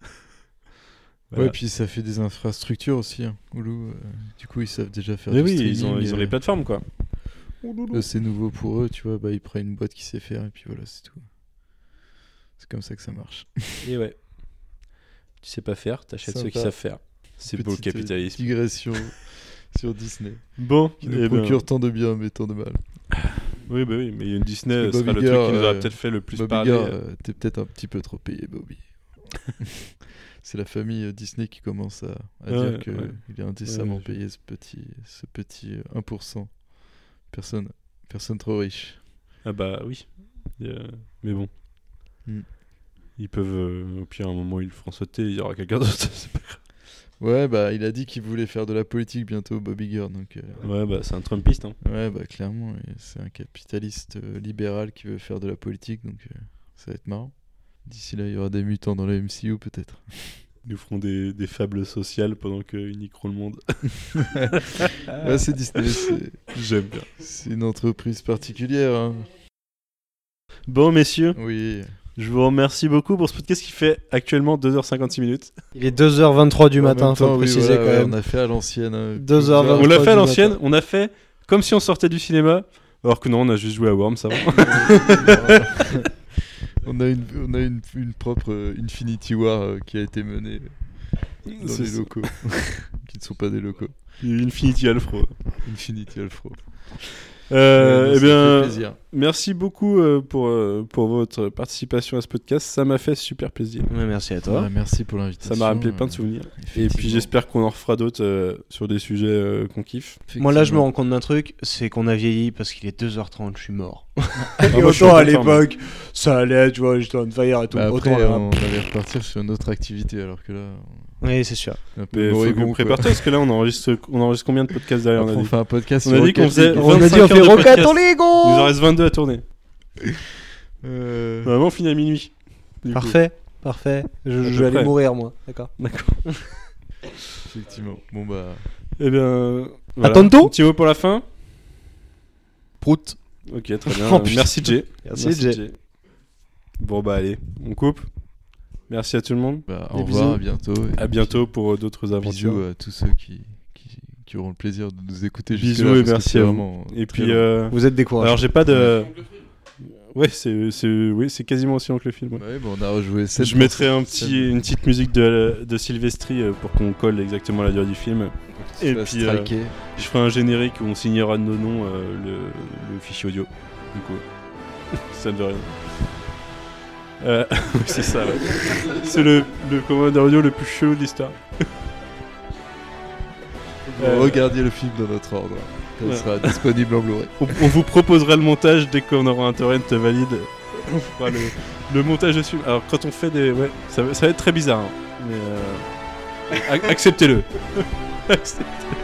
Voilà. Ouais, puis ça fait des infrastructures aussi, hein, Hulu. euh, du coup, ils savent déjà faire Mais du oui, ils ont, ils ont les plateformes, quoi. Là, c'est nouveau pour eux, tu vois. Bah, ils prennent une boîte qui sait faire et puis voilà, c'est tout. C'est comme ça que ça marche. Et ouais. Tu sais pas faire, t'achètes ceux qui savent faire. C'est beau le euh, capitalisme. digression sur Disney. Bon, Qui nous eh ben, procure tant de bien, mais tant de mal. oui, bah oui, mais Disney que sera le Bobby truc qui nous aura euh, peut-être fait le plus Bobby parler. Euh. euh, t'es peut-être un petit peu trop payé, Bobby. c'est la famille euh, Disney qui commence à, à Ouais, dire qu'il ouais. est indécemment Ouais, je- payé, ce petit, ce petit euh, 1%. Personne, personne trop riche. Ah bah oui. Euh, mais bon. Hmm. Ils peuvent, euh, au pire, à un moment, ils le feront sauter, il y aura quelqu'un d'autre. c'est pas grave. Ouais, bah, il a dit qu'il voulait faire de la politique bientôt, Bobby Gare. Donc, euh, Ouais, bah c'est un Trumpiste. Hein. ouais, bah, clairement, c'est un capitaliste euh, libéral qui veut faire de la politique, donc ça va être marrant. D'ici là, il y aura des mutants dans la MCU, peut-être. Ils nous feront des, des fables sociales pendant qu'ils niqueront le monde. ouais, c'est Disney, J'aime bien. c'est une entreprise particulière. hein. Bon, messieurs, Oui. je vous remercie beaucoup pour ce podcast qui fait actuellement 2h56 minutes. Il est 2h23 du En matin, faut temps, oui, préciser voilà, quand ouais, même. On a fait à l'ancienne. hein, Deux heures plusieurs- On l'a fait à l'ancienne, on a fait comme si on sortait du cinéma, alors que non, on a juste joué à Worms avant. on a une, on a une, une propre euh, Infinity War euh, qui a été menée dans C'est les locaux, qui ne sont pas des locaux. Infinity Alfro. Infinity Alfro. Euh, eh bien, plaisir. merci beaucoup euh, pour, euh, pour votre participation à ce podcast. Ça m'a fait super plaisir. Ouais, merci à toi. Ouais, merci pour l'invitation. Ça m'a rappelé plein de souvenirs. Et puis j'espère qu'on en refera d'autres euh, sur des sujets euh, qu'on kiffe. Moi là je me rends compte d'un truc, c'est qu'on a vieilli parce qu'il est 2h30, je suis mort. Ah, et autant à l'époque, ça allait, tu vois, j'étais on fire et tout. Bah, après, on allait repartir sur une autre activité alors que là, Oui, c'est sûr. un peu prépare-toi parce que là on enregistre, on enregistre combien de podcasts derrière Après, on a on dit fait un podcast On a dit qu'on faisait-. On a 25 dit on fait Rocket podcast. Il nous en reste 22 à tourner. Euh, Normalement on finit à minuit. Coup. Parfait, parfait. Je, vais aller mourir moi, d'accord. D'accord. Effectivement. Bon bah. Eh bien, voilà. Un petit mot pour la fin. Prout. Ok, très bien. Oh. Merci Jay. Merci, Jay. Bon bah allez, on coupe. Merci à tout le monde. Bah, au revoir, à bientôt. et À bientôt pour euh, d'autres aventures. Bisous à tous ceux qui, qui, qui auront le plaisir de nous écouter Bisous et merci à vous. Vraiment Et puis, euh, Vous êtes découragés. alors j'ai pas de. Ouais, c'est c'est oui, c'est quasiment aussi long que le film. ouais. Ouais, bon, on a rejoué 7 Je mettrai un petit, une petite musique de, de Sylvestri euh, pour qu'on colle exactement la durée du film. Et puis, euh, je ferai un générique où on signera de nos noms euh, le, le fichier audio. Du coup, ça ne veut rien. Euh, c'est ça, ouais. C'est le, le audio le plus chelou de l'histoire. Euh, Regardez le film dans notre ordre. Il Ouais. sera disponible en Blu-ray. On, on vous proposera le montage dès qu'on aura un torrent valide. On fera le, le montage dessus. Alors quand on fait des... Ouais, ça, va- ça va être très bizarre. hein. Mais... euh, ac- Acceptez-le. Acceptez-le.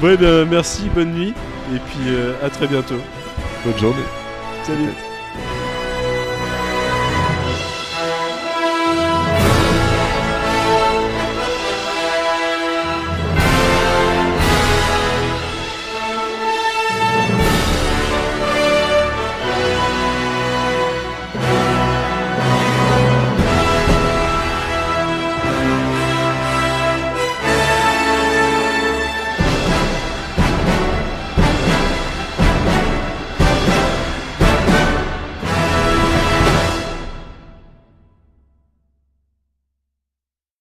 Bon, eh bien, merci, bonne nuit. Et puis euh, à très bientôt. Bonne journée. Salut.